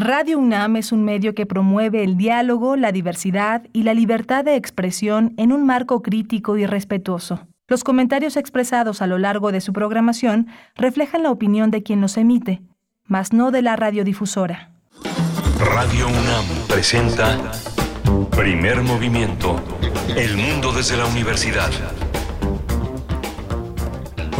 Radio UNAM es un medio que promueve el diálogo, la diversidad y la libertad de expresión en un marco crítico y respetuoso. Los comentarios expresados a lo largo de su programación reflejan la opinión de quien los emite, mas no de la radiodifusora. Radio UNAM presenta Primer Movimiento. El mundo desde la universidad.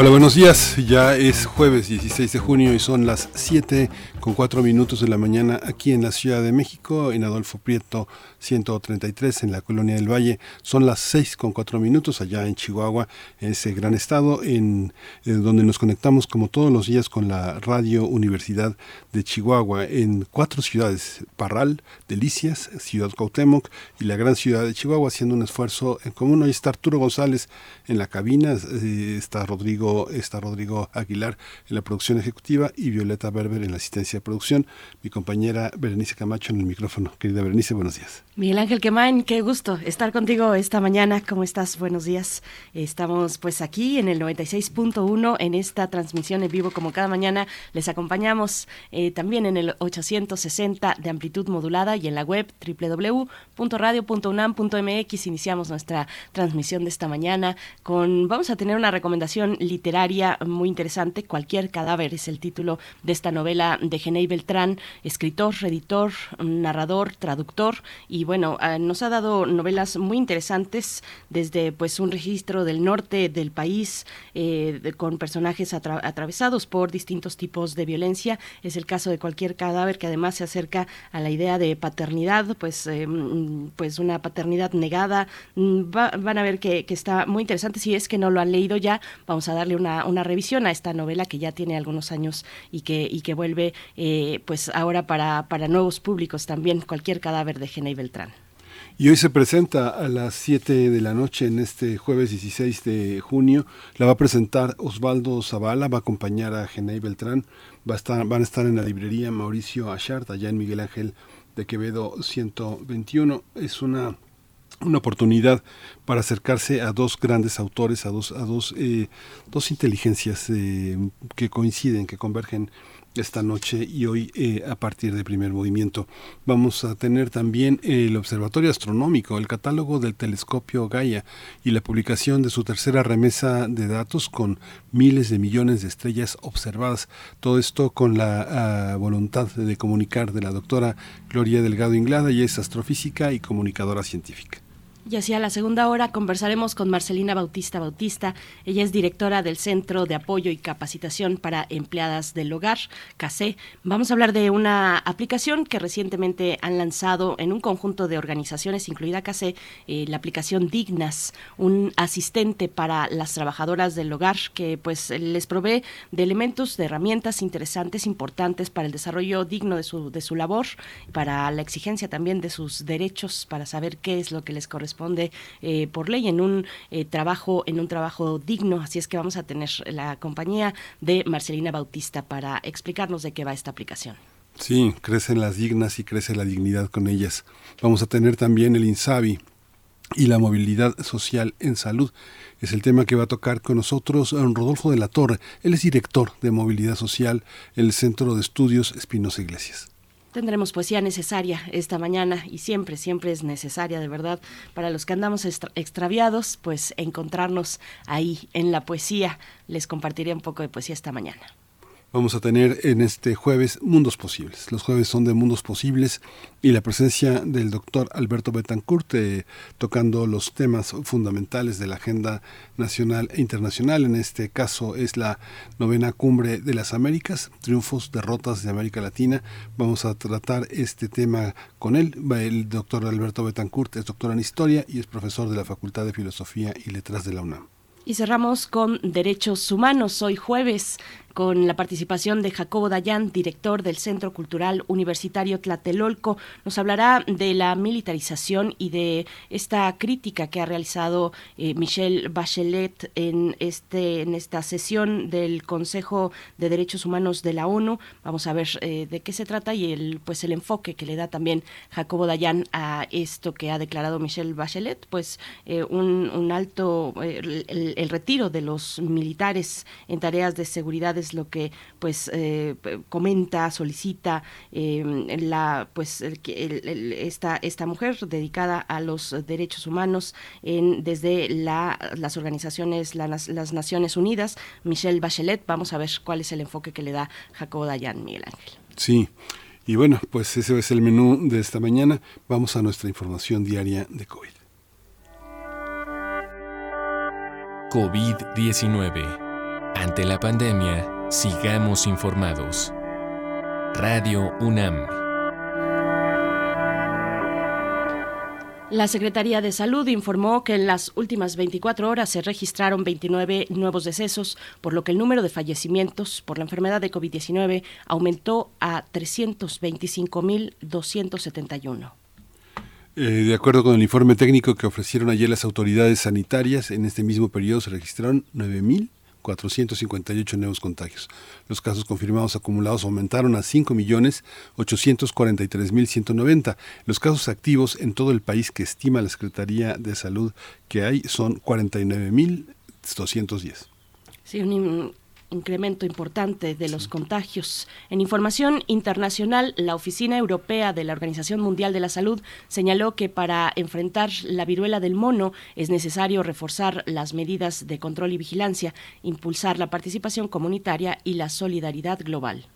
Hola, buenos días. Ya es jueves 16 de junio y son las 7 con 4 minutos de la mañana aquí en la Ciudad de México, en Adolfo Prieto 133, en la Colonia del Valle. Son las 6 con 4 minutos allá en Chihuahua, en ese gran estado, en, eh, donde nos conectamos como todos los días con la Radio Universidad de Chihuahua en cuatro ciudades, Parral, Delicias, Ciudad Cuauhtémoc y la gran ciudad de Chihuahua, haciendo un esfuerzo en común. Ahí está Arturo González en la cabina, eh, está Rodrigo está Rodrigo Aguilar en la producción ejecutiva y Violeta Berber en la asistencia de producción. Mi compañera Berenice Camacho en el micrófono. Querida Berenice, buenos días. Miguel Ángel Quemain, qué gusto estar contigo esta mañana. ¿Cómo estás? Buenos días. Estamos pues aquí en el 96.1 en esta transmisión en vivo como cada mañana. Les acompañamos eh, también en el 860 de amplitud modulada y en la web www.radio.unam.mx. Iniciamos nuestra transmisión de esta mañana con, vamos a tener una recomendación literaria muy interesante. Cualquier cadáver es el título de esta novela de Genei Beltrán, escritor, editor, narrador, traductor y bueno, ah, nos ha dado novelas muy interesantes desde pues un registro del norte del país eh, con personajes atravesados por distintos tipos de violencia. Es el caso de cualquier cadáver que además se acerca a la idea de paternidad, pues, eh, mm, pues una paternidad negada. Mm, van a ver que, que está muy interesante. Si es que no lo han leído ya, vamos a darle una, una revisión a esta novela que ya tiene algunos años y que, y que vuelve eh, pues ahora para, para nuevos públicos también, cualquier cadáver de Genei Beltrán. Y hoy se presenta a las 7 de la noche en este jueves 16 de junio. La va a presentar Osvaldo Zavala, va a acompañar a Genei Beltrán. Va a estar, van a estar en la librería Mauricio Achard, allá en Miguel Ángel de Quevedo 121. Es una una oportunidad para acercarse a dos grandes autores, a dos, a dos, eh, dos inteligencias eh, que coinciden, que convergen esta noche y hoy eh, a partir del primer movimiento. Vamos a tener también el Observatorio Astronómico, el catálogo del telescopio Gaia y la publicación de su tercera remesa de datos con miles de millones de estrellas observadas. Todo esto con la ah, voluntad de comunicar de la doctora Gloria Delgado Inglada, y es astrofísica y comunicadora científica. Y hacia la segunda hora conversaremos con Marcelina Bautista Bautista. Ella es directora del Centro de Apoyo y Capacitación para Empleadas del Hogar, CACE. Vamos a hablar de una aplicación que recientemente han lanzado en un conjunto de organizaciones, incluida CACE, eh, la aplicación Dignas, un asistente para las trabajadoras del hogar que pues les provee de elementos, de herramientas interesantes, importantes para el desarrollo digno de su, de su labor, para la exigencia también de sus derechos, para saber qué es lo que les corresponde responde eh, por ley en un eh, trabajo en un trabajo digno así es que vamos a tener la compañía de Marcelina Bautista para explicarnos de qué va esta aplicación Sí, crecen las dignas y crece la dignidad con ellas. Vamos a tener también el INSABI y la movilidad social en salud. Es el tema que va a tocar con nosotros Rodolfo de la Torre. Él es director de movilidad social el Centro de Estudios Espinosa Iglesias. Tendremos poesía necesaria esta mañana y siempre, siempre es necesaria, de verdad, para los que andamos extraviados, pues encontrarnos ahí en la poesía. Les compartiré un poco de poesía esta mañana vamos a tener en este jueves Mundos Posibles. Los jueves son de Mundos Posibles y la presencia del doctor Alberto Betancourt eh, tocando los temas fundamentales de la agenda nacional e internacional. En este caso es la novena cumbre de las Américas, triunfos, derrotas de América Latina. Vamos a tratar este tema con él. El doctor Alberto Betancourt es doctor en historia y es profesor de la Facultad de Filosofía y Letras de la UNAM. Y cerramos con derechos humanos. Hoy jueves con la participación de Jacobo Dayan, director del Centro Cultural Universitario Tlatelolco. Nos hablará de la militarización y de esta crítica que ha realizado eh, Michelle Bachelet en, este, en esta sesión del Consejo de Derechos Humanos de la ONU. Vamos a ver eh, de qué se trata y el, pues el enfoque que le da también Jacobo Dayan a esto que ha declarado Michelle Bachelet, pues eh, un, alto, el, el retiro de los militares en tareas de seguridad es es lo que pues comenta, solicita la pues esta, esta mujer dedicada a los derechos humanos en, desde la, las organizaciones, las Naciones Unidas, Michelle Bachelet. Vamos a ver cuál es el enfoque que le da Jacobo Dayan, Miguel Ángel. Sí. Y bueno, pues ese es el menú de esta mañana. Vamos a nuestra información diaria de COVID. COVID-19. Ante la pandemia, sigamos informados. Radio UNAM. La Secretaría de Salud informó que en las últimas 24 horas se registraron 29 nuevos decesos, por lo que el número de fallecimientos por la enfermedad de COVID-19 aumentó a 325.271. Eh, de acuerdo con el informe técnico que ofrecieron ayer las autoridades sanitarias, en este mismo periodo se registraron 9.000 458 nuevos contagios. Los casos confirmados acumulados aumentaron a 5.843.190. Los casos activos en todo el país que estima la Secretaría de Salud que hay son 49.210. Sí, un, incremento importante de los contagios. En información internacional, la Oficina Europea de la Organización Mundial de la Salud señaló que para enfrentar la viruela del mono es necesario reforzar las medidas de control y vigilancia, impulsar la participación comunitaria y la solidaridad global.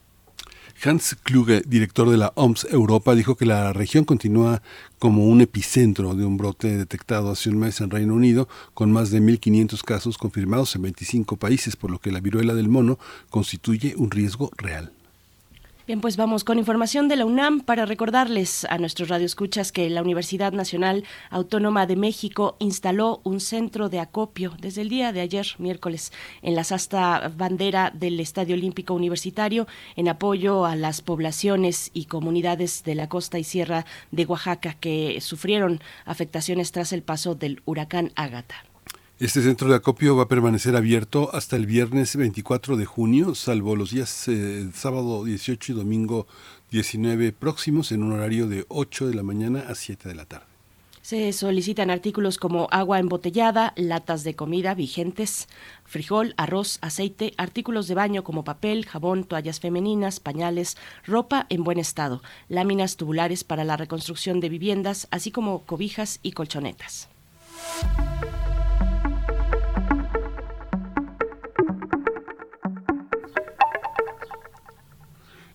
Hans Kluge, director de la OMS Europa, dijo que la región continúa como un epicentro de un brote detectado hace un mes en Reino Unido, con más de 1.500 casos confirmados en 25 países, por lo que la viruela del mono constituye un riesgo real. Bien, pues vamos con información de la UNAM para recordarles a nuestros radioescuchas que la Universidad Nacional Autónoma de México instaló un centro de acopio desde el día de ayer, miércoles, en la sasta bandera del Estadio Olímpico Universitario en apoyo a las poblaciones y comunidades de la costa y sierra de Oaxaca que sufrieron afectaciones tras el paso del huracán Ágata. Este centro de acopio va a permanecer abierto hasta el viernes 24 de junio, salvo los días eh, sábado 18 y domingo 19 próximos, en un horario de 8 de la mañana a 7 de la tarde. Se solicitan artículos como agua embotellada, latas de comida vigentes, frijol, arroz, aceite, artículos de baño como papel, jabón, toallas femeninas, pañales, ropa en buen estado, láminas tubulares para la reconstrucción de viviendas, así como cobijas y colchonetas.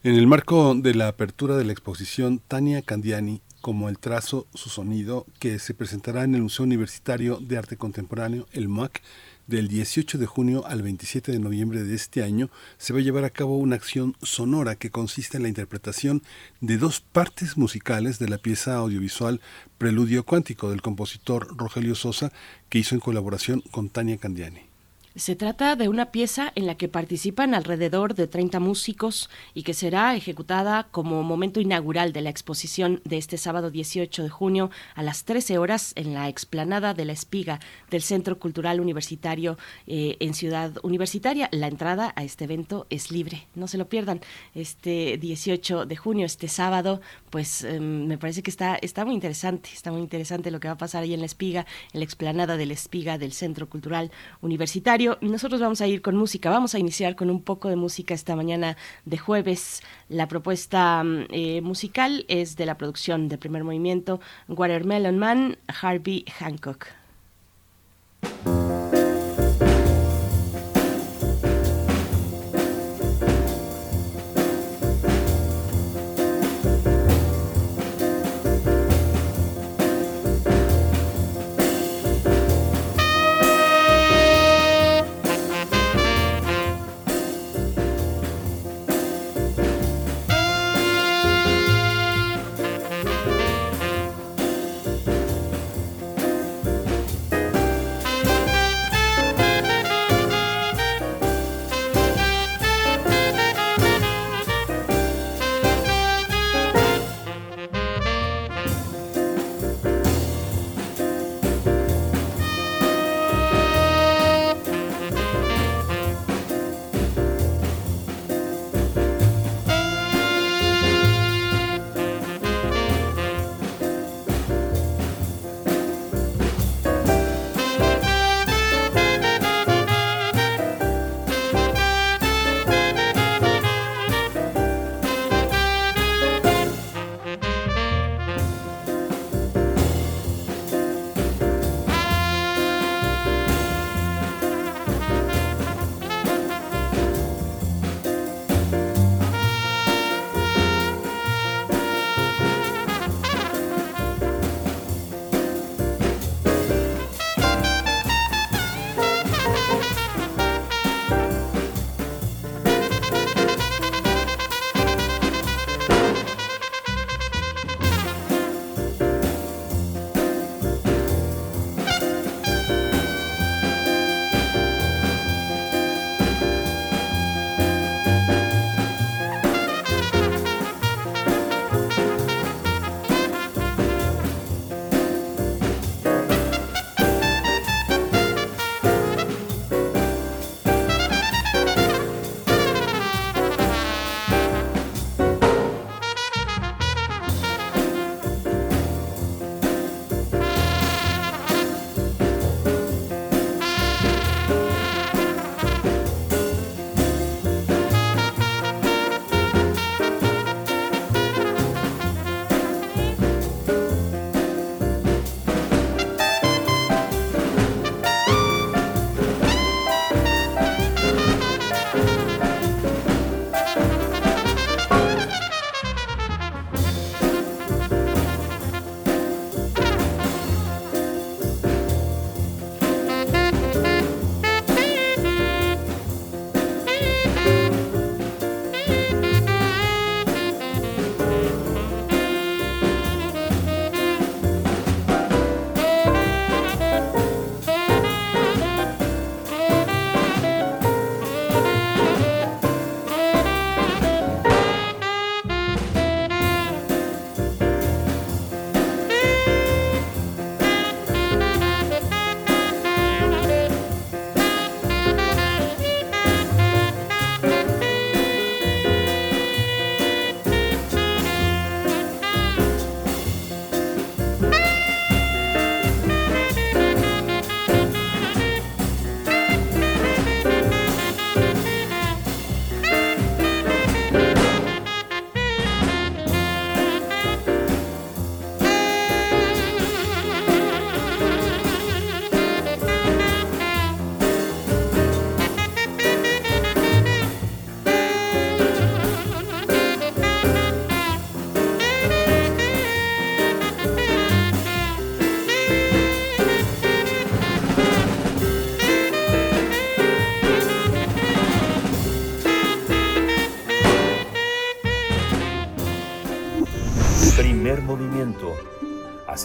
En el marco de la apertura de la exposición Tania Candiani, como el trazo, su sonido, que se presentará en el Museo Universitario de Arte Contemporáneo, el MUAC, del 18 de junio al 27 de noviembre de este año, se va a llevar a cabo una acción sonora que consiste en la interpretación de dos partes musicales de la pieza audiovisual Preludio Cuántico del compositor Rogelio Sosa, que hizo en colaboración con Tania Candiani. Se trata de una pieza en la que participan alrededor de 30 músicos y que será ejecutada como momento inaugural de la exposición de este sábado 18 de junio a las 13 horas en la explanada de la Espiga del Centro Cultural Universitario eh, en Ciudad Universitaria. La entrada a este evento es libre, no se lo pierdan. Este 18 de junio, este sábado, pues em, me parece que está, está muy interesante, está muy interesante lo que va a pasar ahí en la Espiga, en la explanada de la Espiga del Centro Cultural Universitario nosotros vamos a ir con música. Vamos a iniciar con un poco de música esta mañana de jueves. La propuesta mm, eh, musical es de la producción de primer movimiento Watermelon Man, Harvey Hancock.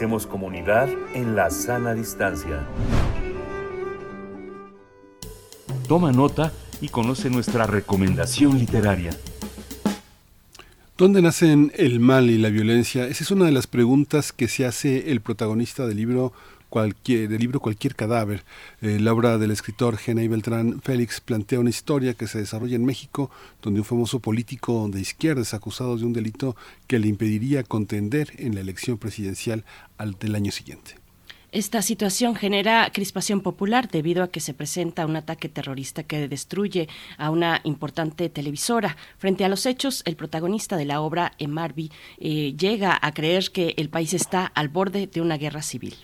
Hacemos comunidad en la sana distancia. Toma nota y conoce nuestra recomendación literaria. ¿Dónde nacen el mal y la violencia? Esa es una de las preguntas que se hace el protagonista del libro cualquier, del libro Cualquier cadáver. Eh, la obra del escritor Genei Beltrán Félix plantea una historia que se desarrolla en México, donde un famoso político de izquierda es acusado de un delito que le impediría contender en la elección presidencial al del año siguiente. Esta situación genera crispación popular debido a que se presenta un ataque terrorista que destruye a una importante televisora. Frente a los hechos, el protagonista de la obra, Emarby, eh, llega a creer que el país está al borde de una guerra civil.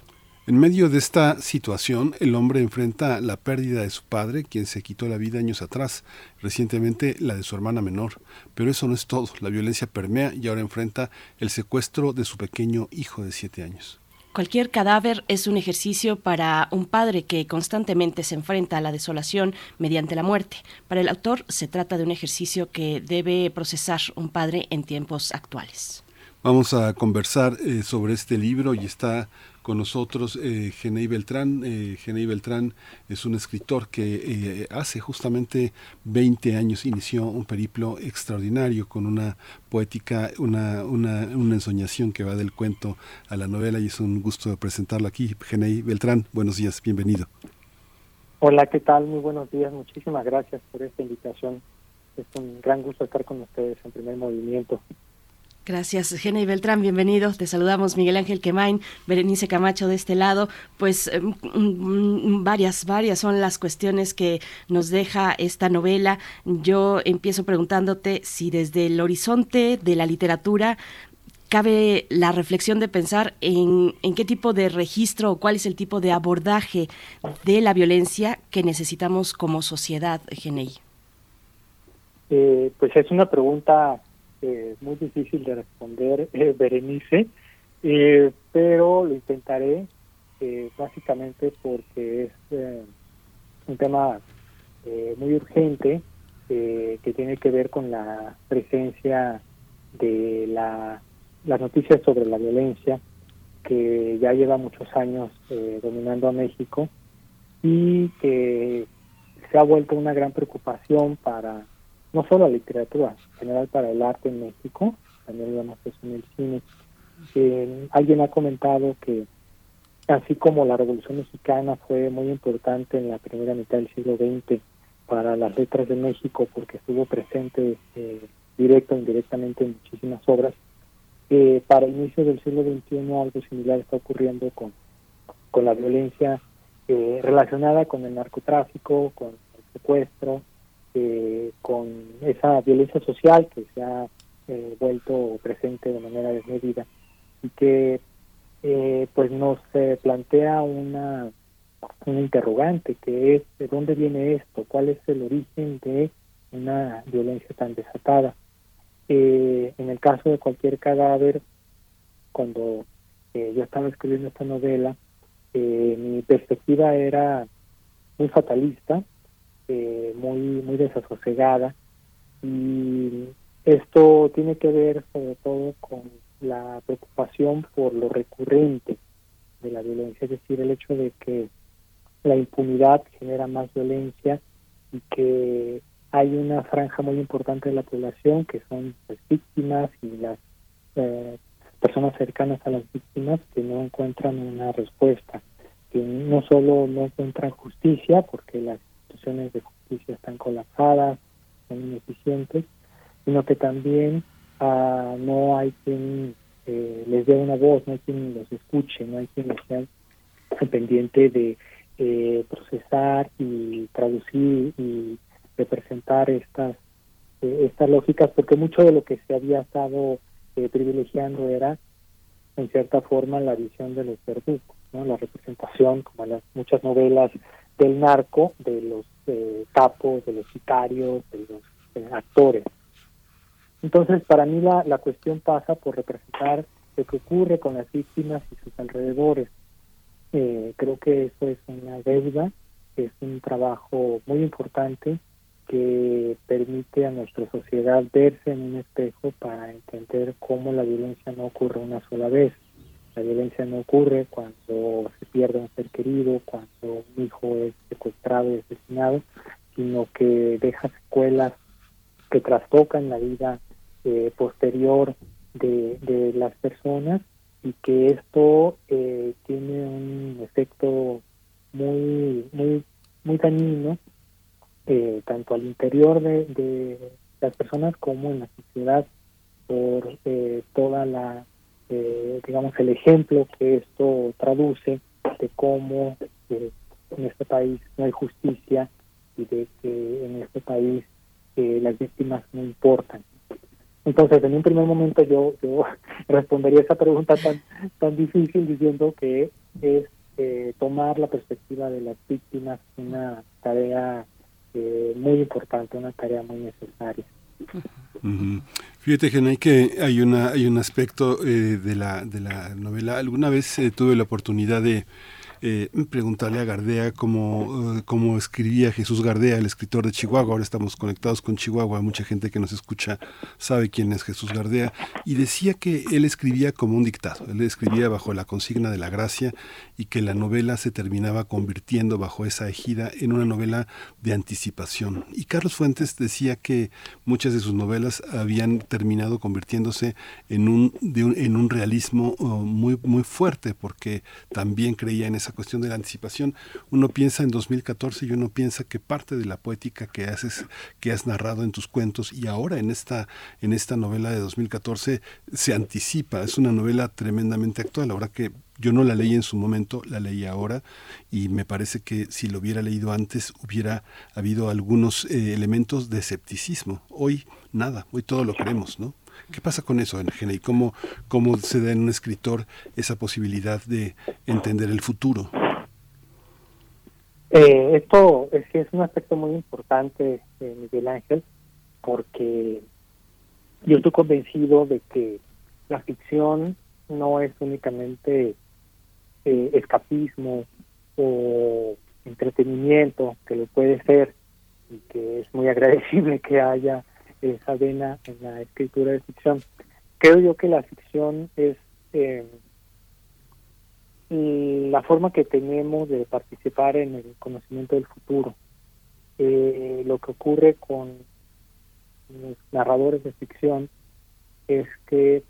En medio de esta situación, el hombre enfrenta la pérdida de su padre, quien se quitó la vida años atrás, recientemente la de su hermana menor. Pero eso no es todo, la violencia permea y ahora enfrenta el secuestro de su pequeño hijo de siete años. Cualquier cadáver es un ejercicio para un padre que constantemente se enfrenta a la desolación mediante la muerte. Para el autor se trata de un ejercicio que debe procesar un padre en tiempos actuales. Vamos a conversar eh, sobre este libro y está con nosotros eh, Genei Beltrán. Eh, Genei Beltrán es un escritor que eh, hace justamente 20 años inició un periplo extraordinario con una poética, una, una, una ensoñación que va del cuento a la novela y es un gusto presentarlo aquí. Genei Beltrán, buenos días, bienvenido. Hola, ¿qué tal? Muy buenos días, muchísimas gracias por esta invitación. Es un gran gusto estar con ustedes en primer movimiento. Gracias, Gene y Beltrán, bienvenidos. Te saludamos Miguel Ángel Quemain, Berenice Camacho de este lado. Pues em, varias, varias son las cuestiones que nos deja esta novela. Yo empiezo preguntándote si desde el horizonte de la literatura cabe la reflexión de pensar en, en qué tipo de registro o cuál es el tipo de abordaje de la violencia que necesitamos como sociedad, Genei. Eh, pues es una pregunta eh, muy difícil de responder, eh, Berenice, eh, pero lo intentaré eh, básicamente porque es eh, un tema muy urgente que tiene que ver con la presencia de la, las noticias sobre la violencia que ya lleva muchos años dominando a México y que se ha vuelto una gran preocupación para no solo la literatura, en general para el arte en México, también eso en el cine. Eh, alguien ha comentado que así como la Revolución Mexicana fue muy importante en la primera mitad del siglo XX para las letras de México porque estuvo presente eh, directo o indirectamente en muchísimas obras, eh, para el inicio del siglo XXI algo similar está ocurriendo con, con la violencia eh, relacionada con el narcotráfico, con el secuestro, eh, con esa violencia social que se ha eh, vuelto presente de manera desmedida y que eh, pues nos plantea una un interrogante que es de dónde viene esto, cuál es el origen de una violencia tan desatada. en el caso de cualquier cadáver, cuando yo estaba escribiendo esta novela, mi perspectiva era muy fatalista, eh, muy muy desasosegada. Y esto tiene que ver sobre todo con la preocupación por lo recurrente de la violencia, es decir, el hecho de que la impunidad genera más violencia y que hay una franja muy importante de la población que son las víctimas y las eh, personas cercanas a las víctimas que no encuentran una respuesta, que no solo no encuentran justicia porque las instituciones de justicia están colapsadas, son ineficientes, sino que también ah, no hay quien eh, les dé una voz, no hay quien los escuche, no hay quien esté pendiente de eh, procesar y traducir y representar estas eh, estas lógicas, porque mucho de lo que se había estado privilegiando era, en cierta forma, la visión de los verdugos, ¿no? la representación, como las muchas novelas del narco, de los eh, capos, de los sicarios, de los eh, actores. Entonces, para mí la, la cuestión pasa por representar lo que ocurre con las víctimas y sus alrededores. Eh, creo que eso es una deuda, es un trabajo muy importante que permite a nuestra sociedad verse en un espejo para entender cómo la violencia no ocurre una sola vez. La violencia no ocurre cuando se pierde un ser querido, cuando un hijo es secuestrado y asesinado, sino que deja secuelas que trastocan la vida eh, posterior de, las personas y que esto eh, tiene un efecto muy muy muy dañino eh, tanto al interior de, de, las personas como en la sociedad por eh, toda la eh, digamos el ejemplo que esto traduce de cómo en este país no hay justicia y de que en este país las víctimas no importan entonces en un primer momento yo yo respondería esa pregunta tan tan difícil diciendo que es tomar la perspectiva de las víctimas una tarea eh, muy importante, una tarea muy necesaria. Fíjate, Genay, que hay, una, hay un aspecto eh, de, la, de la novela. Alguna vez eh, tuve la oportunidad de eh, preguntarle a Gardea cómo, eh, cómo escribía Jesús Gardea, el escritor de Chihuahua. Ahora estamos conectados con Chihuahua, mucha gente que nos escucha sabe quién es Jesús Gardea. Y decía que él escribía como un dictado, él escribía bajo la consigna de la gracia y que la novela se terminaba convirtiendo bajo esa ejida en una novela de anticipación. Y Carlos Fuentes decía que muchas de sus novelas habían terminado convirtiéndose en un, en un realismo oh, muy, muy fuerte, porque también creía en esa cuestión de la anticipación. Uno piensa en 2014 y uno piensa que parte de la poética que haces, que has narrado en tus cuentos y ahora en esta, en esta novela de 2014 se anticipa. Es una novela tremendamente actual. Ahora que yo no la leí en su momento, la leí ahora y me parece que si lo hubiera leído antes hubiera habido algunos eh, elementos de escepticismo. Hoy nada, hoy todo lo creemos, ¿no? ¿Qué pasa con eso, Engene? ¿Y cómo, cómo se da en un escritor esa posibilidad de entender el futuro? Eh, esto es, es un aspecto muy importante, eh, Miguel Ángel, porque yo estoy convencido de que la ficción no es únicamente eh, escapismo o entretenimiento, que lo puede ser, y que es muy agradecible que haya esa vena en la escritura de ficción. Creo yo que la ficción es eh, la forma que tenemos de participar en el conocimiento del futuro. Eh, lo que ocurre con los narradores de ficción es que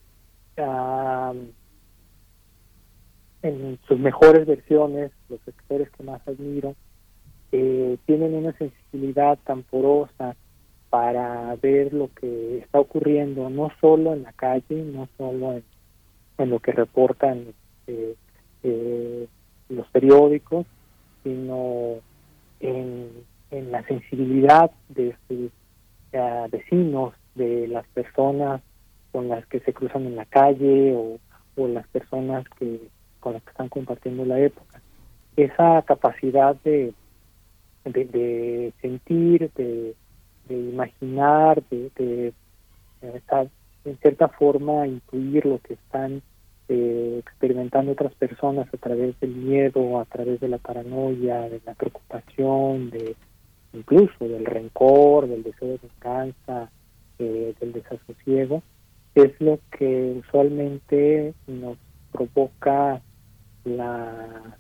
en sus mejores versiones, los escritores que más admiro, eh, tienen una sensibilidad tan porosa, para ver lo que está ocurriendo, no solo en la calle, no solo en, lo que reportan eh, eh, los periódicos, sino en, la sensibilidad de sus eh, vecinos, de las personas con las que se cruzan en la calle o, las personas que con las que están compartiendo la época. Esa capacidad de, de sentir, de de imaginar, de, de, en cierta forma incluir lo que están eh, experimentando otras personas a través del miedo, a través de la paranoia, de la preocupación, de incluso del rencor, del deseo de descansa, eh, del desasosiego, es lo que usualmente nos provoca la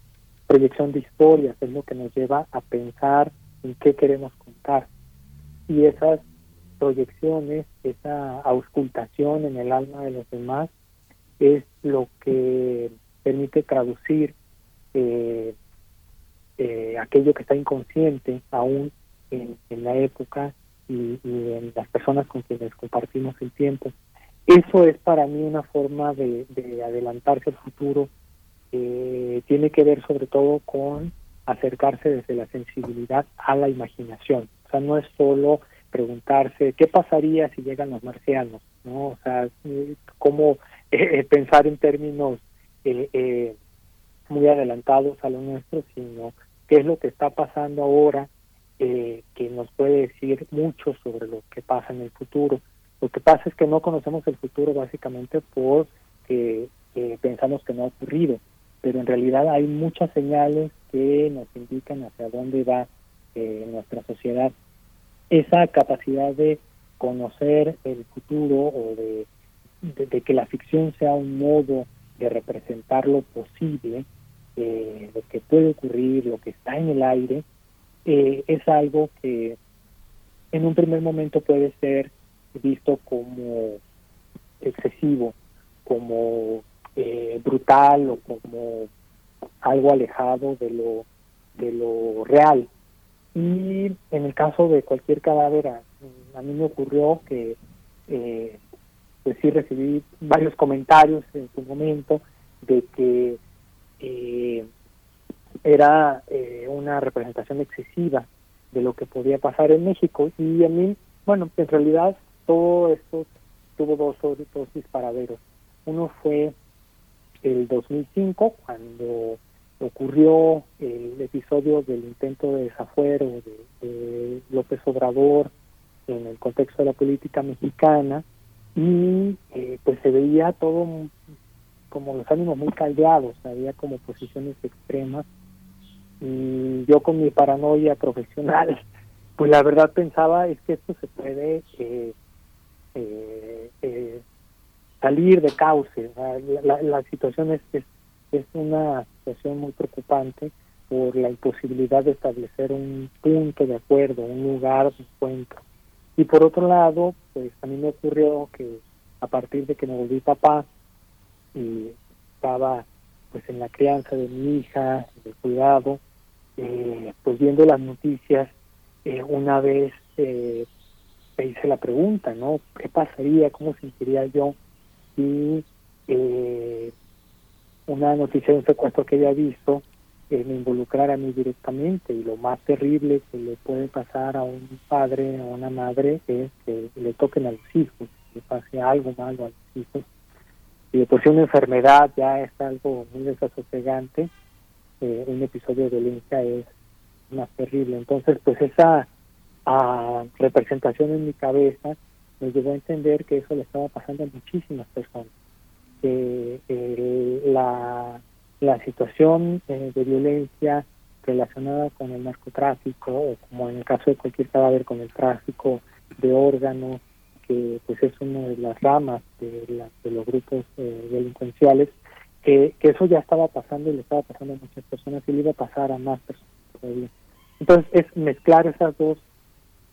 proyección de historias, es lo que nos lleva a pensar en qué queremos contar y esas proyecciones, esa auscultación en el alma de los demás es lo que permite traducir eh, eh, aquello que está inconsciente aún en, la época y, en las personas con quienes compartimos el tiempo. Eso es para mí una forma de, adelantarse al futuro. Eh, tiene que ver sobre todo con acercarse desde la sensibilidad a la imaginación. O sea, no es solo preguntarse qué pasaría si llegan los marcianos, ¿no? O sea, cómo eh, pensar en términos eh, eh, muy adelantados a lo nuestro, sino qué es lo que está pasando ahora que nos puede decir mucho sobre lo que pasa en el futuro. Lo que pasa es que no conocemos el futuro básicamente porque pensamos que no ha ocurrido, pero en realidad hay muchas señales que nos indican hacia dónde va nuestra sociedad esa capacidad de conocer el futuro o de, de, que la ficción sea un modo de representar lo posible, eh, lo que puede ocurrir, lo que está en el aire, eh, es algo que en un primer momento puede ser visto como excesivo, como eh, brutal o como algo alejado de lo de lo real. Y en el caso de cualquier cadáver, a, mí me ocurrió que eh, pues sí recibí varios comentarios en su momento de que eh, era eh, una representación excesiva de lo que podía pasar en México y a mí, bueno, en realidad todo esto tuvo dos, dos disparaderos. Uno fue el 2005, cuando ocurrió el episodio del intento de desafuero de, López Obrador en el contexto de la política mexicana y eh, pues se veía todo como los ánimos muy caldeados, había como posiciones extremas y yo con mi paranoia profesional pues la verdad pensaba es que esto se puede eh, eh, eh salir de cauce. La, la, situación es, es, una situación muy preocupante por la imposibilidad de establecer un punto de acuerdo, un lugar de encuentro. Y por otro lado, pues a mí me ocurrió que a partir de que me volví papá y estaba pues en la crianza de mi hija, de cuidado, eh, pues viendo las noticias, eh, una vez eh, me hice la pregunta, ¿no? ¿Qué pasaría? ¿Cómo sentiría yo eh, una noticia de un secuestro que había visto eh, me involucrara a mí directamente y lo más terrible que le puede pasar a un padre o a una madre es que le toquen a los hijos, que pase algo malo a los hijos. Y después si una enfermedad ya es algo muy desasosegante, eh, un episodio de violencia es más terrible. Entonces, pues esa ah, representación en mi cabeza nos llevó a entender que eso le estaba pasando a muchísimas personas. Que la, la situación eh, de violencia relacionada con el narcotráfico, o como en el caso de cualquier cadáver con el tráfico de órganos, que pues es una de las ramas de, de los grupos eh, delincuenciales, que, que eso ya estaba pasando y le estaba pasando a muchas personas y le iba a pasar a más personas. Entonces es mezclar esas dos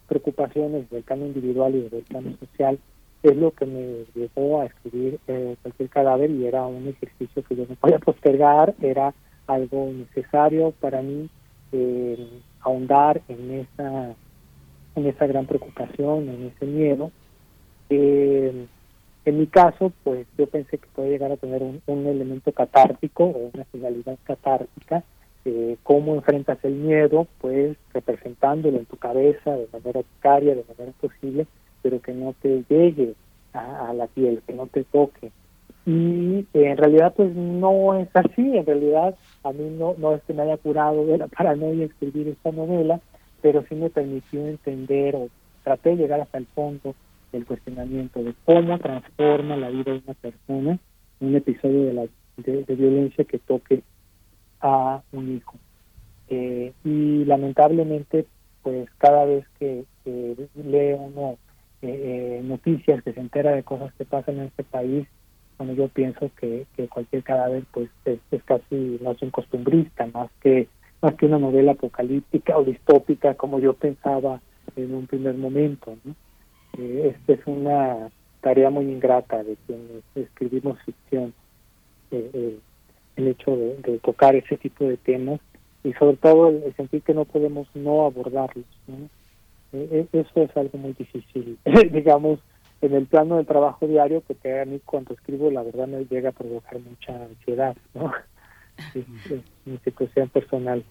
preocupaciones del plano individual y del plano social es lo que me llevó a escribir eh, cualquier cadáver y era un ejercicio que yo no podía postergar, era algo necesario para mí eh, ahondar en esa en esa gran preocupación, en ese miedo. Eh, en mi caso, pues yo pensé que podía llegar a tener un, elemento catártico o una finalidad catártica cómo enfrentas el miedo, pues representándolo en tu cabeza de manera vicaria, de manera posible, pero que no te llegue a, la piel, que no te toque. Y eh, en realidad pues no es así, en realidad a mí no, no es que me haya curado de la paranoia escribir esta novela, pero sí me permitió entender o traté de llegar hasta el fondo del cuestionamiento de cómo transforma la vida de una persona un episodio de, la, de violencia que toque a un hijo. Eh, y lamentablemente, pues cada vez que, lee uno eh, eh, noticias, que se entera de cosas que pasan en este país, bueno, yo pienso que, cualquier cadáver pues es, casi más un costumbrista, más que más que una novela apocalíptica o distópica como yo pensaba en un primer momento. ¿no? esta es una tarea muy ingrata de quienes escribimos ficción. Eh, el hecho de, tocar ese tipo de temas y sobre todo el, sentir que no podemos no abordarlos. E, e, eso es algo muy difícil, digamos, en el plano del trabajo diario, que a mí cuando escribo la verdad me llega a provocar mucha ansiedad, ¿no? mi situación personal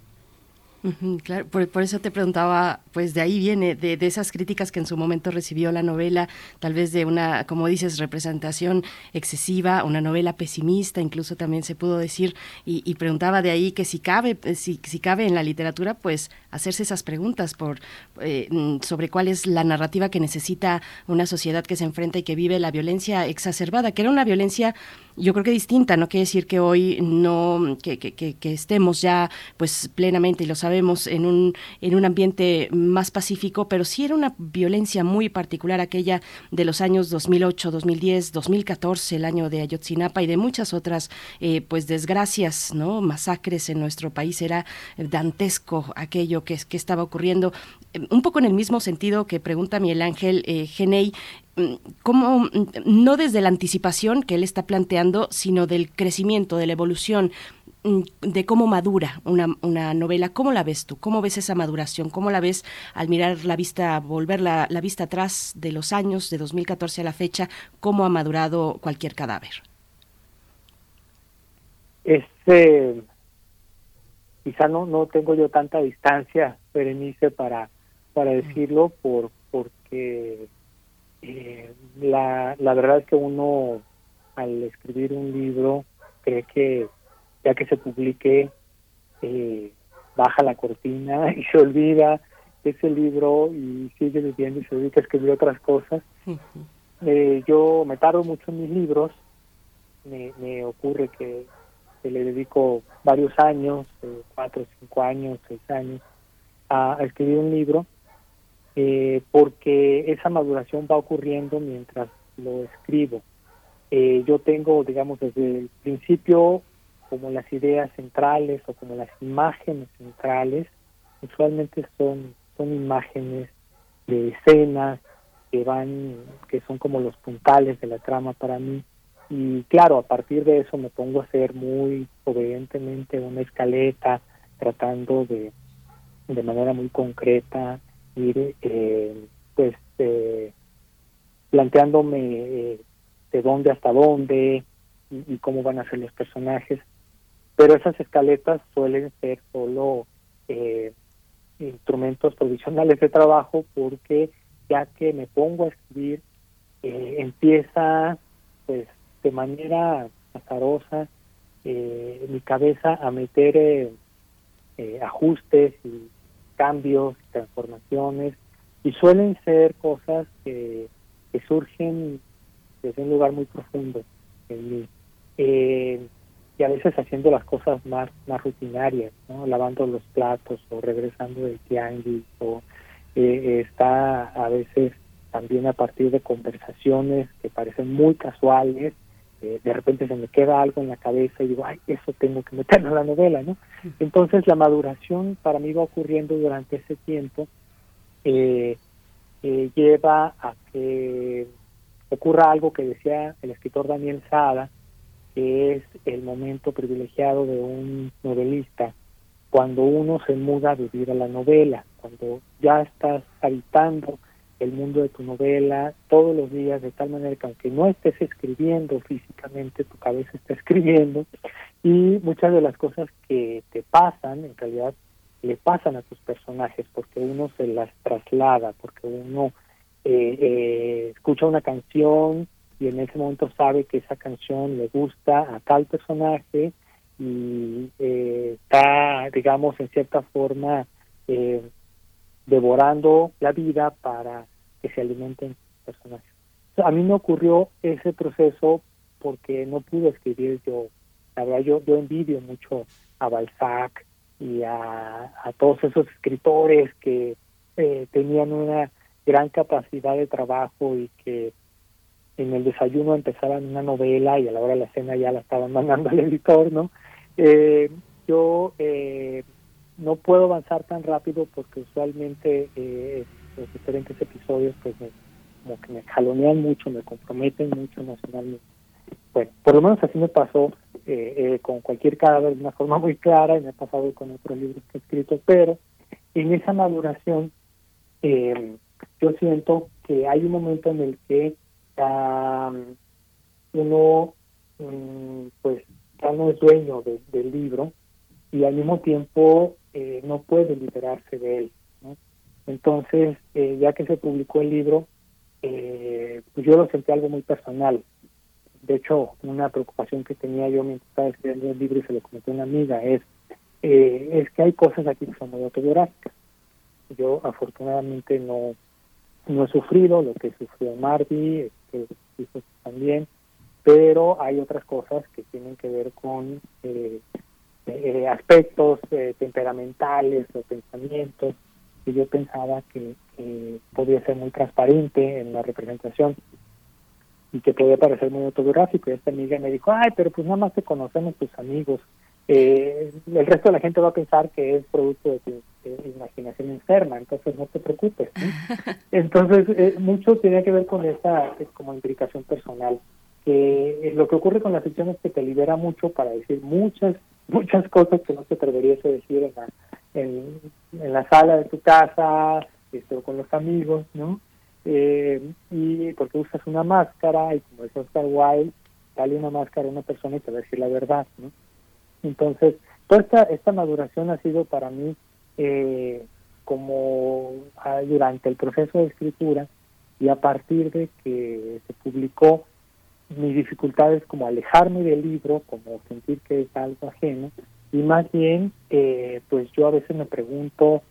claro, por, eso te preguntaba, pues de ahí viene, de, esas críticas que en su momento recibió la novela, tal vez de una, como dices, representación excesiva, una novela pesimista, incluso también se pudo decir, y, preguntaba de ahí que si cabe, si, si, cabe en la literatura, pues hacerse esas preguntas por eh, sobre cuál es la narrativa que necesita una sociedad que se enfrenta y que vive la violencia exacerbada, que era una violencia yo creo que distinta, no quiere decir que hoy no, que, estemos ya pues plenamente, y lo sabe sabemos, en un, en un ambiente más pacífico, pero sí era una violencia muy particular aquella de los años 2008, 2010, 2014, el año de Ayotzinapa y de muchas otras eh, pues desgracias, ¿no? masacres en nuestro país. Era dantesco aquello que, que estaba ocurriendo. Un poco en el mismo sentido que pregunta Miguel Ángel eh, Genei, ¿cómo, no desde la anticipación que él está planteando, sino del crecimiento, de la evolución, de cómo madura una, una, novela. ¿Cómo la ves tú? ¿Cómo ves esa maduración? ¿Cómo la ves al mirar la vista, volver la, la vista atrás de los años, de 2014 a la fecha? ¿Cómo ha madurado cualquier cadáver? Este, quizá no, no tengo yo tanta distancia, Berenice, para, para decirlo, por, porque eh, la, la verdad es que uno al escribir un libro cree que ya que se publique eh, baja la cortina y se olvida ese libro y sigue viviendo y se dedica a escribir otras cosas. eh, yo me tardo mucho en mis libros, me, me ocurre que le dedico varios años, eh, cuatro, cinco años, seis años, a, escribir un libro, eh, porque esa maduración va ocurriendo mientras lo escribo. Eh, yo tengo, digamos, desde el principio como las ideas centrales o como las imágenes centrales, usualmente son, son imágenes de escenas que van, que son como los puntales de la trama para mí, y claro, a partir de eso me pongo a hacer muy obedientemente una escaleta, tratando de, de manera muy concreta, ir eh, pues eh, planteándome eh, de dónde hasta dónde y, cómo van a ser los personajes. Pero esas escaletas suelen ser solo instrumentos provisionales de trabajo porque ya que me pongo a escribir, empieza pues de manera azarosa eh, mi cabeza a meter eh, eh, ajustes y cambios, transformaciones, y suelen ser cosas que, que surgen desde un lugar muy profundo en mí. Eh, y a veces haciendo las cosas más, más rutinarias, ¿no? lavando los platos o regresando del tianguis, o está a veces también a partir de conversaciones que parecen muy casuales, de repente se me queda algo en la cabeza y digo, ay, eso tengo que meterlo en la novela, ¿no? Entonces la maduración para mí va ocurriendo durante ese tiempo, eh, eh, lleva a que ocurra algo que decía el escritor Daniel Sada, que es el momento privilegiado de un novelista, cuando uno se muda a vivir a la novela, cuando ya estás habitando el mundo de tu novela todos los días, de tal manera que aunque no estés escribiendo físicamente, tu cabeza está escribiendo y muchas de las cosas que te pasan, en realidad, le pasan a tus personajes porque uno se las traslada, porque uno eh, eh, escucha una canción y en ese momento sabe que esa canción le gusta a tal personaje y eh, está, digamos, en cierta forma devorando la vida para que se alimenten personajes. A mí me ocurrió ese proceso porque no pude escribir yo. La verdad, yo, yo envidio mucho a Balzac y a, todos esos escritores que eh, tenían una gran capacidad de trabajo y que en el desayuno empezaban una novela y a la hora de la cena ya la estaban mandando al editor, ¿no? Eh, yo eh, no puedo avanzar tan rápido porque usualmente eh, los diferentes episodios pues como que me jalonean mucho, me comprometen mucho emocionalmente. Bueno, por lo menos así me pasó eh, eh, con cualquier cadáver de una forma muy clara y me ha pasado con otros libros que he escrito, pero en esa maduración eh, yo siento que hay un momento en el que uno mm, pues ya no es dueño del libro y al mismo tiempo no puede liberarse de él. Entonces, eh, ya que se publicó el libro, eh, pues yo lo sentí algo muy personal. De hecho, una preocupación que tenía yo mientras estaba escribiendo el libro y se lo comenté a una amiga es, eh, es que hay cosas aquí que son muy autobiográficas. Yo afortunadamente no, no he sufrido lo que sufrió Marty, que también, pero hay otras cosas que tienen que ver con eh, aspectos temperamentales o pensamientos que yo pensaba que, podía ser muy transparente en la representación y que podía parecer muy autobiográfico. Y esta amiga me dijo, ay, pero pues nada más te conocemos tus amigos. Eh, el resto de la gente va a pensar que es producto de tu imaginación enferma, entonces no te preocupes. Entonces, eh, mucho tiene que ver con esa eh, como implicación personal. que lo que ocurre con la ficción es que te libera mucho para decir muchas, muchas cosas que no te atreverías a decir en la, en, la sala de tu casa, este, o con los amigos, ¿no? Eh, y porque usas una máscara y como es Oscar Wilde, dale una máscara a una persona y te va a decir la verdad, ¿no? Entonces, toda esta, esta maduración ha sido para mí eh, como ah, durante el proceso de escritura y a partir de que se publicó, mis dificultades como alejarme del libro, como sentir que es algo ajeno, y más bien, eh, pues yo a veces me pregunto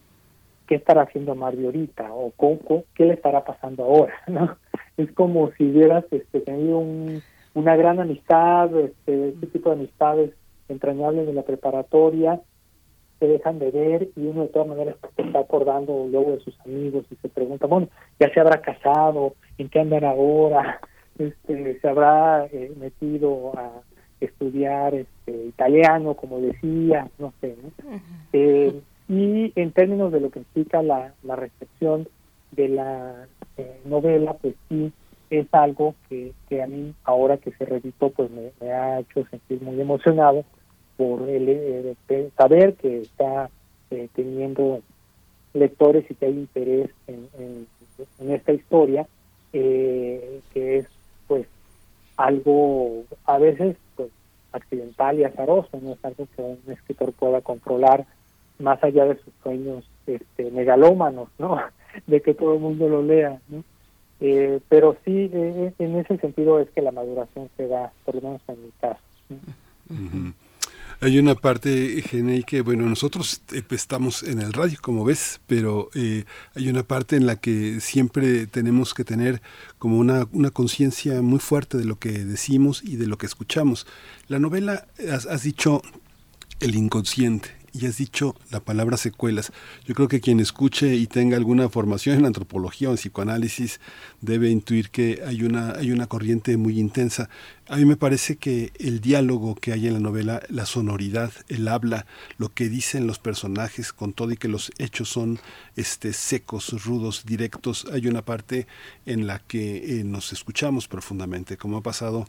qué estará haciendo Mario ahorita o Coco, qué le estará pasando ahora, ¿no? Es como si hubieras este, tenido un, una gran amistad, este, este tipo de amistades entrañables de la preparatoria, se dejan de ver y uno de todas maneras está acordando luego de sus amigos y se pregunta, bueno, ya se habrá casado, ¿en qué andan ahora? Este, se habrá eh, metido a estudiar este, italiano, como decía, no sé, ¿no? eh, y en términos de lo que implica la, la recepción de la eh, novela, pues sí, es algo que, que a mí, ahora que se reeditó, pues me, ha hecho sentir muy emocionado por el, eh, saber que está eh, teniendo lectores y que hay interés en, esta historia, que es pues algo a veces pues accidental y azaroso, no es algo que un escritor pueda controlar más allá de sus sueños este, megalómanos, ¿no? De que todo el mundo lo lea, ¿no? Eh, pero sí, eh, en ese sentido es que la maduración se da, por lo menos en mi caso. Hay una parte, Genei, que bueno, nosotros eh, estamos en el radio, como ves, pero hay una parte en la que siempre tenemos que tener como una, una conciencia muy fuerte de lo que decimos y de lo que escuchamos. La novela, has, has dicho el inconsciente, y has dicho la palabra secuelas. Yo creo que quien escuche y tenga alguna formación en antropología o en psicoanálisis debe intuir que hay una, hay una corriente muy intensa. A mí me parece que el diálogo que hay en la novela, la sonoridad, el habla, lo que dicen los personajes, con todo y que los hechos son este, secos, rudos, directos, hay una parte en la que eh, nos escuchamos profundamente, como ha pasado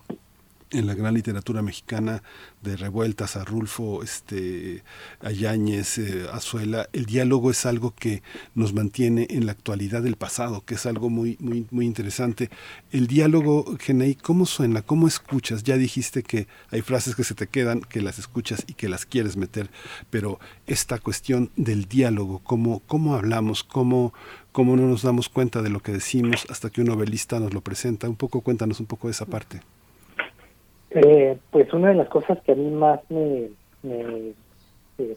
en la gran literatura mexicana de revueltas a Rulfo, este, a Yáñez, eh, Azuela, el diálogo es algo que nos mantiene en la actualidad del pasado, que es algo muy, muy, muy interesante. El diálogo, Genei, ¿cómo suena? ¿Cómo escuchas? Ya dijiste que hay frases que se te quedan, que las escuchas y que las quieres meter, pero esta cuestión del diálogo, ¿cómo, cómo hablamos? ¿Cómo, cómo no nos damos cuenta de lo que decimos hasta que un novelista nos lo presenta? Un poco, cuéntanos un poco de esa parte. Eh, pues una de las cosas que a mí más me, eh,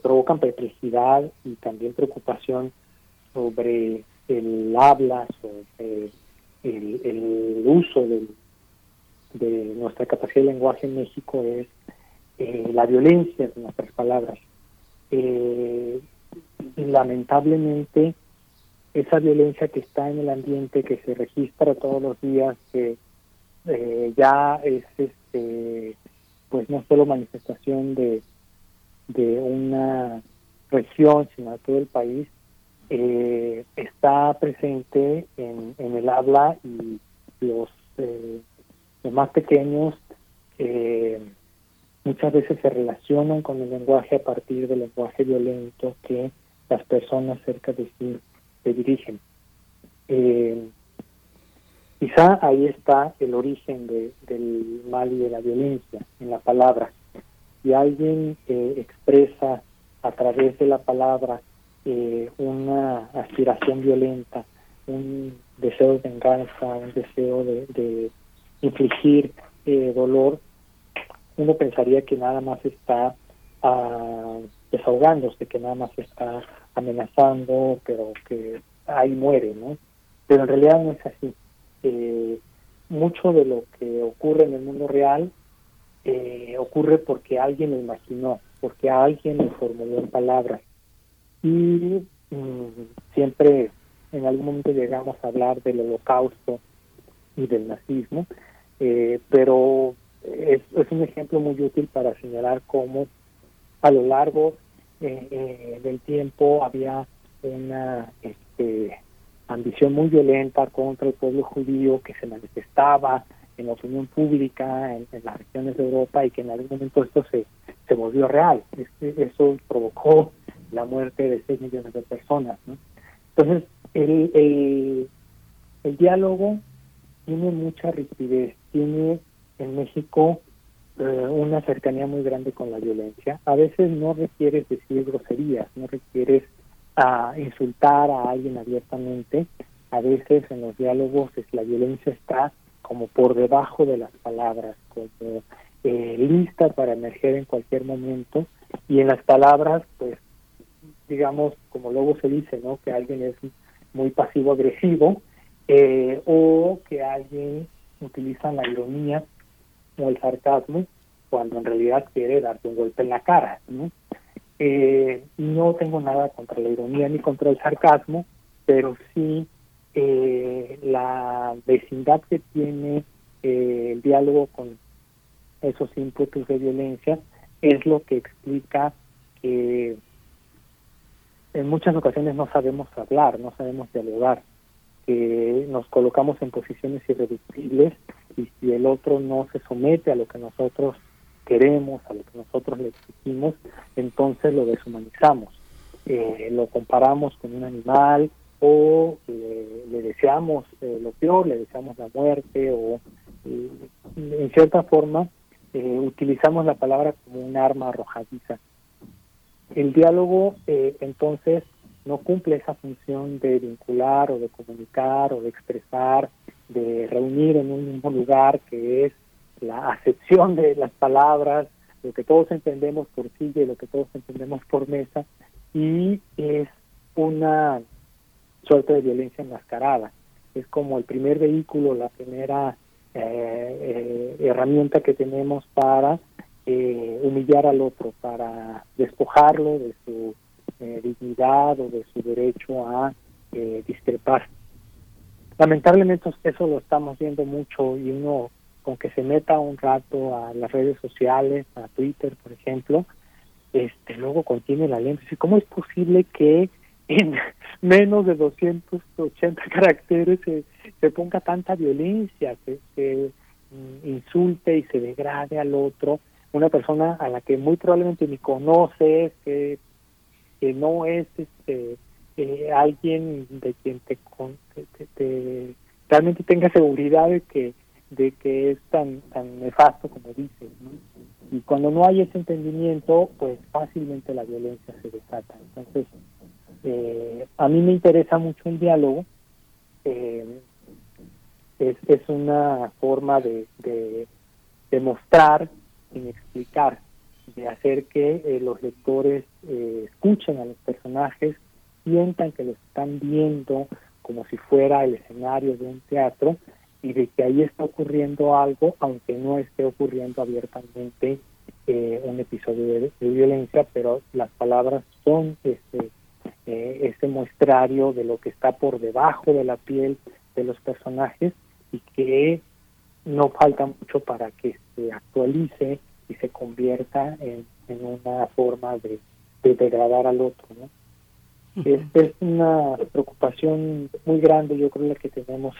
provocan perplejidad y también preocupación sobre el habla, sobre el, uso de nuestra capacidad de lenguaje en México es eh, la violencia de nuestras palabras. y lamentablemente, esa violencia que está en el ambiente, que se registra todos los días, que ya es este, pues no solo manifestación de, de una región, sino de todo el país, eh, está presente en, el habla y los, eh, los más pequeños eh, muchas veces se relacionan con el lenguaje a partir del lenguaje violento que las personas cerca de sí se dirigen. Quizá ahí está el origen del mal y de la violencia, en la palabra. Si alguien eh, expresa a través de la palabra eh, una aspiración violenta, un deseo de venganza, un deseo de, infligir eh, dolor, uno pensaría que nada más está ah, desahogándose, que nada más está amenazando, pero que ahí muere, ¿no? Pero en realidad no es así eh, mucho de lo que ocurre en el mundo real eh, ocurre porque alguien lo imaginó, porque alguien lo formuló en palabras. Y mm, siempre en algún momento llegamos a hablar del holocausto y del nazismo, eh, pero es, es, un ejemplo muy útil para señalar cómo a lo largo eh, eh, del tiempo había una este, ambición muy violenta contra el pueblo judío que se manifestaba en la opinión pública en, las regiones de Europa y que en algún momento esto se, se volvió real. Eso provocó la muerte de 6 millones de personas. Entonces, el, el, el diálogo tiene mucha rigidez, tiene en México eh, una cercanía muy grande con la violencia. A veces no requieres decir groserías, no requieres a insultar a alguien abiertamente. A veces en los diálogos la violencia está como por debajo de las palabras, como eh, lista para emerger en cualquier momento. Y en las palabras, pues, digamos, como luego se dice, ¿no? Que alguien es muy pasivo-agresivo eh, o que alguien utiliza la ironía o el sarcasmo cuando en realidad quiere darte un golpe en la cara. ¿no? Eh, no tengo nada contra la ironía ni contra el sarcasmo, pero sí eh, la vecindad que tiene eh, el diálogo con esos ímpetus de violencia es lo que explica que en muchas ocasiones no sabemos hablar, no sabemos dialogar, que nos colocamos en posiciones irreductibles y si el otro no se somete a lo que nosotros queremos, a lo que nosotros le exigimos, entonces lo deshumanizamos. Eh, lo comparamos con un animal o le, deseamos eh, lo peor, le deseamos la muerte o eh, en cierta forma utilizamos la palabra como un arma arrojadiza. El diálogo entonces no cumple esa función de vincular o de comunicar o de expresar, de reunir en un mismo lugar que es la acepción de las palabras, lo que todos entendemos por silla y lo que todos entendemos por mesa, y es una suerte de violencia enmascarada. Es como el primer vehículo, la primera eh, eh, herramienta que tenemos para eh, humillar al otro, para despojarlo de su dignidad o de su derecho a discrepar. Lamentablemente eso lo estamos viendo mucho y uno con que se meta un rato a las redes sociales, a Twitter, por ejemplo, este luego contiene la lente. ¿Cómo es posible que en menos de 280 caracteres se, ponga tanta violencia, se, se mm, insulte y se degrade al otro? Una persona a la que muy probablemente ni conoces, que, que no es este eh, alguien de quien te, te, realmente tenga seguridad de que de que es tan tan nefasto como dices y cuando no hay ese entendimiento pues fácilmente la violencia se desata. Entonces eh, a mí me interesa mucho el diálogo. Eh, es, es una forma de, de, de mostrar sin explicar de hacer que eh, los lectores escuchen a los personajes sientan que lo están viendo como si fuera el escenario de un teatro y de que ahí está ocurriendo algo, aunque no esté ocurriendo abiertamente eh, un episodio de, violencia, pero las palabras son este, eh, ese muestrario de lo que está por debajo de la piel de los personajes y que no falta mucho para que se actualice y se convierta en, una forma de, de degradar al otro, ¿no? Es una preocupación muy grande, yo creo, la que tenemos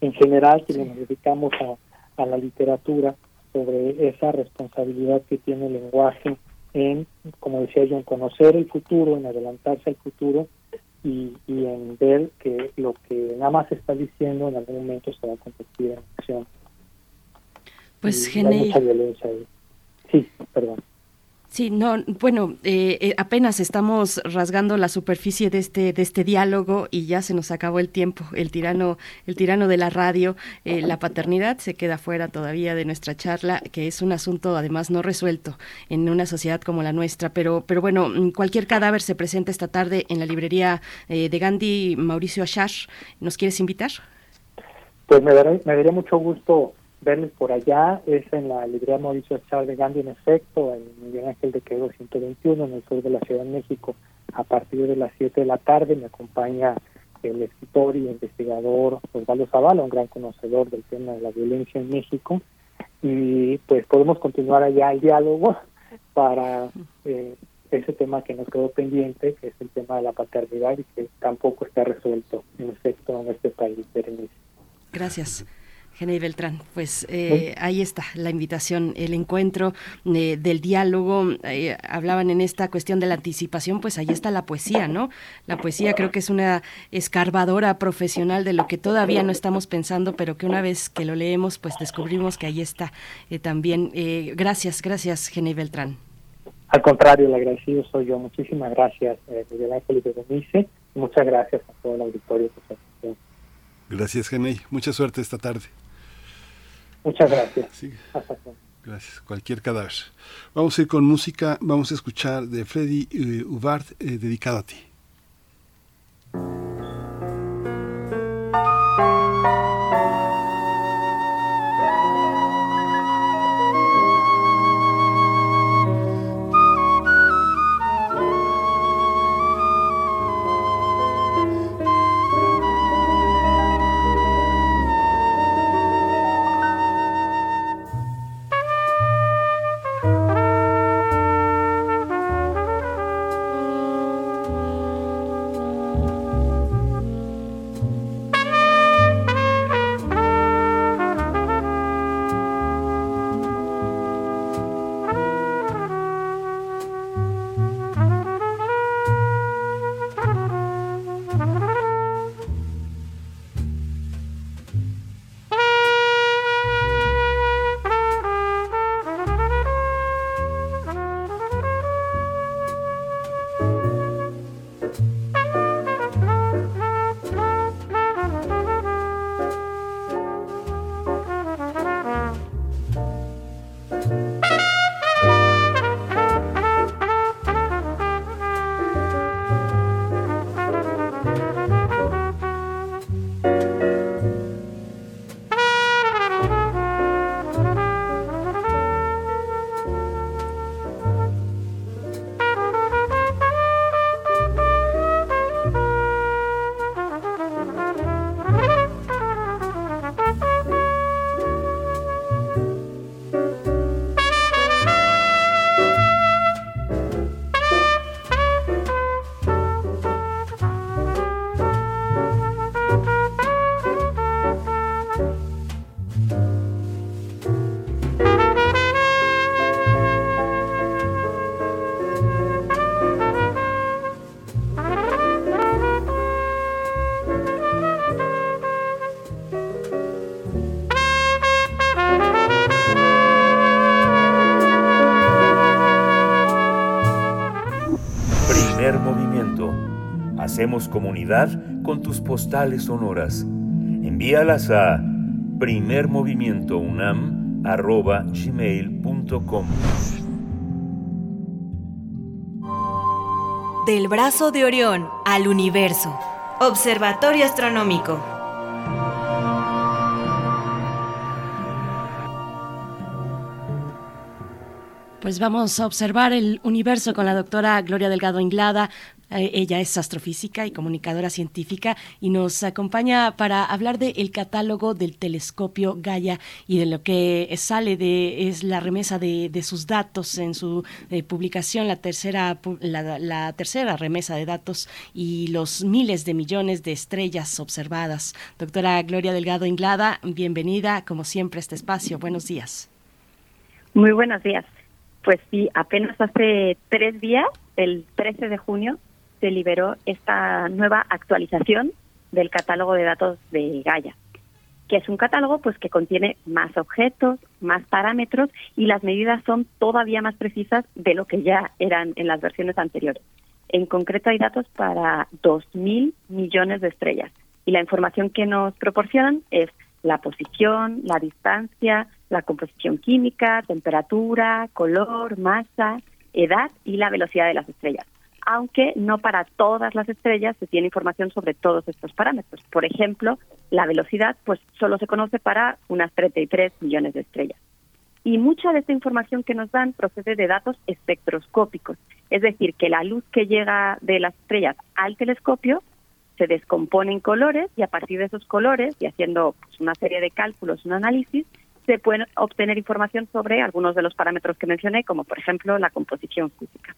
en general, que nos dedicamos a, a la literatura, sobre esa responsabilidad que tiene el lenguaje en, como decía yo, en conocer el futuro, en adelantarse al futuro y, y en ver que lo que nada más está diciendo en algún momento se va a convertir en acción. Pues, Gene... mucha violencia ahí. Sí, perdón. Sí, no, bueno, eh, eh, apenas estamos rasgando la superficie de este de este diálogo y ya se nos acabó el tiempo. El tirano, el tirano de la radio, eh, la paternidad se queda fuera todavía de nuestra charla, que es un asunto además no resuelto en una sociedad como la nuestra. Pero, pero bueno, mm, cualquier cadáver se presenta esta tarde en la librería de Gandhi, Mauricio Ashar. ¿Nos quieres invitar? Pues me daría, me daría mucho gusto verles por allá. Es en la librería Mauricio Char de Gandhi, en efecto, en Miguel Ángel de Quevedo 121, en el sur de la Ciudad de México, a partir de las 7 de la tarde. Me acompaña el escritor y investigador Osvaldo Zavala, un gran conocedor del tema de la violencia en México. Y pues podemos continuar allá el diálogo para eh, ese tema que nos quedó pendiente, que es el tema de la paternidad y que tampoco está resuelto, en efecto, en este país, Berenice. Gracias. Genei Beltrán, pues eh, ahí está la invitación, el encuentro eh, del diálogo. Eh, hablaban en esta cuestión de la anticipación, pues ahí está la poesía, ¿no? La poesía creo que es una escarbadora profesional de lo que todavía no estamos pensando, pero que una vez que lo leemos, pues descubrimos que ahí está también. gracias, gracias, Genei Beltrán. Al contrario, el agradecido soy yo. Muchísimas gracias, Miguel Ángel y Berenice. Muchas gracias a todo el auditorio por su atención. Gracias, Genei. Mucha suerte esta tarde. Muchas gracias. Gracias. Cualquier cadáver. Vamos a ir con música. Vamos a escuchar de Freddy eh, Ubart, eh, dedicado a ti. Comunidad con tus postales sonoras. Envíalas a primermovimientounam.gmail.com Del brazo de Orión al universo. Observatorio Astronómico. Pues vamos a observar el universo con la doctora Gloria Delgado Inglada, ella es astrofísica y comunicadora científica y nos acompaña para hablar del catálogo del telescopio Gaia y de lo que sale de es la remesa de, sus datos en su eh, publicación, la tercera, la, tercera remesa de datos y los miles de millones de estrellas observadas. Doctora Gloria Delgado Inglada, bienvenida como siempre a este espacio. Buenos días. Muy buenos días. Pues sí, apenas hace tres días, el 13 de junio, se liberó esta nueva actualización del catálogo de datos de Gaia, que es un catálogo pues que contiene más objetos, más parámetros y las medidas son todavía más precisas de lo que ya eran en las versiones anteriores. En concreto hay datos para 2.000 millones de estrellas y la información que nos proporcionan es la posición, la distancia, la composición química, temperatura, color, masa, edad y la velocidad de las estrellas aunque no para todas las estrellas se tiene información sobre todos estos parámetros. Por ejemplo, la velocidad pues solo se conoce para unas 33 millones de estrellas. Y mucha de esta información que nos dan procede de datos espectroscópicos, es decir, que la luz que llega de las estrellas al telescopio se descompone en colores y a partir de esos colores y haciendo pues, una serie de cálculos, un análisis, se puede obtener información sobre algunos de los parámetros que mencioné, como por ejemplo la composición física.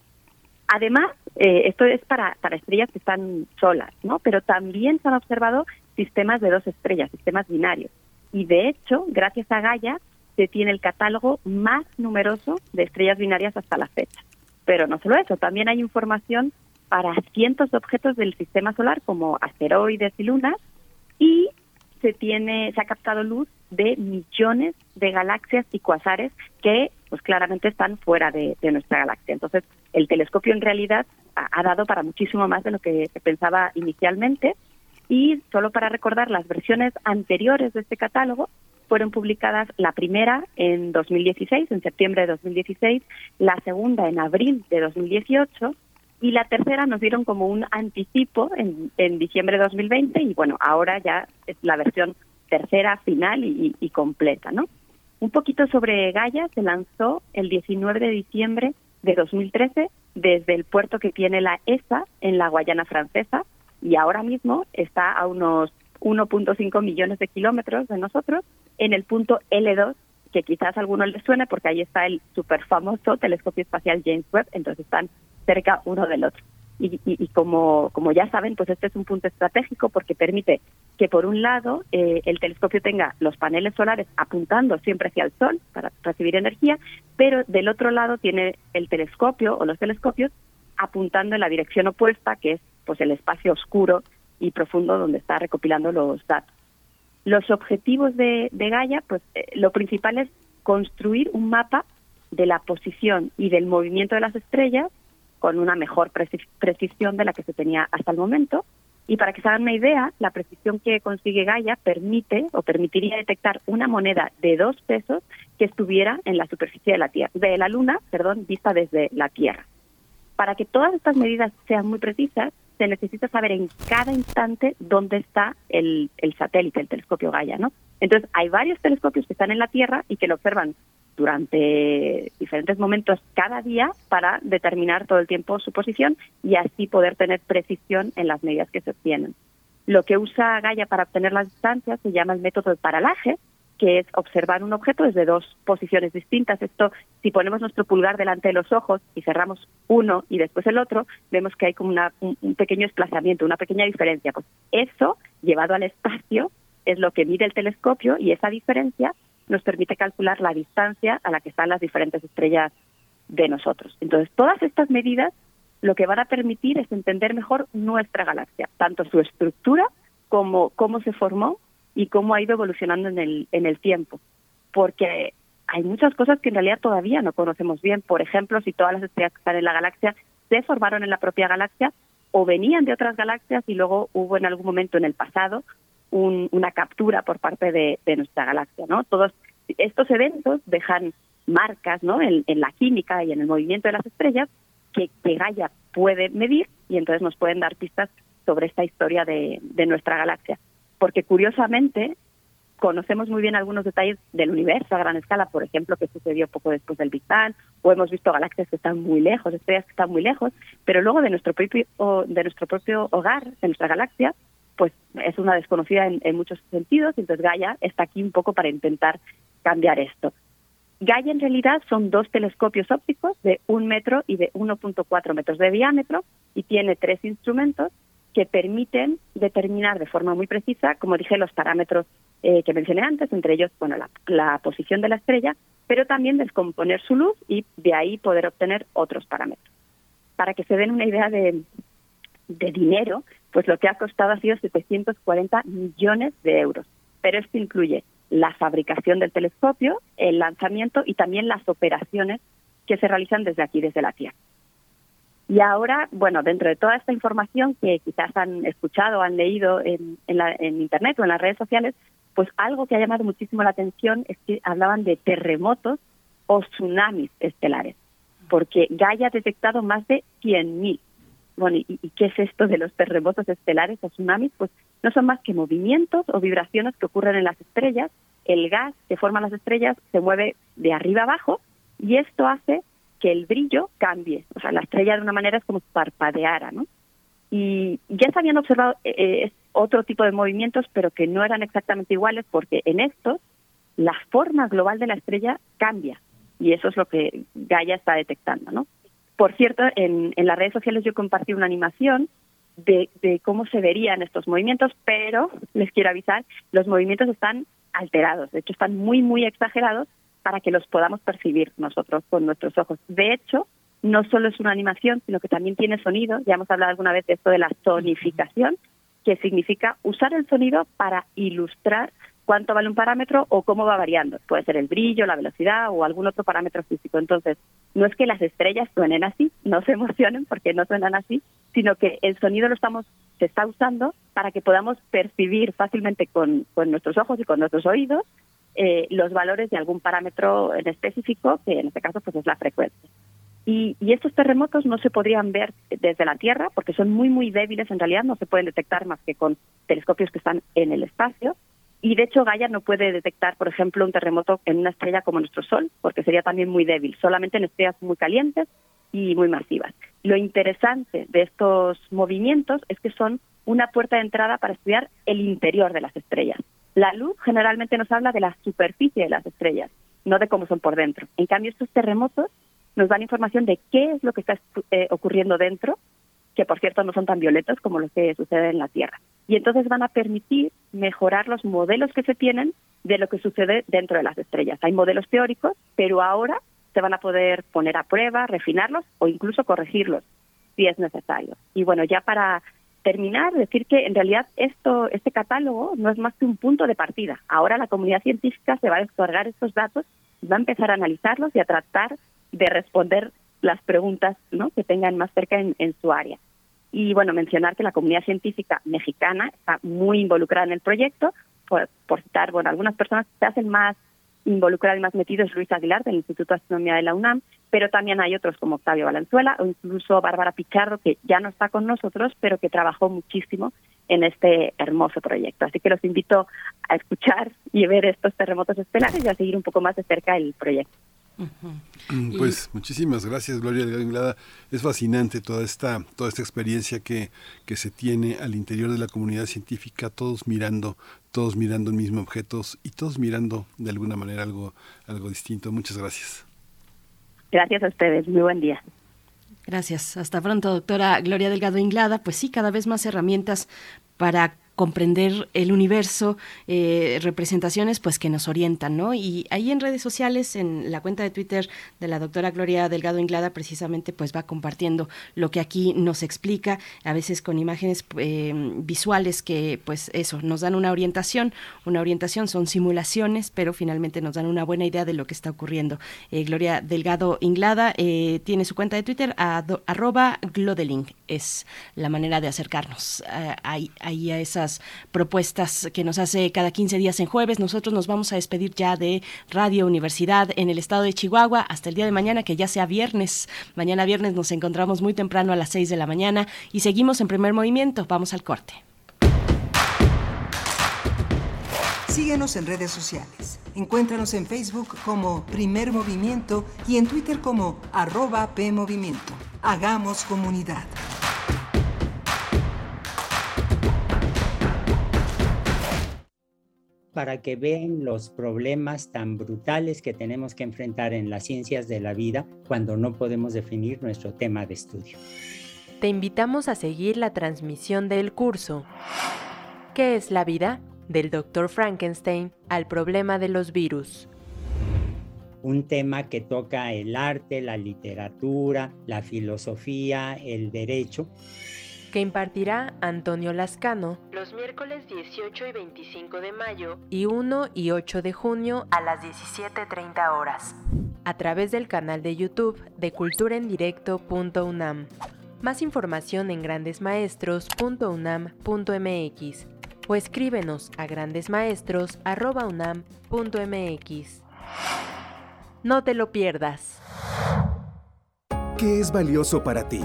Además, eh, esto es para, para estrellas que están solas, ¿no? Pero también se han observado sistemas de dos estrellas, sistemas binarios. Y de hecho, gracias a Gaia, se tiene el catálogo más numeroso de estrellas binarias hasta la fecha. Pero no solo eso, también hay información para cientos de objetos del sistema solar como asteroides y lunas y se tiene se ha captado luz de millones de galaxias y cuasares que pues claramente están fuera de, nuestra galaxia. Entonces, el telescopio en realidad ha, dado para muchísimo más de lo que se pensaba inicialmente y solo para recordar las versiones anteriores de este catálogo fueron publicadas la primera en 2016, en septiembre de 2016, la segunda en abril de 2018 y la tercera nos dieron como un anticipo en, en diciembre de 2020 y bueno, ahora ya es la versión tercera final y, y, completa, ¿no? Un poquito sobre Gaia se lanzó el 19 de diciembre de 2013 desde el puerto que tiene la ESA en la Guayana Francesa y ahora mismo está a unos 1.5 millones de kilómetros de nosotros en el punto L2 que quizás a alguno les suene porque ahí está el súper famoso telescopio espacial James Webb, entonces están cerca uno del otro. Y, como, como ya saben, pues este es un punto estratégico porque permite que por un lado eh, el telescopio tenga los paneles solares apuntando siempre hacia el sol para recibir energía, pero del otro lado tiene el telescopio o los telescopios apuntando en la dirección opuesta, que es pues el espacio oscuro y profundo donde está recopilando los datos. Los objetivos de, de Gaia, pues eh, lo principal es construir un mapa de la posición y del movimiento de las estrellas con una mejor precisión de la que se tenía hasta el momento. Y para que se hagan una idea, la precisión que consigue Gaia permite o permitiría detectar una moneda de dos pesos que estuviera en la superficie de la Tierra, de la Luna, perdón, vista desde la Tierra. Para que todas estas medidas sean muy precisas, se necesita saber en cada instante dónde está el, el satélite, el telescopio Gaia, ¿no? Entonces, hay varios telescopios que están en la Tierra y que lo observan durante diferentes momentos cada día para determinar todo el tiempo su posición y así poder tener precisión en las medidas que se obtienen. Lo que usa Gaia para obtener las distancias se llama el método de paralaje, que es observar un objeto desde dos posiciones distintas. Esto, si ponemos nuestro pulgar delante de los ojos y cerramos uno y después el otro, vemos que hay como un, un pequeño desplazamiento, una pequeña diferencia. Pues eso, llevado al espacio, es lo que mide el telescopio y esa diferencia nos permite calcular la distancia a la que están las diferentes estrellas de nosotros. Entonces, todas estas medidas lo que van a permitir es entender mejor nuestra galaxia, tanto su estructura como cómo se formó y cómo ha ido evolucionando en el, en el tiempo. Porque hay muchas cosas que en realidad todavía no conocemos bien. Por ejemplo, si todas las estrellas que están en la galaxia se formaron en la propia galaxia o venían de otras galaxias y luego hubo en algún momento en el pasado una captura por parte de, nuestra galaxia, ¿no? Todos estos eventos dejan marcas, ¿no? En, la química y en el movimiento de las estrellas que, Gaia puede medir y entonces nos pueden dar pistas sobre esta historia de, nuestra galaxia. Porque curiosamente conocemos muy bien algunos detalles del universo a gran escala, por ejemplo, que sucedió poco después del Big Bang, o hemos visto galaxias que están muy lejos, estrellas que están muy lejos, pero luego de nuestro propio, de nuestro propio hogar, de nuestra galaxia, pues es una desconocida en, muchos sentidos, entonces Gaia está aquí un poco para intentar cambiar esto. Gaia en realidad son dos telescopios ópticos de un metro y de 1.4 metros de diámetro y tiene tres instrumentos que permiten determinar de forma muy precisa, como dije, los parámetros eh, que mencioné antes, entre ellos, bueno, la, posición de la estrella, pero también descomponer su luz y de ahí poder obtener otros parámetros. Para que se den una idea de, de dinero, pues lo que ha costado ha sido 740 millones de euros. Pero esto incluye la fabricación del telescopio, el lanzamiento y también las operaciones que se realizan desde aquí, desde la Tierra. Y ahora, bueno, dentro de toda esta información que quizás han escuchado, han leído en, en Internet o en las redes sociales, pues algo que ha llamado muchísimo la atención es que hablaban de terremotos o tsunamis estelares, porque Gaia ha detectado más de 100.000 bueno, ¿y, ¿y, qué es esto de los terremotos estelares o tsunamis? Pues no son más que movimientos o vibraciones que ocurren en las estrellas. El gas que forma las estrellas se mueve de arriba abajo y esto hace que el brillo cambie. O sea, la estrella de una manera es como parpadeara, ¿no? Y ya se habían observado eh, eh otro tipo de movimientos, pero que no eran exactamente iguales, porque en estos la forma global de la estrella cambia. Y eso es lo que Gaia está detectando, ¿no? Por cierto, en, en las redes sociales yo compartí una animación de, de cómo se verían estos movimientos, pero les quiero avisar, los movimientos están alterados, de hecho están muy, muy exagerados para que los podamos percibir nosotros con nuestros ojos. De hecho, no solo es una animación, sino que también tiene sonido. Ya hemos hablado alguna vez de esto de la sonificación, que significa usar el sonido para ilustrar cuánto vale un parámetro o cómo va variando. Puede ser el brillo, la velocidad o algún otro parámetro físico. Entonces, no es que las estrellas suenen así, no se emocionen porque no suenan así, sino que el sonido lo estamos se está usando para que podamos percibir fácilmente con, con nuestros ojos y con nuestros oídos eh, los valores de algún parámetro en específico, que en este caso pues es la frecuencia. Y, y, estos terremotos no se podrían ver desde la Tierra porque son muy, muy débiles en realidad, no se pueden detectar más que con telescopios que están en el espacio. Y de hecho Gaia no puede detectar, por ejemplo, un terremoto en una estrella como nuestro Sol porque sería también muy débil, solamente en estrellas muy calientes y muy masivas. Lo interesante de estos movimientos es que son una puerta de entrada para estudiar el interior de las estrellas. La luz generalmente nos habla de la superficie de las estrellas, no de cómo son por dentro. En cambio, estos terremotos nos dan información de qué es lo que está eh, ocurriendo dentro, que por cierto no son tan violetos como los que sucede en la Tierra. Y entonces van a permitir mejorar los modelos que se tienen de lo que sucede dentro de las estrellas. Hay modelos teóricos, pero ahora se van a poder poner a prueba, refinarlos o incluso corregirlos si es necesario. Y bueno, ya para terminar, decir que en realidad esto, este catálogo no es más que un punto de partida. Ahora la comunidad científica se va a descargar estos datos, va a empezar a analizarlos y a tratar de responder las preguntas ¿no? que tengan más cerca en, su área. Y bueno, mencionar que la comunidad científica mexicana está muy involucrada en el proyecto, por, por citar, bueno, algunas personas se hacen más involucradas y más metidos Luis Aguilar del Instituto de Astronomía de la UNAM, pero también hay otros como Octavio Valenzuela o incluso Bárbara Pichardo, que ya no está con nosotros, pero que trabajó muchísimo en este hermoso proyecto. Así que los invito a escuchar y ver estos terremotos estelares y a seguir un poco más de cerca el proyecto. Mm, pues muchísimas gracias, Gloria Delgado Inglada. Es fascinante toda esta, toda esta experiencia que, que se tiene al interior de la comunidad científica, todos mirando, todos mirando el mismo objetos y todos mirando de alguna manera algo, algo distinto. Muchas gracias. Gracias a ustedes. Muy buen día. Gracias. Hasta pronto, doctora Gloria Delgado Inglada. Pues sí, cada vez más herramientas para comprender el universo, eh, representaciones pues que nos orientan, ¿no? Y ahí en redes sociales, en la cuenta de Twitter de la doctora Gloria Delgado Inglada, precisamente pues va compartiendo lo que aquí nos explica, a veces con imágenes eh, visuales que pues eso, nos dan una orientación, una orientación son simulaciones, pero finalmente nos dan una buena idea de lo que está ocurriendo. Eh, Gloria Delgado Inglada tiene su cuenta de Twitter, arroba Glodeling, es la manera de acercarnos ahí a esa propuestas que nos hace cada 15 días en jueves. Nosotros nos vamos a despedir ya de Radio Universidad en el estado de Chihuahua hasta el día de mañana, que ya sea viernes. Mañana viernes nos encontramos muy temprano a las 6 de la mañana y seguimos en primer movimiento. Vamos al corte. Síguenos en redes sociales. Encuéntranos en Facebook como Primer Movimiento y en Twitter como arroba PMovimiento. Hagamos comunidad. Para que vean los problemas tan brutales que tenemos que enfrentar en las ciencias de la vida cuando no podemos definir nuestro tema de estudio. Te invitamos a seguir la transmisión del curso ¿Qué es la vida? del Dr. Frankenstein al problema de los virus. Un tema que toca el arte, la literatura, la filosofía, el derecho que impartirá Antonio Lascano los miércoles 18 y 25 de mayo y 1 y 8 de junio a las 17.30 horas, a través del canal de YouTube de culturaendirecto.unam. Más información en grandesmaestros.unam.mx o escríbenos a grandesmaestros.unam.mx. No te lo pierdas. ¿Qué es valioso para ti?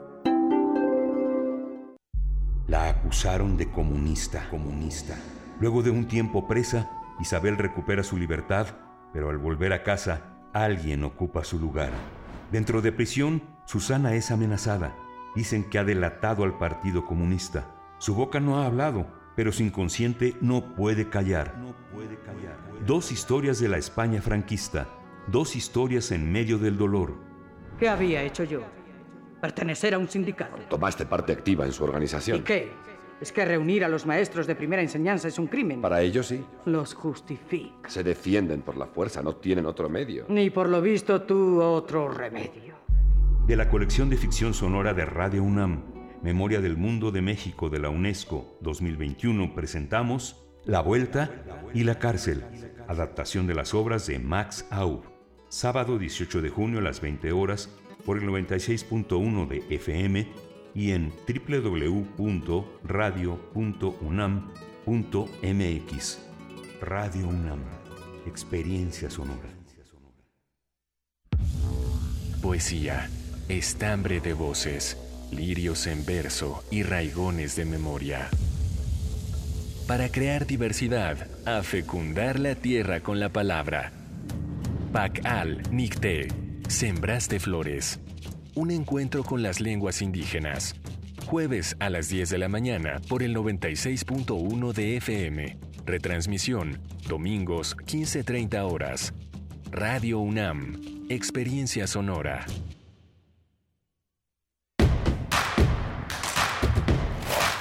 La acusaron de comunista, comunista. Luego de un tiempo presa, Isabel recupera su libertad, pero al volver a casa, alguien ocupa su lugar. Dentro de prisión, Susana es amenazada. Dicen que ha delatado al Partido Comunista. Su boca no ha hablado, pero su inconsciente no puede callar. No puede callar. Dos historias de la España franquista. Dos historias en medio del dolor. ¿Qué había hecho yo? Pertenecer a un sindicato. Tomaste parte activa en su organización. ¿Y qué? ¿Es que reunir a los maestros de primera enseñanza es un crimen? Para ellos sí. Los justifica. Se defienden por la fuerza, no tienen otro medio. Ni por lo visto tú otro remedio. De la colección de ficción sonora de Radio UNAM, Memoria del Mundo de México de la UNESCO 2021, presentamos La Vuelta y la Cárcel, adaptación de las obras de Max Aub. Sábado 18 de junio a las 20 horas por el 96.1 de FM y en www.radio.unam.mx. Radio UNAM, experiencia sonora. Poesía, estambre de voces, lirios en verso y raigones de memoria. Para crear diversidad, a fecundar la tierra con la palabra. Pacal Nicté, Sembraste Flores. Un encuentro con las lenguas indígenas. Jueves a las 10 de la mañana por el 96.1 de FM. Retransmisión, domingos 15.30 horas. Radio UNAM, Experiencia Sonora.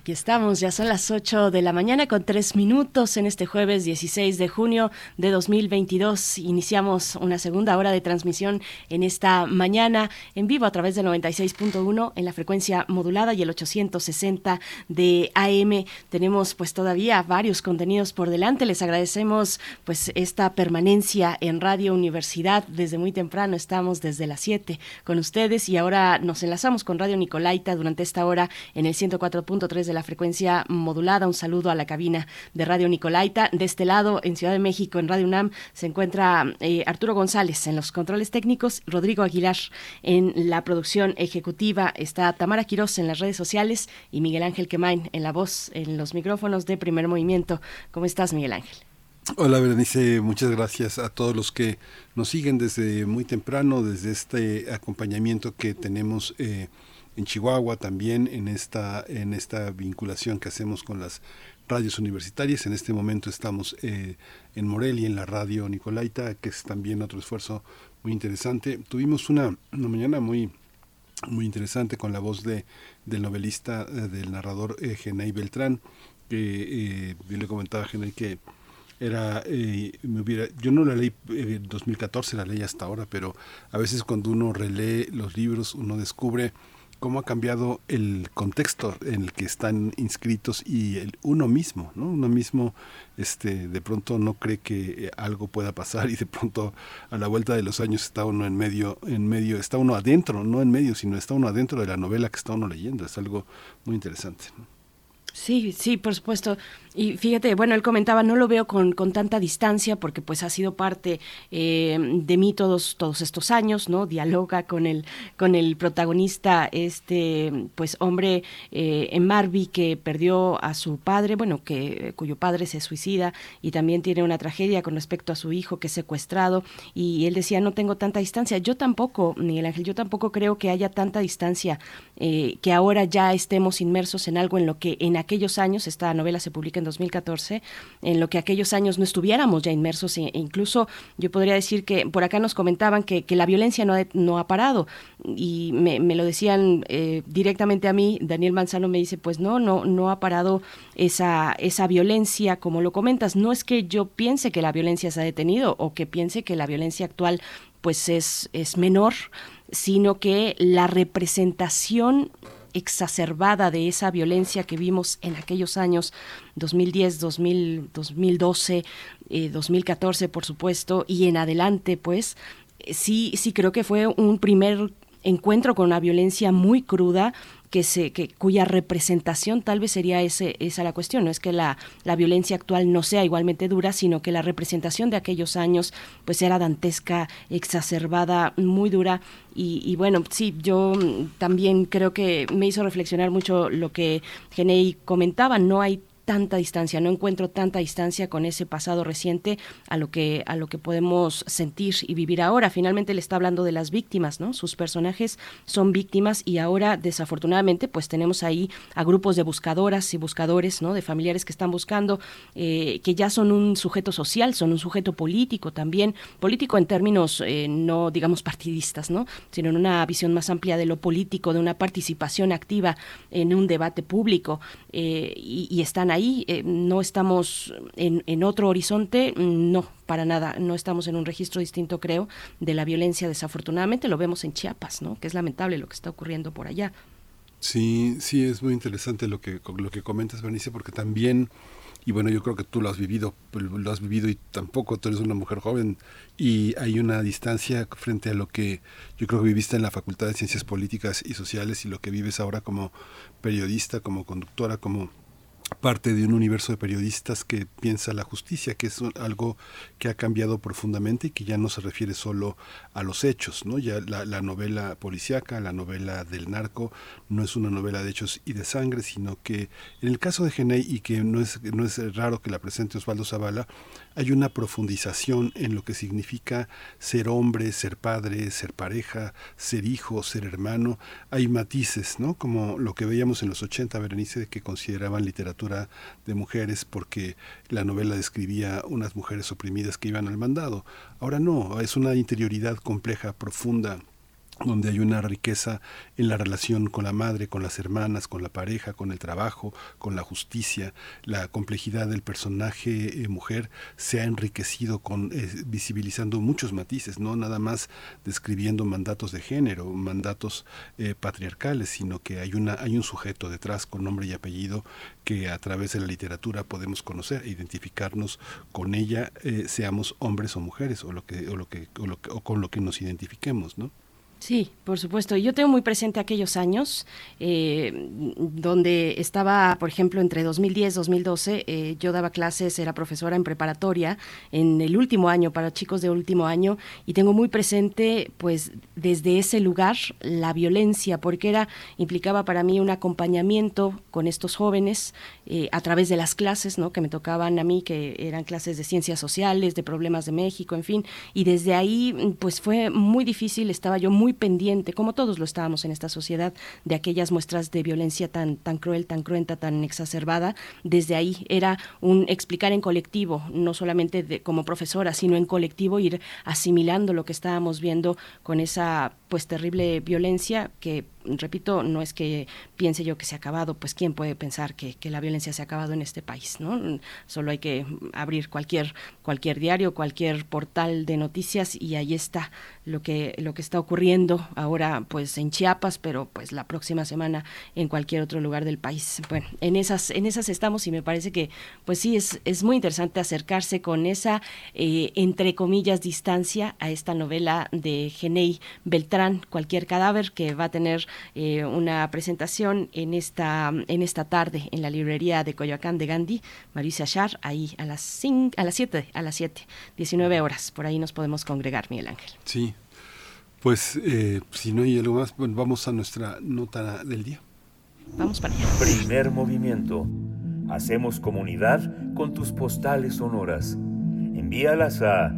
Aquí estamos, ya son las 8 de la mañana con 3 minutos en este jueves 16 de junio de 2022. Iniciamos una segunda hora de transmisión en esta mañana en vivo a través del 96.1 en la frecuencia modulada y el 860 de AM. Tenemos pues todavía varios contenidos por delante. Les agradecemos pues esta permanencia en Radio Universidad desde muy temprano. Estamos desde las 7 con ustedes y ahora nos enlazamos con Radio Nicolaita durante esta hora en el 104.3 de la frecuencia modulada. Un saludo a la cabina de Radio Nicolaita. De este lado, en Ciudad de México, en Radio UNAM, se encuentra eh, Arturo González en los controles técnicos, Rodrigo Aguilar en la producción ejecutiva, está Tamara Quirós en las redes sociales y Miguel Ángel Quemain en la voz, en los micrófonos de primer movimiento. ¿Cómo estás, Miguel Ángel? Hola Berenice, muchas gracias a todos los que nos siguen desde muy temprano, desde este acompañamiento que tenemos eh, en Chihuahua también en esta en esta vinculación que hacemos con las radios universitarias. En este momento estamos eh, en Morelia, en la radio Nicolaita, que es también otro esfuerzo muy interesante. Tuvimos una, una mañana muy muy interesante con la voz de del novelista, eh, del narrador eh, Beltrán, que eh, yo le comentaba a Genei que era eh, me hubiera yo no la leí en 2014 la leí hasta ahora pero a veces cuando uno relee los libros uno descubre cómo ha cambiado el contexto en el que están inscritos y el uno mismo, ¿no? Uno mismo este de pronto no cree que eh, algo pueda pasar y de pronto a la vuelta de los años está uno en medio en medio está uno adentro, no en medio, sino está uno adentro de la novela que está uno leyendo, es algo muy interesante. ¿no? Sí, sí, por supuesto. Y fíjate, bueno, él comentaba, no lo veo con, con tanta distancia porque pues ha sido parte eh, de mí todos, todos estos años, ¿no? Dialoga con el, con el protagonista, este, pues hombre eh, en Marby que perdió a su padre, bueno, que cuyo padre se suicida y también tiene una tragedia con respecto a su hijo que es secuestrado. Y él decía, no tengo tanta distancia. Yo tampoco, Miguel Ángel, yo tampoco creo que haya tanta distancia, eh, que ahora ya estemos inmersos en algo en lo que en aquel aquellos años, esta novela se publica en 2014, en lo que aquellos años no estuviéramos ya inmersos, e incluso yo podría decir que por acá nos comentaban que, la violencia no ha, no ha parado, y me, lo decían eh, directamente a mí, Daniel Manzano me dice, pues no, no, no ha parado esa, esa violencia, como lo comentas, no es que yo piense que la violencia se ha detenido o que piense que la violencia actual pues es, es menor, sino que la representación exacerbada de esa violencia que vimos en aquellos años 2010, 2012, 2014, por supuesto, y en adelante, pues sí, sí creo que fue un primer encuentro con una violencia muy cruda, que se, que, cuya representación tal vez sería ese, esa la cuestión, no es que la, la, violencia actual no sea igualmente dura, sino que la representación de aquellos años pues era dantesca, exacerbada, muy dura. Y, y bueno, sí, yo también creo que me hizo reflexionar mucho lo que Genei comentaba, no hay tanta distancia, no encuentro tanta distancia con ese pasado reciente a lo que a lo que podemos sentir y vivir ahora. Finalmente le está hablando de las víctimas, ¿no? Sus personajes son víctimas y ahora desafortunadamente pues tenemos ahí a grupos de buscadoras y buscadores, ¿no? De familiares que están buscando eh, que ya son un sujeto social, son un sujeto político también, político en términos eh, no digamos partidistas, ¿no? Sino en una visión más amplia de lo político, de una participación activa en un debate público eh, y, y están ahí eh, no estamos en, en otro horizonte, no, para nada, no estamos en un registro distinto, creo, de la violencia, desafortunadamente lo vemos en Chiapas, ¿no? que es lamentable lo que está ocurriendo por allá. Sí, sí, es muy interesante lo que, lo que comentas, Bernice, porque también y bueno, yo creo que tú lo has vivido, lo has vivido y tampoco tú eres una mujer joven y hay una distancia frente a lo que yo creo que viviste en la Facultad de Ciencias Políticas y Sociales y lo que vives ahora como periodista, como conductora, como parte de un universo de periodistas que piensa la justicia, que es algo que ha cambiado profundamente y que ya no se refiere solo a los hechos, ¿no? Ya la, novela policíaca, la novela del narco, no es una novela de hechos y de sangre, sino que en el caso de Genei, y que no es, no es raro que la presente Osvaldo Zavala, hay una profundización en lo que significa ser hombre, ser padre, ser pareja, ser hijo, ser hermano. Hay matices, ¿no? Como lo que veíamos en los 80, Berenice, que consideraban literatura de mujeres porque la novela describía unas mujeres oprimidas que iban al mandado. Ahora no, es una interioridad compleja, profunda donde hay una riqueza en la relación con la madre, con las hermanas, con la pareja, con el trabajo, con la justicia, la complejidad del personaje eh, mujer se ha enriquecido con eh, visibilizando muchos matices, no nada más describiendo mandatos de género, mandatos eh, patriarcales, sino que hay una hay un sujeto detrás con nombre y apellido que a través de la literatura podemos conocer e identificarnos con ella, seamos hombres o mujeres o lo que o lo que o, lo o con lo que nos identifiquemos, ¿no? Sí, por supuesto. Yo tengo muy presente aquellos años eh, donde estaba, por ejemplo, entre 2010 y 2012, eh, yo daba clases, era profesora en preparatoria en el último año, para chicos de último año, y tengo muy presente, pues, desde ese lugar, la violencia, porque era, implicaba para mí un acompañamiento con estos jóvenes eh, a través de las clases, ¿no? Que me tocaban a mí, que eran clases de ciencias sociales, de problemas de México, en fin, y desde ahí, pues, fue muy difícil, estaba yo muy pendiente, como todos lo estábamos en esta sociedad, de aquellas muestras de violencia tan, tan cruel, tan cruenta, tan exacerbada. Desde ahí era un explicar en colectivo, no solamente de, como profesora, sino en colectivo ir asimilando lo que estábamos viendo con esa pues terrible violencia que repito, no es que piense yo que se ha acabado, pues quién puede pensar que, la violencia se ha acabado en este país, ¿no? Solo hay que abrir cualquier, cualquier diario, cualquier portal de noticias y ahí está lo que, lo que está ocurriendo ahora pues en Chiapas, pero pues la próxima semana en cualquier otro lugar del país. Bueno, en esas, en esas estamos y me parece que pues sí es, es muy interesante acercarse con esa eh, entre comillas distancia a esta novela de Genei Beltrán, cualquier cadáver que va a tener eh, una presentación en esta, en esta tarde en la librería de Coyoacán de Gandhi, Marisa Shar, ahí a las, cinco, a las 7, a las 7, 19 horas, por ahí nos podemos congregar, Miguel Ángel. Sí, pues eh, si no hay algo más, vamos a nuestra nota del día. Vamos para allá. Primer movimiento. Hacemos comunidad con tus postales sonoras. Envíalas a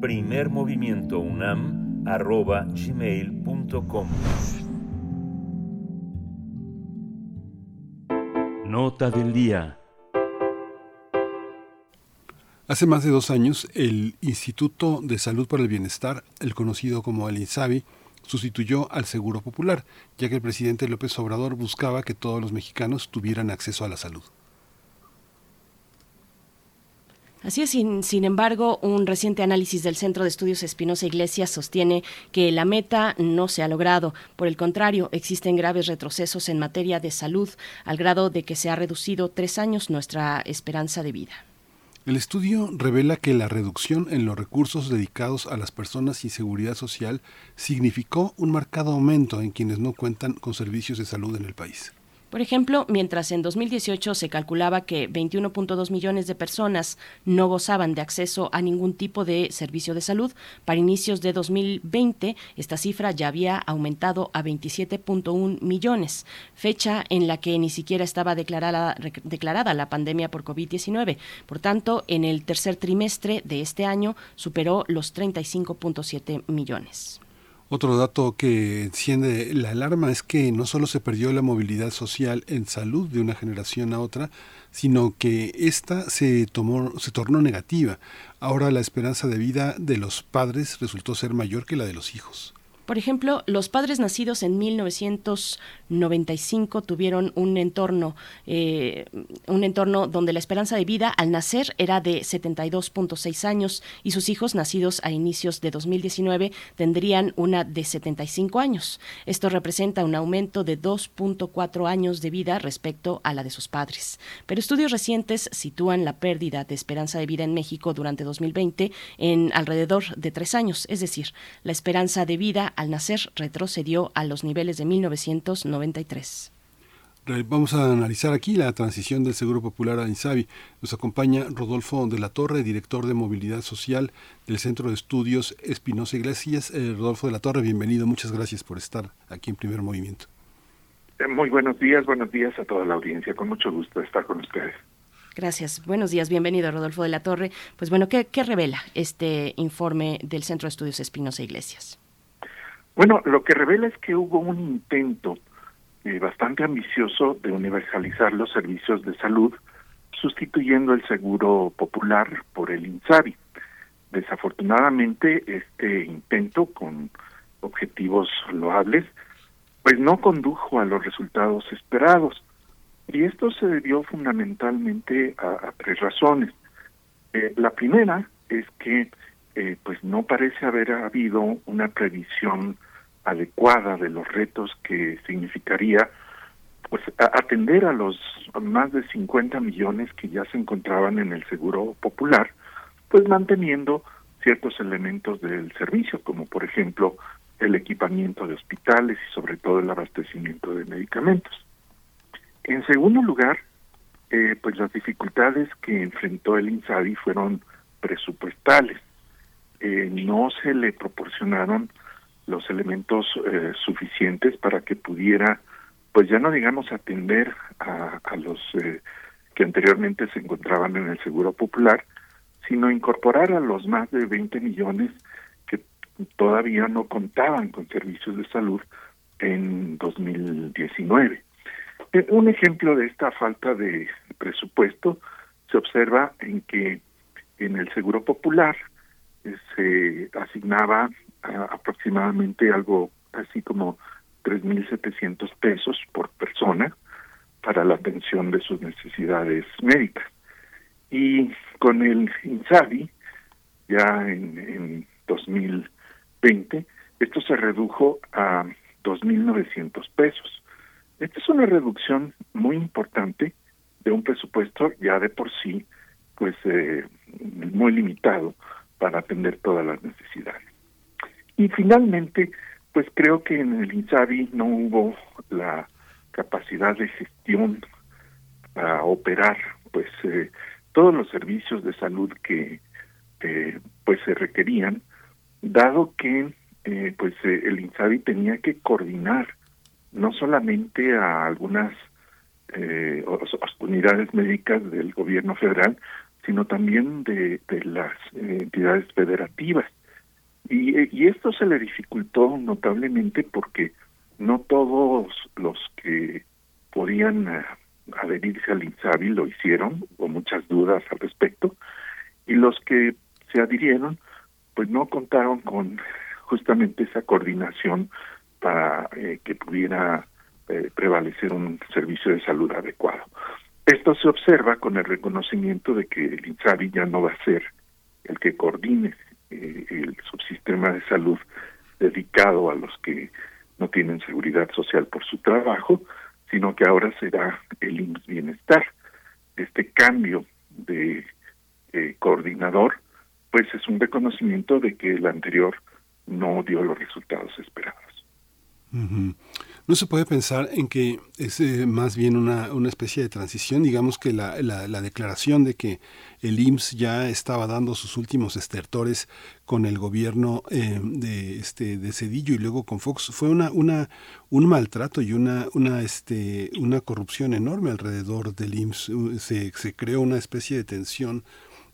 primermovimientounam.gmail.com Nota del día. Hace más de dos años, el Instituto de Salud para el Bienestar, el conocido como el INSABI, sustituyó al Seguro Popular, ya que el presidente López Obrador buscaba que todos los mexicanos tuvieran acceso a la salud. Así es, sin, embargo, un reciente análisis del Centro de Estudios Espinosa Iglesias sostiene que la meta no se ha logrado. Por el contrario, existen graves retrocesos en materia de salud, al grado de que se ha reducido tres años nuestra esperanza de vida. El estudio revela que la reducción en los recursos dedicados a las personas sin seguridad social significó un marcado aumento en quienes no cuentan con servicios de salud en el país. Por ejemplo, mientras en 2018 se calculaba que 21.2 millones de personas no gozaban de acceso a ningún tipo de servicio de salud, para inicios de 2020 esta cifra ya había aumentado a 27.1 millones, fecha en la que ni siquiera estaba declarada, la pandemia por COVID-19. Por tanto, en el tercer trimestre de este año superó los 35.7 millones. Otro dato que enciende la alarma es que no solo se perdió la movilidad social en salud de una generación a otra, sino que esta se, tomó, se tornó negativa. Ahora la esperanza de vida de los padres resultó ser mayor que la de los hijos. Por ejemplo, los padres nacidos en 1995 tuvieron un entorno, eh, un entorno donde la esperanza de vida al nacer era de 72.6 años y sus hijos nacidos a inicios de 2019 tendrían una de 75 años. Esto representa un aumento de 2.4 años de vida respecto a la de sus padres. Pero estudios recientes sitúan la pérdida de esperanza de vida en México durante 2020 en alrededor de tres años, es decir, la esperanza de vida al nacer retrocedió a los niveles de 1993. Vamos a analizar aquí la transición del Seguro Popular a INSABI. Nos acompaña Rodolfo de la Torre, director de Movilidad Social del Centro de Estudios Espinosa Iglesias. Eh, Rodolfo de la Torre, bienvenido. Muchas gracias por estar aquí en Primer Movimiento. Eh, muy buenos días, buenos días a toda la audiencia. Con mucho gusto estar con ustedes. Gracias. Buenos días. Bienvenido, Rodolfo de la Torre. Pues bueno, ¿qué, qué revela este informe del Centro de Estudios Espinosa Iglesias? Bueno, lo que revela es que hubo un intento eh, bastante ambicioso de universalizar los servicios de salud, sustituyendo el seguro popular por el INSABI. Desafortunadamente, este intento, con objetivos loables, pues no condujo a los resultados esperados. Y esto se debió fundamentalmente a, tres razones. Eh, la primera es que eh, pues no parece haber habido una previsión adecuada de los retos que significaría pues atender a los más de 50 millones que ya se encontraban en el seguro popular, pues manteniendo ciertos elementos del servicio, como por ejemplo el equipamiento de hospitales y sobre todo el abastecimiento de medicamentos. En segundo lugar, eh, pues las dificultades que enfrentó el INSABI fueron presupuestales. Eh, no se le proporcionaron los elementos eh, suficientes para que pudiera, pues ya no digamos atender a, los eh, que anteriormente se encontraban en el Seguro Popular, sino incorporar a los más de 20 millones que todavía no contaban con servicios de salud en 2019. Eh, un ejemplo de esta falta de presupuesto se observa en que en el Seguro Popular se asignaba aproximadamente algo así como 3.700 pesos por persona para la atención de sus necesidades médicas. Y con el INSABI, ya en, en 2020, esto se redujo a 2.900 pesos. Esta es una reducción muy importante de un presupuesto ya de por sí, pues eh, muy limitado para atender todas las necesidades. Y finalmente, pues creo que en el INSABI no hubo la capacidad de gestión para operar pues eh, todos los servicios de salud que eh, pues se requerían dado que eh, pues eh, el INSABI tenía que coordinar no solamente a algunas unidades médicas del gobierno federal sino también de las entidades federativas y, esto se le dificultó notablemente porque no todos los que podían eh, adherirse al INSABI lo hicieron, hubo muchas dudas al respecto, y los que se adhirieron, pues no contaron con justamente esa coordinación para eh, que pudiera eh, prevalecer un servicio de salud adecuado. Esto se observa con el reconocimiento de que el INSABI ya no va a ser el que coordine eh, el subsistema de salud dedicado a los que no tienen seguridad social por su trabajo, sino que ahora será el Bienestar. Este cambio de eh, coordinador, pues es un reconocimiento de que el anterior no dio los resultados esperados. No se puede pensar en que es eh, más bien una, una, especie de transición, digamos que la, la, declaración de que el IMSS ya estaba dando sus últimos estertores con el gobierno eh, de este de Cedillo y luego con Fox fue una, una un maltrato y una una este una corrupción enorme alrededor del IMSS se, se creó una especie de tensión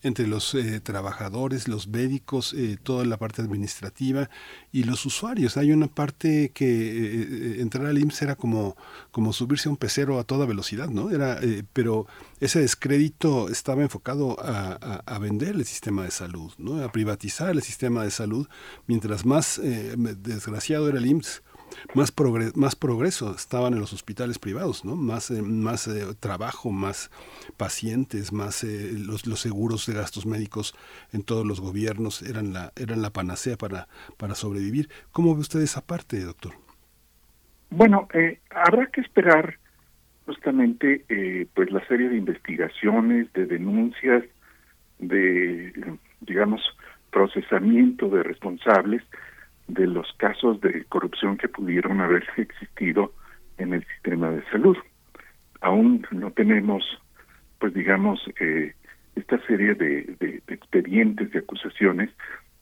entre los eh, trabajadores, los médicos, eh, toda la parte administrativa y los usuarios. Hay una parte que eh, entrar al IMSS era como, como subirse a un pecero a toda velocidad, ¿no? Era, pero ese descrédito estaba enfocado a, a, vender el sistema de salud, ¿no? A privatizar el sistema de salud. Mientras más desgraciado era el IMSS, más, más progreso estaban en los hospitales privados, ¿no? Más, eh, más eh, trabajo, más pacientes, más eh, los, los seguros de gastos médicos en todos los gobiernos eran la, eran la panacea para, para sobrevivir. ¿Cómo ve usted esa parte, doctor? Bueno, habrá que esperar justamente pues la serie de investigaciones, de denuncias, de digamos procesamiento de responsables de los casos de corrupción que pudieron haber existido en el sistema de salud. Aún no tenemos, pues digamos, eh, esta serie de, de, expedientes, de acusaciones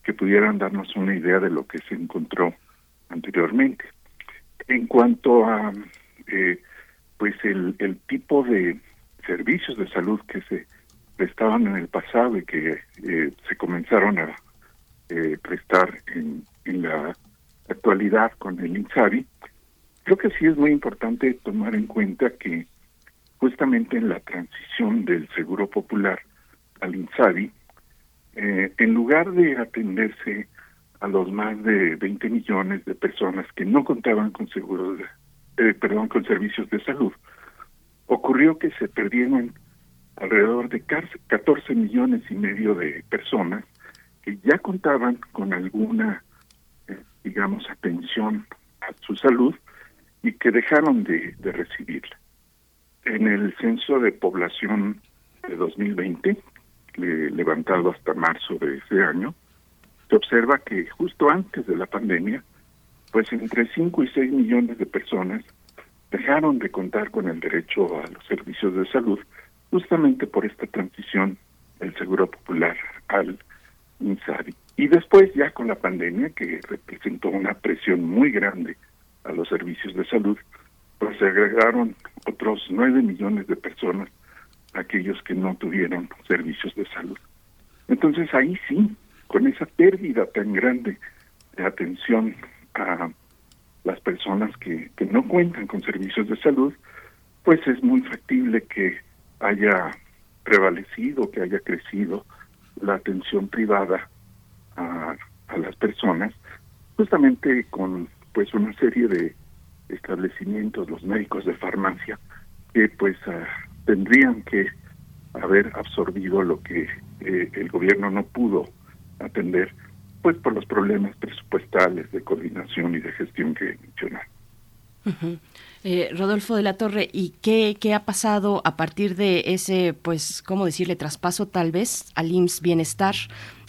que pudieran darnos una idea de lo que se encontró anteriormente. En cuanto a, eh, pues el, el tipo de servicios de salud que se prestaban en el pasado y que eh, se comenzaron a eh, prestar en, la actualidad con el INSABI, creo que sí es muy importante tomar en cuenta que justamente en la transición del Seguro Popular al INSABI, eh, en lugar de atenderse a los más de 20 millones de personas que no contaban con seguros, eh, perdón, con servicios de salud, ocurrió que se perdieron alrededor de 14 millones y medio de personas que ya contaban con alguna digamos, atención a su salud y que dejaron de, de recibirla. En el censo de población de 2020, levantado hasta marzo de ese año, se observa que justo antes de la pandemia, pues entre 5 y 6 millones de personas dejaron de contar con el derecho a los servicios de salud justamente por esta transición del Seguro Popular al INSABI. Y después ya con la pandemia, que representó una presión muy grande a los servicios de salud, pues se agregaron otros nueve millones de personas, aquellos que no tuvieron servicios de salud. Entonces ahí sí, con esa pérdida tan grande de atención a las personas que, que no cuentan con servicios de salud, pues es muy factible que haya prevalecido, que haya crecido la atención privada a, las personas, justamente con pues una serie de establecimientos, los médicos de farmacia, que pues ah, tendrían que haber absorbido lo que eh, el gobierno no pudo atender, pues por los problemas presupuestales de coordinación y de gestión que mencioné. Eh, Rodolfo de la Torre, ¿y qué, qué ha pasado a partir de ese, pues, cómo decirle, traspaso tal vez al IMSS Bienestar?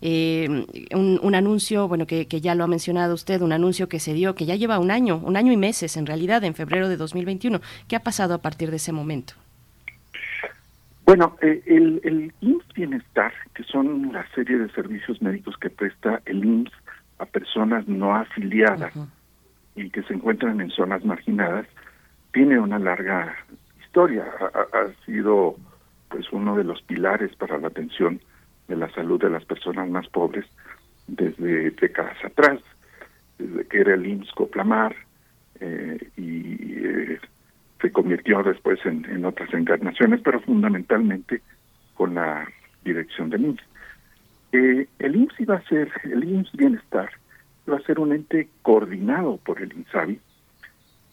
Eh, un, anuncio, bueno, que, que, ya lo ha mencionado usted, un anuncio que se dio, que ya lleva un año, un año y meses en realidad, en febrero de 2021. ¿Qué ha pasado a partir de ese momento? Bueno, eh, el, el IMSS Bienestar, que son la serie de servicios médicos que presta el IMSS a personas no afiliadas y que se encuentran en zonas marginadas, tiene una larga historia, ha, sido pues uno de los pilares para la atención de la salud de las personas más pobres desde décadas atrás, desde que era el IMSS Coplamar eh, y eh, se convirtió después en, otras encarnaciones, pero fundamentalmente con la dirección del IMSS. Eh, el IMSS iba a ser, el IMSS Bienestar va a ser un ente coordinado por el INSABI,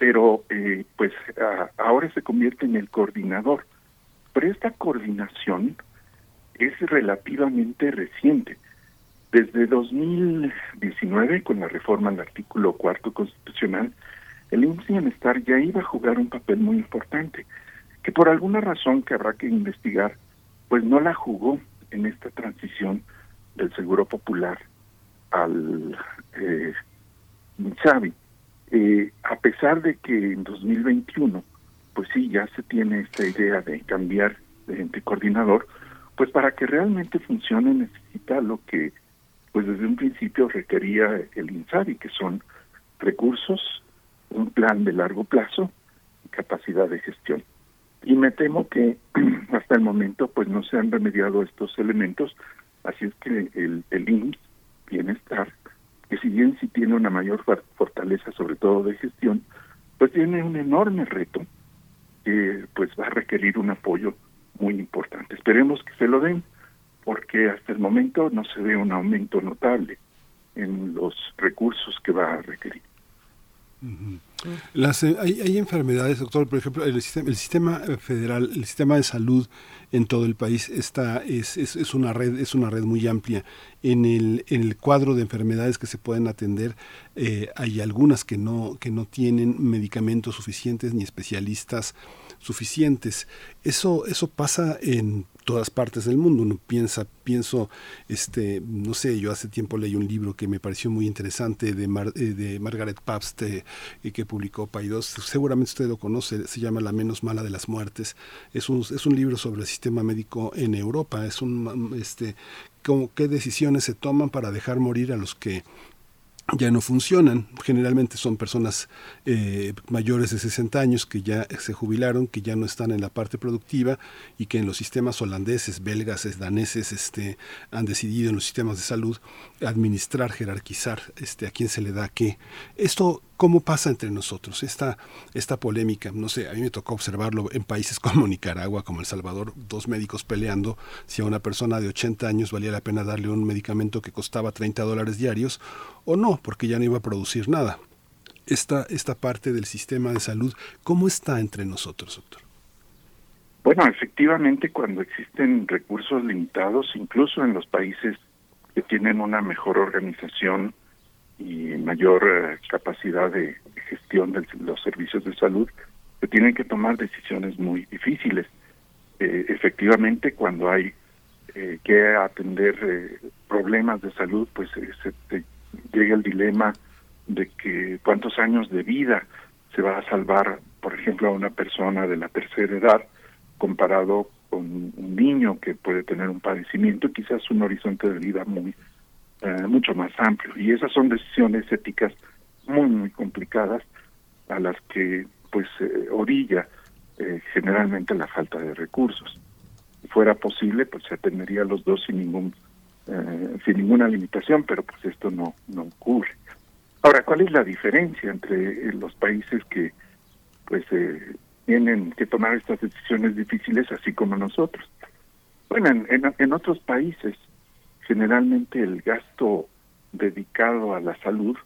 pero eh, pues ahora se convierte en el coordinador. Pero esta coordinación es relativamente reciente. Desde 2019, con la reforma al artículo cuarto constitucional, el IMSS Bienestar ya iba a jugar un papel muy importante, que por alguna razón que habrá que investigar, pues no la jugó en esta transición del Seguro Popular al eh, Eh, a pesar de que en 2021, pues sí, ya se tiene esta idea de cambiar de ente coordinador, pues para que realmente funcione necesita lo que pues desde un principio requería el INSABI, que son recursos, un plan de largo plazo y capacidad de gestión. Y me temo que hasta el momento pues no se han remediado estos elementos, así es que el, el INS, bienestar, que si bien sí tiene una mayor fortaleza, sobre todo de gestión, pues tiene un enorme reto que pues va a requerir un apoyo muy importante. Esperemos que se lo den, porque hasta el momento no se ve un aumento notable en los recursos que va a requerir. Las, eh, hay, hay, enfermedades, doctor, por ejemplo, el sistema, el sistema federal, el sistema de salud en todo el país está, es, es, es, una red, es una red muy amplia. En el, en el cuadro de enfermedades que se pueden atender, eh, hay algunas que no, que no tienen medicamentos suficientes ni especialistas suficientes. Eso, eso pasa en todas partes del mundo. Uno piensa, pienso, este, no sé, yo hace tiempo leí un libro que me pareció muy interesante de, eh, de Margaret Pabst eh, que publicó Paidós. Seguramente usted lo conoce, se llama La menos mala de las muertes. Es un, es un libro sobre el sistema médico en Europa. Es un, este, cómo, qué decisiones se toman para dejar morir a los que ya no funcionan. Generalmente son personas eh, mayores de 60 años que ya se jubilaron, que ya no están en la parte productiva y que en los sistemas holandeses, belgas, daneses este, han decidido en los sistemas de salud administrar, jerarquizar este, a quién se le da qué. Esto cómo pasa entre nosotros esta, esta polémica. No sé, a mí me tocó observarlo en países como Nicaragua, como El Salvador, dos médicos peleando si a una persona de 80 años valía la pena darle un medicamento que costaba 30 dólares diarios o no, porque ya no iba a producir nada. Esta, esta parte del sistema de salud, ¿cómo está entre nosotros, doctor? Bueno, efectivamente, cuando existen recursos limitados, incluso en los países que tienen una mejor organización y mayor eh, capacidad de gestión de los servicios de salud, se tienen que tomar decisiones muy difíciles. Eh, efectivamente, cuando hay eh, que atender problemas de salud, pues se llega el dilema de que cuántos años de vida se va a salvar, por ejemplo, a una persona de la tercera edad comparado con un niño que puede tener un padecimiento, quizás un horizonte de vida muy eh, mucho más amplio. Y esas son decisiones éticas muy, muy complicadas a las que pues eh, orilla eh, generalmente la falta de recursos. Si fuera posible, pues se atendería los dos sin ningún sin ninguna limitación, pero pues esto no no ocurre. Ahora, ¿cuál es la diferencia entre los países que pues tienen que tomar estas decisiones difíciles, así como nosotros? Bueno, en, en otros países generalmente el gasto dedicado a la salud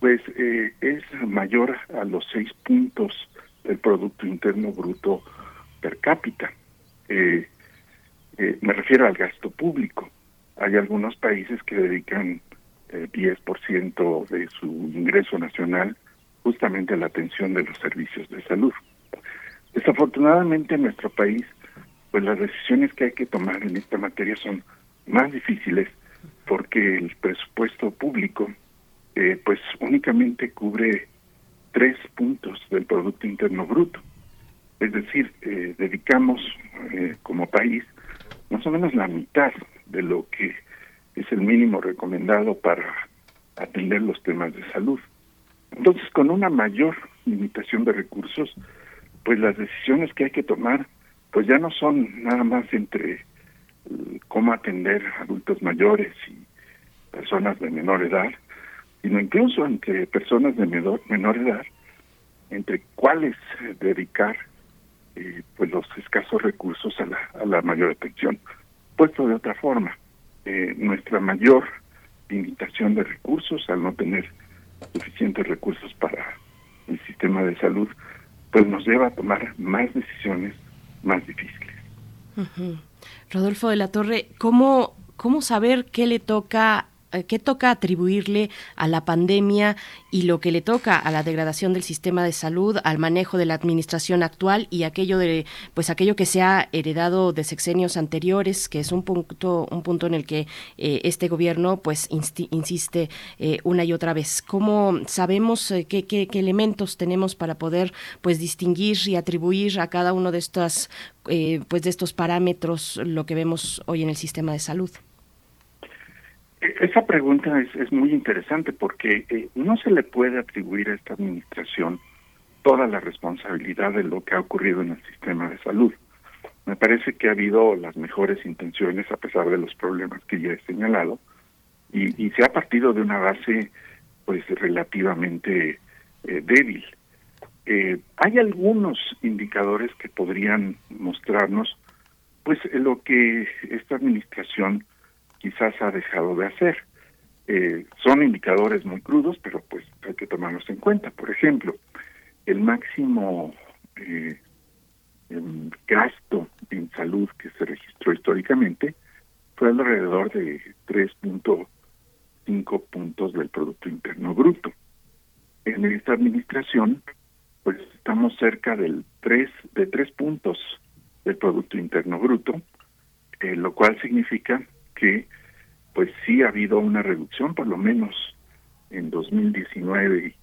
pues eh, es mayor a los seis puntos del Producto Interno Bruto per cápita. Eh, eh, me refiero al gasto público. Hay algunos países que dedican eh, 10% de su ingreso nacional justamente a la atención de los servicios de salud. Desafortunadamente en nuestro país, pues las decisiones que hay que tomar en esta materia son más difíciles porque el presupuesto público eh, pues únicamente cubre tres puntos del Producto Interno Bruto. Es decir, eh, dedicamos eh, como país más o menos la mitad de lo que es el mínimo recomendado para atender los temas de salud. Entonces, con una mayor limitación de recursos, pues las decisiones que hay que tomar, pues ya no son nada más entre cómo atender adultos mayores y personas de menor edad, sino incluso entre personas de menor, menor edad entre cuáles dedicar eh, pues los escasos recursos a la, a la mayor atención. Puesto de otra forma, eh, nuestra mayor limitación de recursos al no tener suficientes recursos para el sistema de salud, pues nos lleva a tomar más decisiones más difíciles. Rodolfo de la Torre, ¿cómo, ¿cómo saber qué le toca qué toca atribuirle a la pandemia y lo que le toca a la degradación del sistema de salud, al manejo de la administración actual y aquello de pues aquello que se ha heredado de sexenios anteriores, que es un punto un punto en el que eh, este gobierno pues insiste eh, una y otra vez. ¿Cómo sabemos qué, qué, qué, elementos tenemos para poder pues distinguir y atribuir a cada uno de estas pues de estos parámetros lo que vemos hoy en el sistema de salud? Esa pregunta es, es muy interesante porque eh, no se le puede atribuir a esta administración toda la responsabilidad de lo que ha ocurrido en el sistema de salud. Me parece que ha habido las mejores intenciones a pesar de los problemas que ya he señalado y, se ha partido de una base pues relativamente eh, débil. Eh, hay algunos indicadores que podrían mostrarnos pues lo que esta administración quizás ha dejado de hacer. Eh, son indicadores muy crudos, pero pues hay que tomarlos en cuenta. Por ejemplo, el máximo eh, gasto en salud que se registró históricamente fue alrededor de 3.5 puntos del Producto Interno Bruto. En esta administración, pues estamos cerca del 3, de 3 puntos del Producto Interno Bruto, eh, lo cual significa que pues sí ha habido una reducción, por lo menos en 2019 y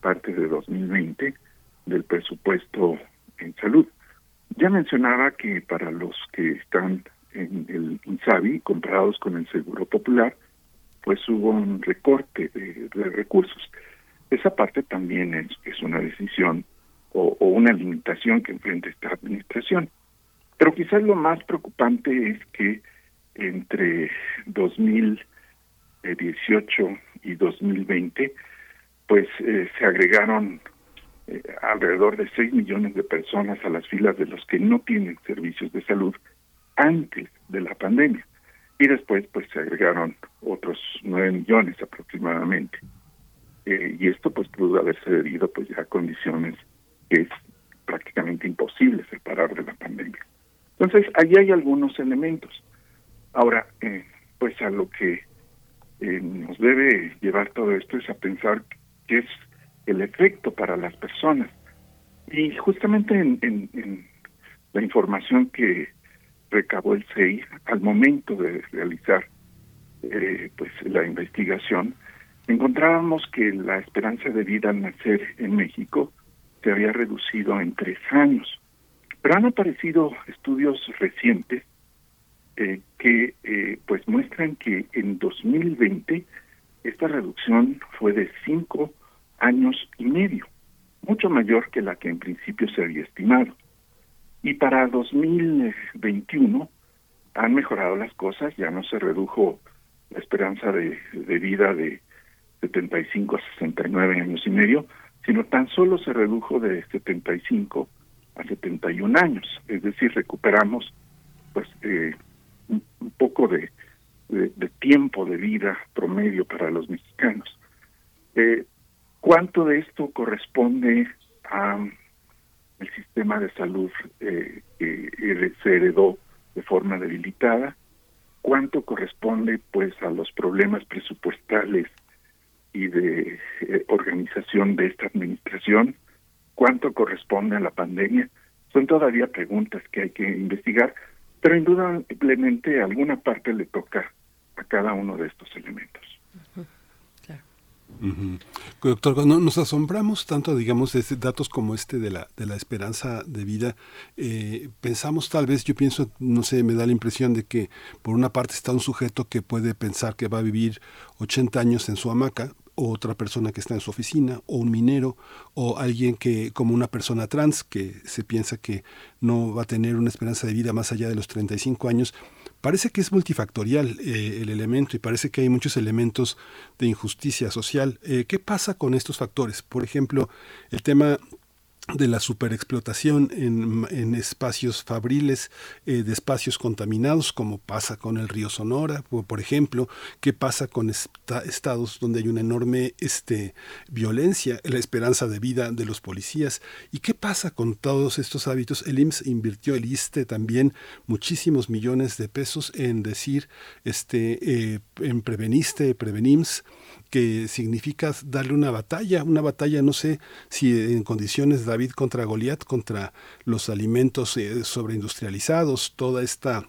parte de 2020, del presupuesto en salud. Ya mencionaba que para los que están en el INSABI, comparados con el Seguro Popular, pues hubo un recorte de, recursos. Esa parte también es, es una decisión o, o, una limitación que enfrenta esta administración. Pero quizás lo más preocupante es que entre 2018 y 2020, pues eh, se agregaron eh, alrededor de 6 millones de personas a las filas de los que no tienen servicios de salud antes de la pandemia. Y después, pues se agregaron otros 9 millones aproximadamente. Eh, y esto, pues, pudo haberse debido, pues, a condiciones que es prácticamente imposible separar de la pandemia. Entonces, ahí hay algunos elementos. Ahora, eh, pues a lo que eh, nos debe llevar todo esto es a pensar qué es el efecto para las personas. Y justamente en, la información que recabó el CEI al momento de realizar eh, pues la investigación, encontrábamos que la esperanza de vida al nacer en México se había reducido en tres años. Pero han aparecido estudios recientes eh, que eh, pues muestran que en 2020 esta reducción fue de cinco años y medio, mucho mayor que la que en principio se había estimado. Y para 2021 han mejorado las cosas, ya no se redujo la esperanza de, de vida de 75 a 69 años y medio, sino tan solo se redujo de 75 a 71 años, es decir, recuperamos pues eh, un, poco de, tiempo de vida promedio para los mexicanos. Eh, ¿Cuánto de esto corresponde a el sistema de salud eh, que se heredó de forma debilitada? ¿Cuánto corresponde pues a los problemas presupuestales y de eh, organización de esta administración? ¿Cuánto corresponde a la pandemia? Son todavía preguntas que hay que investigar, pero indudablemente alguna parte le toca a cada uno de estos elementos. Doctor, no, nos asombramos tanto, digamos, de datos como este de la, de la esperanza de vida. Eh, pensamos tal vez, yo pienso, no sé, me da la impresión de que por una parte está un sujeto que puede pensar que va a vivir 80 años en su hamaca, o otra persona que está en su oficina, o un minero, o alguien que, como una persona trans, que se piensa que no va a tener una esperanza de vida más allá de los 35 años. Parece que es multifactorial eh, el elemento y parece que hay muchos elementos de injusticia social. Eh, ¿Qué pasa con estos factores? Por ejemplo, el tema de la superexplotación en, en espacios fabriles, eh, de espacios contaminados, como pasa con el río Sonora, por, ejemplo, qué pasa con esta- estados donde hay una enorme este, violencia, la esperanza de vida de los policías, y qué pasa con todos estos hábitos. El IMSS invirtió, el ISTE también, muchísimos millones de pesos en decir, este, eh, en Preveniste, Prevenims, que significa darle una batalla, una batalla, no sé si en condiciones David contra Goliat, contra los alimentos eh, sobreindustrializados, toda esta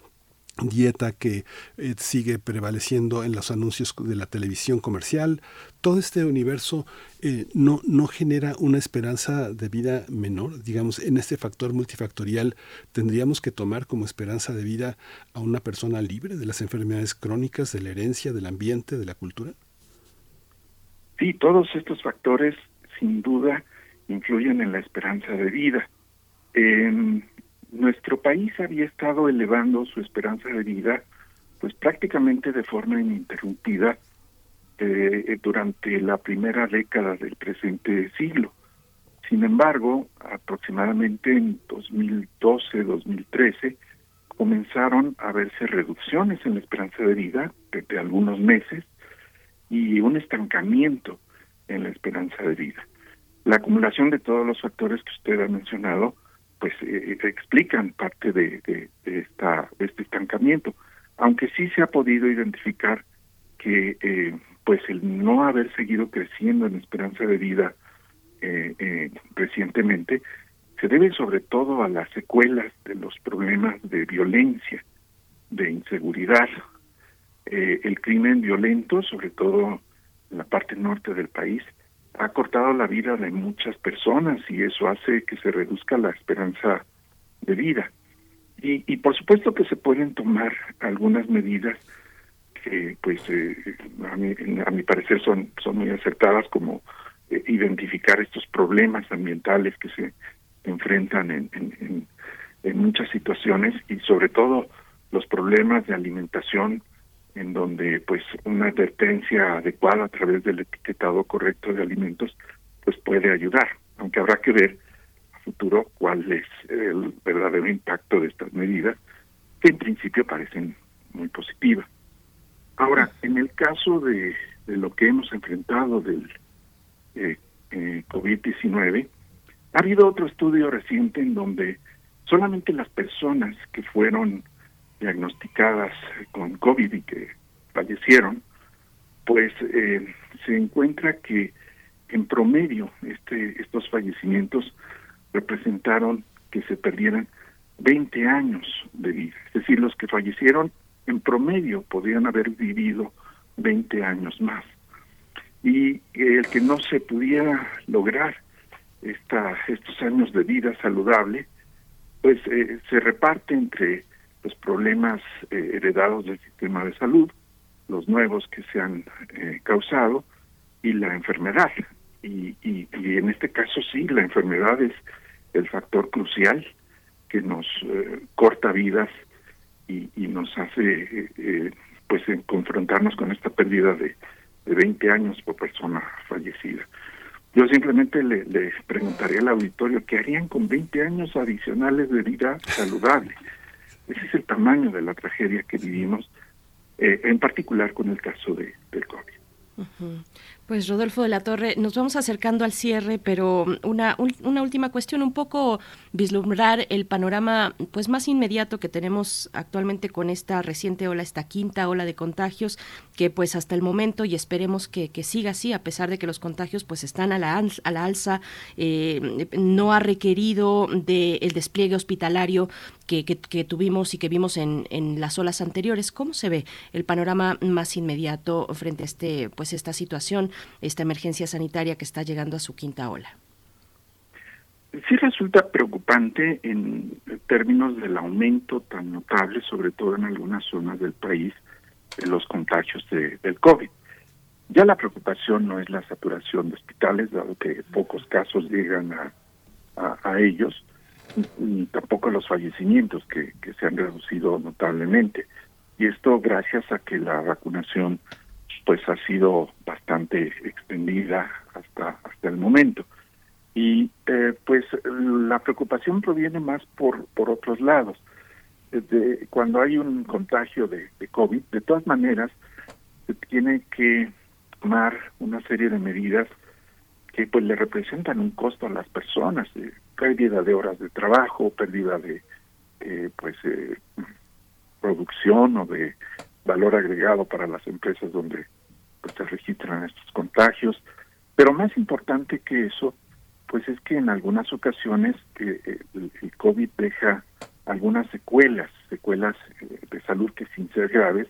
dieta que eh, sigue prevaleciendo en los anuncios de la televisión comercial, todo este universo eh, no, no genera una esperanza de vida menor, digamos, en este factor multifactorial tendríamos que tomar como esperanza de vida a una persona libre de las enfermedades crónicas, de la herencia, del ambiente, de la cultura. Sí, todos estos factores sin duda influyen en la esperanza de vida. En nuestro país había estado elevando su esperanza de vida pues prácticamente de forma ininterrumpida eh, durante la primera década del presente siglo. Sin embargo, aproximadamente en 2012-2013 comenzaron a verse reducciones en la esperanza de vida de algunos meses y un estancamiento en la esperanza de vida. La acumulación de todos los factores que usted ha mencionado, pues eh, explican parte de, esta de este estancamiento, aunque sí se ha podido identificar que eh, pues el no haber seguido creciendo en esperanza de vida eh, eh, recientemente se debe sobre todo a las secuelas de los problemas de violencia, de inseguridad, eh, el crimen violento, sobre todo en la parte norte del país, ha cortado la vida de muchas personas y eso hace que se reduzca la esperanza de vida. Y, y por supuesto que se pueden tomar algunas medidas que, pues, eh, a, mi, a mi parecer son, son muy acertadas, como eh, identificar estos problemas ambientales que se enfrentan en, en, en, en muchas situaciones y sobre todo los problemas de alimentación en donde pues una advertencia adecuada a través del etiquetado correcto de alimentos pues puede ayudar, aunque habrá que ver a futuro cuál es el verdadero impacto de estas medidas que en principio parecen muy positivas. Ahora, en el caso de, de lo que hemos enfrentado del eh, eh, COVID-19, ha habido otro estudio reciente en donde solamente las personas que fueron diagnosticadas con COVID y que fallecieron, pues eh, se encuentra que en promedio este, estos fallecimientos representaron que se perdieran 20 años de vida. Es decir, los que fallecieron en promedio podrían haber vivido 20 años más. Y el que no se pudiera lograr esta, estos años de vida saludable, pues eh, se reparte entre los problemas eh, heredados del sistema de salud, los nuevos que se han eh, causado y la enfermedad. Y, y, y, en este caso sí, la enfermedad es el factor crucial que nos eh, corta vidas y, nos hace eh, pues confrontarnos con esta pérdida de, de 20 años por persona fallecida. Yo simplemente le, le preguntaría al auditorio qué harían con 20 años adicionales de vida saludable. Ese es el tamaño de la tragedia que vivimos, eh, en particular con el caso de, del COVID. Pues Rodolfo de la Torre, nos vamos acercando al cierre, pero una, una última cuestión, un poco vislumbrar el panorama pues más inmediato que tenemos actualmente con esta reciente ola, esta quinta ola de contagios, que pues hasta el momento y esperemos que, que siga así, a pesar de que los contagios pues están a la, a la alza, eh, no ha requerido del de despliegue hospitalario que, que, que, tuvimos y que vimos en, en las olas anteriores. ¿Cómo se ve el panorama más inmediato frente a este, pues esta situación? Esta emergencia sanitaria que está llegando a su quinta ola? Sí resulta preocupante en términos del aumento tan notable, sobre todo en algunas zonas del país, de los contagios de, del COVID. Ya la preocupación no es la saturación de hospitales, dado que pocos casos llegan a, a, ellos, ni tampoco los fallecimientos que se han reducido notablemente. Y esto gracias a que la vacunación pues ha sido bastante extendida hasta hasta el momento. Y eh, pues la preocupación proviene más por, por otros lados. Cuando hay un contagio de, de COVID, de todas maneras, se tiene que tomar una serie de medidas que pues le representan un costo a las personas, eh, pérdida de horas de trabajo, pérdida de eh, pues eh, producción o de valor agregado para las empresas donde pues, se registran estos contagios, pero más importante que eso, pues es que en algunas ocasiones eh, el, COVID deja algunas secuelas, secuelas de salud que sin ser graves,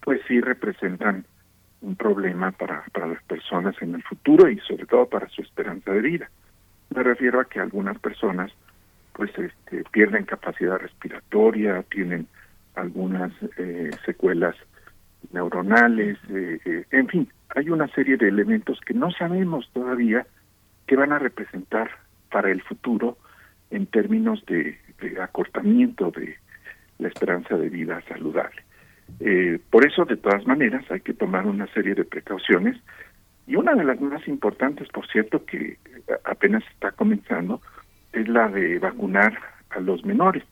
pues sí representan un problema para, para las personas en el futuro y sobre todo para su esperanza de vida. Me refiero a que algunas personas pues este, pierden capacidad respiratoria, tienen algunas eh, secuelas neuronales, eh, eh, en fin, hay una serie de elementos que no sabemos todavía que van a representar para el futuro en términos de, acortamiento de la esperanza de vida saludable. Por eso, de todas maneras, hay que tomar una serie de precauciones y una de las más importantes, por cierto, que apenas está comenzando, es la de vacunar a los menores.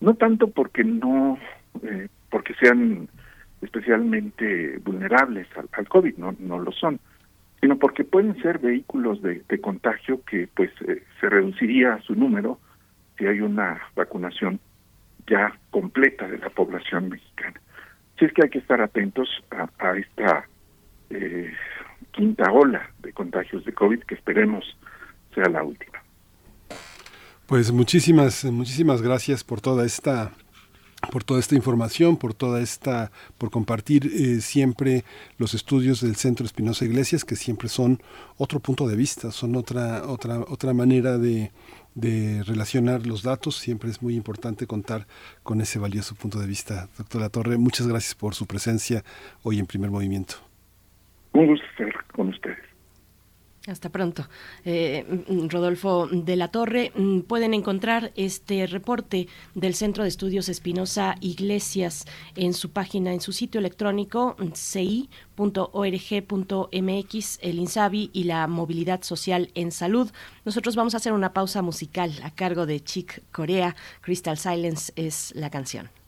No tanto porque no, eh, porque sean especialmente vulnerables al, al, COVID, no, no lo son, sino porque pueden ser vehículos de, de contagio que pues eh, se reduciría su número si hay una vacunación ya completa de la población mexicana. Así es que hay que estar atentos a, a esta eh, quinta ola de contagios de COVID que esperemos sea la última. Pues muchísimas, muchísimas gracias por toda esta por toda esta información, por toda esta, por compartir eh, siempre los estudios del Centro Espinosa Iglesias, que siempre son otro punto de vista, son otra, otra, otra manera de, de relacionar los datos. Siempre es muy importante contar con ese valioso punto de vista. Doctora Torre, muchas gracias por su presencia hoy en primer movimiento. Un gusto estar con ustedes. Hasta pronto. Eh, Rodolfo de la Torre, pueden encontrar este reporte del Centro de Estudios Espinosa Iglesias en su página, en su sitio electrónico ci.org.mx, el INSABI y la movilidad social en salud. Nosotros vamos a hacer una pausa musical a cargo de Chick Corea. Crystal Silence es la canción.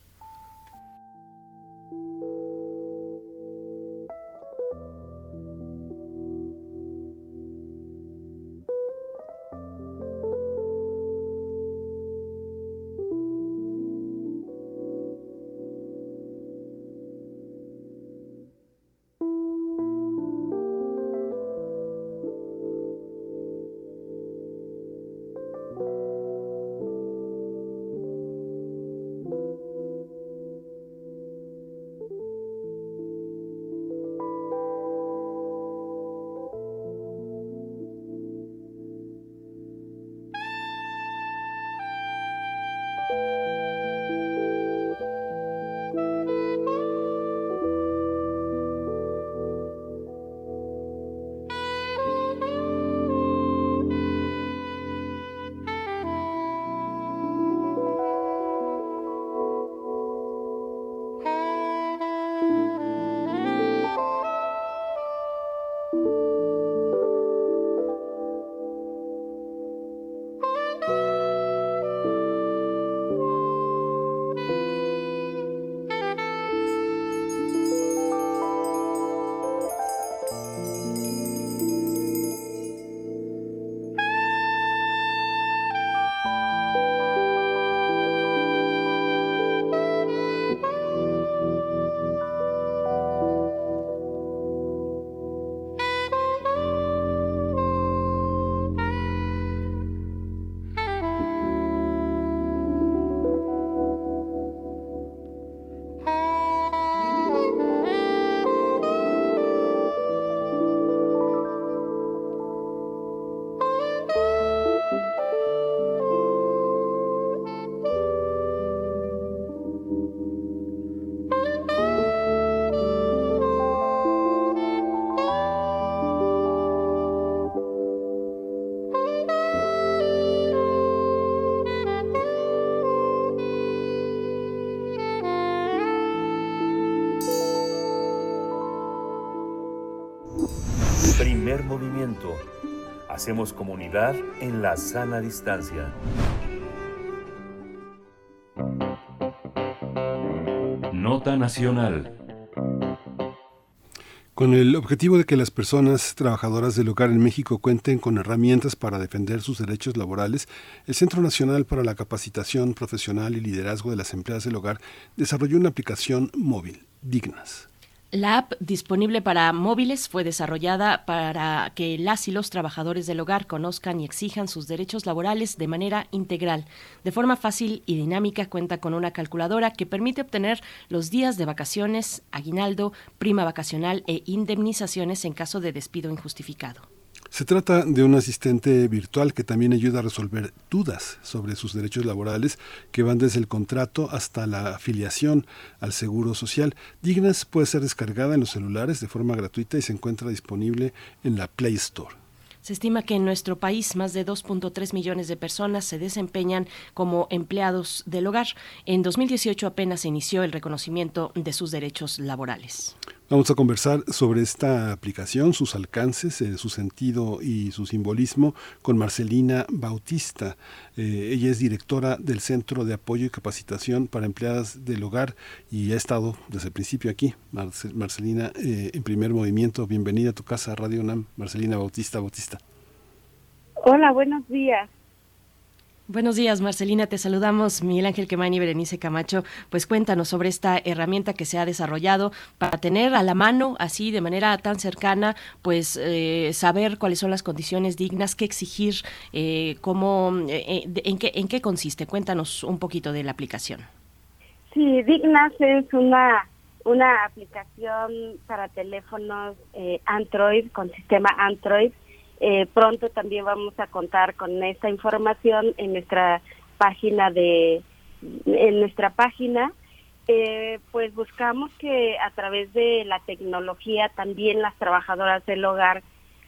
Hacemos comunidad en la sana distancia. Nota Nacional. Con el objetivo de que las personas trabajadoras del hogar en México cuenten con herramientas para defender sus derechos laborales, el Centro Nacional para la Capacitación Profesional y Liderazgo de las Empleadas del Hogar desarrolló una aplicación móvil, Dignas. La app disponible para móviles fue desarrollada para que las y los trabajadores del hogar conozcan y exijan sus derechos laborales de manera integral. De forma fácil y dinámica cuenta con una calculadora que permite obtener los días de vacaciones, aguinaldo, prima vacacional e indemnizaciones en caso de despido injustificado. Se trata de un asistente virtual que también ayuda a resolver dudas sobre sus derechos laborales que van desde el contrato hasta la afiliación al seguro social. Dignas puede ser descargada en los celulares de forma gratuita y se encuentra disponible en la Play Store. Se estima que en nuestro país más de 2.3 millones de personas se desempeñan como empleados del hogar. En 2018 apenas se inició el reconocimiento de sus derechos laborales. Vamos a conversar sobre esta aplicación, sus alcances, eh, su sentido y su simbolismo con Marcelina Bautista. Eh, ella es directora del Centro de Apoyo y Capacitación para Empleadas del Hogar y ha estado desde el principio aquí. Marcelina, eh, en primer movimiento, bienvenida a tu casa, Radio NAM. Marcelina Bautista Bautista. Hola, buenos días. Buenos días, Marcelina. Te saludamos, Miguel Ángel Quemani y Berenice Camacho. Pues cuéntanos sobre esta herramienta que se ha desarrollado para tener a la mano, así de manera tan cercana, pues eh, saber cuáles son las condiciones dignas, qué exigir, eh, cómo, eh, en, qué, en qué consiste. Cuéntanos un poquito de la aplicación. Sí, Dignas es una una aplicación para teléfonos Android con sistema Android eh, pronto también vamos a contar con esta información en nuestra página de en nuestra página. Eh, pues buscamos que a través de la tecnología también las trabajadoras del hogar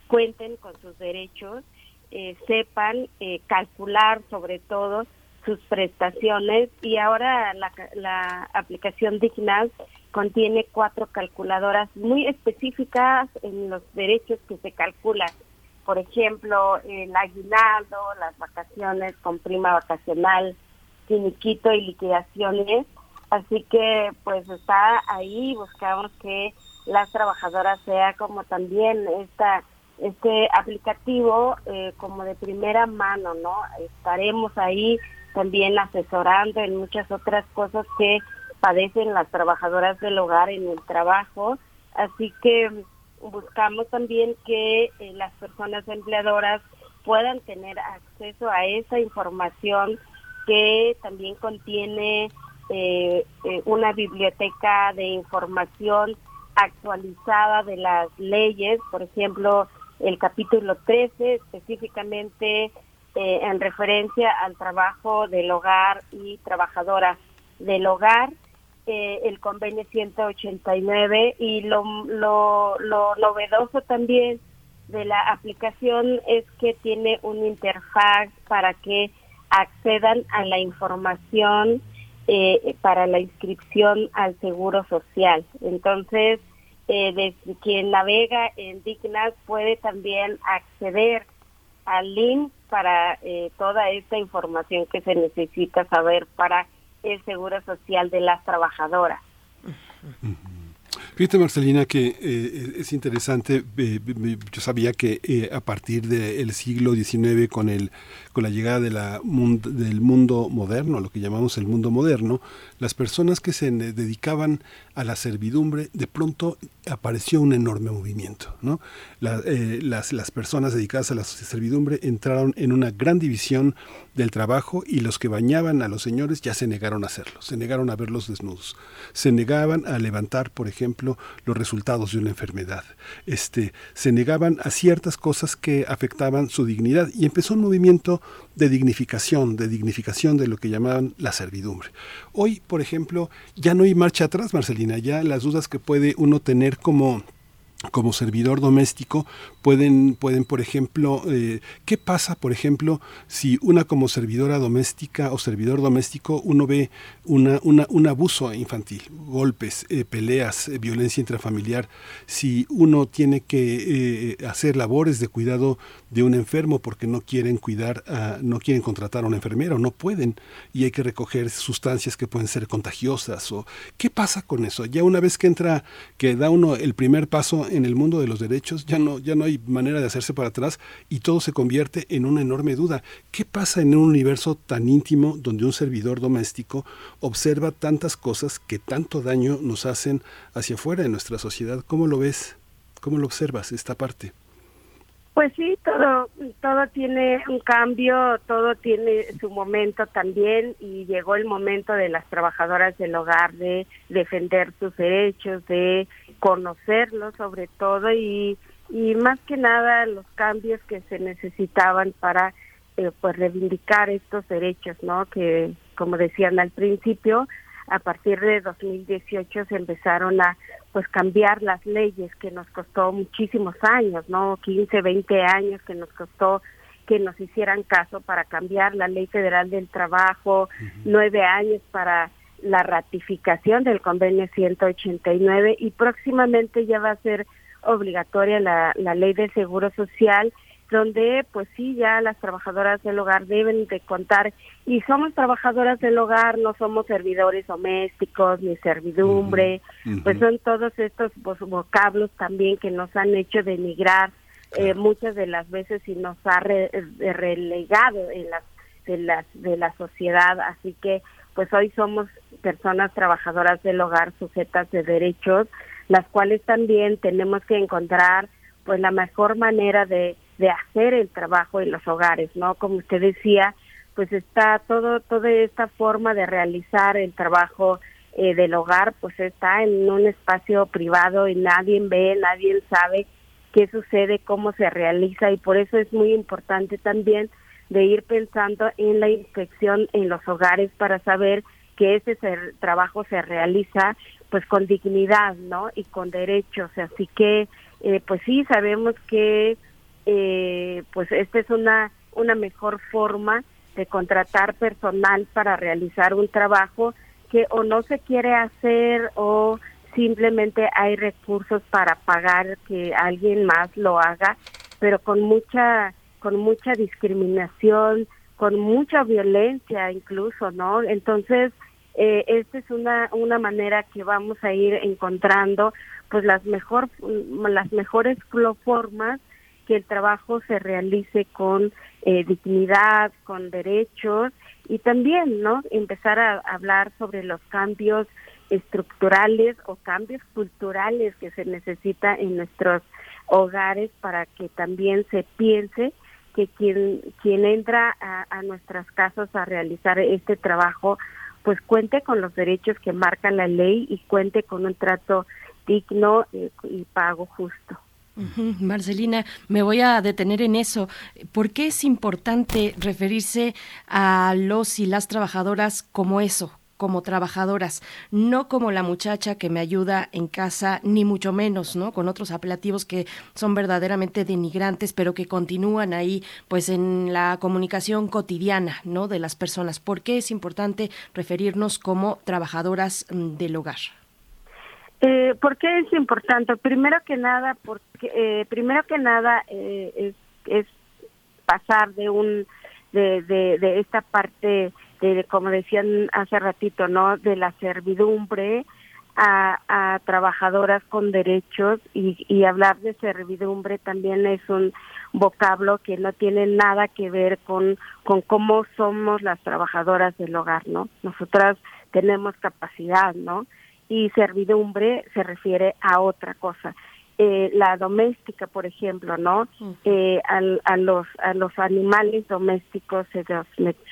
cuenten con sus derechos eh, sepan calcular sobre todo sus prestaciones. Y ahora la, la aplicación Dignas contiene cuatro calculadoras muy específicas en los derechos que se calculan por ejemplo, el aguinaldo, las vacaciones con prima vacacional, finiquito y liquidaciones. Así que pues está ahí, buscamos que las trabajadoras sea como también esta este aplicativo eh, como de primera mano, ¿no? Estaremos ahí también asesorando en muchas otras cosas que padecen las trabajadoras del hogar en el trabajo. Así que buscamos también que eh, las personas empleadoras puedan tener acceso a esa información que también contiene eh, eh, una biblioteca de información actualizada de las leyes, por ejemplo, el capítulo 13 específicamente en referencia al trabajo del hogar y trabajadoras del hogar eh, el convenio 189 y lo, lo, lo novedoso también de la aplicación es que tiene una interfaz para que accedan a la información eh, para la inscripción al seguro social. Entonces, eh, quien navega en Dignas puede también acceder al link para eh, toda esta información que se necesita saber para el seguro social de las trabajadoras. Fíjate, Marcelina, que eh, es interesante. Eh, yo sabía que eh, a partir del siglo XIX, con, el, con la llegada del mundo moderno, lo que llamamos el mundo moderno, las personas que se dedicaban a la servidumbre, de pronto apareció un enorme movimiento. ¿no? las, las personas dedicadas a la servidumbre entraron en una gran división del trabajo y los que bañaban a los señores ya se negaron a hacerlo, se negaron a verlos desnudos, se negaban a levantar, por ejemplo, los resultados de una enfermedad, este, se negaban a ciertas cosas que afectaban su dignidad y empezó un movimiento de dignificación, de dignificación de lo que llamaban la servidumbre. Hoy, por ejemplo, ya no hay marcha atrás, Marcelina, ya las dudas que puede uno tener como como servidor doméstico pueden, pueden por ejemplo, eh, ¿qué pasa, por ejemplo, si una como servidora doméstica o servidor doméstico uno ve una, una, un abuso infantil, golpes, eh, peleas, eh, violencia intrafamiliar, si uno tiene que hacer labores de cuidado de un enfermo porque no quieren cuidar, no quieren contratar a un enfermero, no pueden y hay que recoger sustancias que pueden ser contagiosas o qué pasa con eso. Ya una vez que entra, que da uno el primer paso en el mundo de los derechos, ya no, ya no hay manera de hacerse para atrás y todo se convierte en una enorme duda. ¿Qué pasa en un universo tan íntimo donde un servidor doméstico observa tantas cosas que tanto daño nos hacen hacia afuera de nuestra sociedad? ¿Cómo lo ves? ¿Cómo lo observas esta parte? Pues sí, todo, todo tiene un cambio, todo tiene su momento también y llegó el momento de las trabajadoras del hogar de defender sus derechos, de conocerlos sobre todo y, y más que nada los cambios que se necesitaban para eh, pues reivindicar estos derechos, ¿no? Que como decían al principio, a partir de 2018 se empezaron a pues cambiar las leyes que nos costó muchísimos años, ¿no? 15, 20 años que nos costó que nos hicieran caso para cambiar la ley federal del trabajo, nueve años para la ratificación del convenio 189 y próximamente ya va a ser obligatoria la, la ley del seguro social donde pues sí ya las trabajadoras del hogar deben de contar y somos trabajadoras del hogar no somos servidores domésticos ni servidumbre pues son todos estos pues, vocablos también que nos han hecho denigrar eh, muchas de las veces y nos ha relegado en las de las de la sociedad. Así que pues hoy somos personas trabajadoras del hogar sujetas de derechos las cuales también tenemos que encontrar pues la mejor manera de de hacer el trabajo en los hogares, ¿no? Como usted decía, pues está todo toda esta forma de realizar el trabajo eh, del hogar, pues está en un espacio privado y nadie ve, nadie sabe qué sucede, cómo se realiza y por eso es muy importante también de ir pensando en la inspección en los hogares para saber que ese trabajo se realiza pues con dignidad, ¿no? Y con derechos, así que eh, pues sí sabemos que eh, pues esta es una, una mejor forma de contratar personal para realizar un trabajo que o no se quiere hacer o simplemente hay recursos para pagar que alguien más lo haga, pero con mucha con mucha discriminación, con mucha violencia incluso, ¿no? Entonces, eh, esta es una una manera que vamos a ir encontrando pues las mejor las mejores formas que el trabajo se realice con eh, dignidad, con derechos y también, ¿no? Empezar a hablar sobre los cambios estructurales o cambios culturales que se necesita en nuestros hogares para que también se piense que quien quien entra a, a nuestras casas a realizar este trabajo pues cuente con los derechos que marca la ley y cuente con un trato digno y pago justo. Marcelina, me voy a detener en eso. ¿Por qué es importante referirse a los y las trabajadoras como eso, como trabajadoras, no como la muchacha que me ayuda en casa, ni mucho menos, ¿no? Con otros apelativos que son verdaderamente denigrantes, pero que continúan ahí, pues en la comunicación cotidiana, ¿no? De las personas. ¿Por qué es importante referirnos como trabajadoras mm, del hogar? Eh, ¿Por qué es importante? Primero que nada, porque eh, primero que nada eh, es, es pasar de un de, de, esta parte de, como decían hace ratito, no, de la servidumbre a, a trabajadoras con derechos y, y hablar de servidumbre también es un vocablo que no tiene nada que ver con con cómo somos las trabajadoras del hogar, ¿no? Nosotras tenemos capacidad, ¿no? y servidumbre se refiere a otra cosa. Eh, la doméstica, por ejemplo, ¿no? Eh, a, los a los animales domésticos se,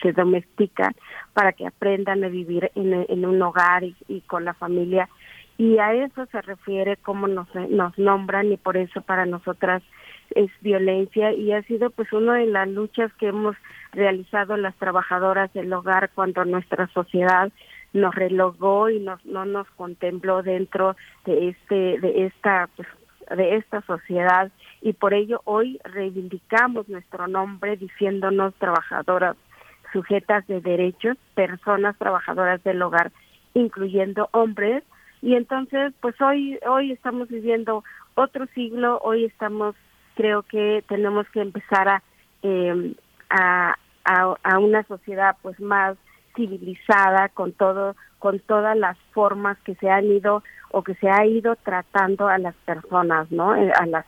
se domestican para que aprendan a vivir en, un hogar y, con la familia y a eso se refiere cómo nos nos nombran y por eso para nosotras es violencia y ha sido pues una de las luchas que hemos realizado las trabajadoras del hogar cuando nuestra sociedad nos relogó y nos, no nos contempló dentro de este de esta pues, de esta sociedad y por ello hoy reivindicamos nuestro nombre diciéndonos trabajadoras sujetas de derechos, personas trabajadoras del hogar, incluyendo hombres. Y entonces pues hoy hoy estamos viviendo otro siglo, hoy estamos creo que tenemos que empezar a, eh, a, a, a una sociedad pues más civilizada con todo con todas las formas que se han ido o que se ha ido tratando a las personas, ¿no? Eh, a las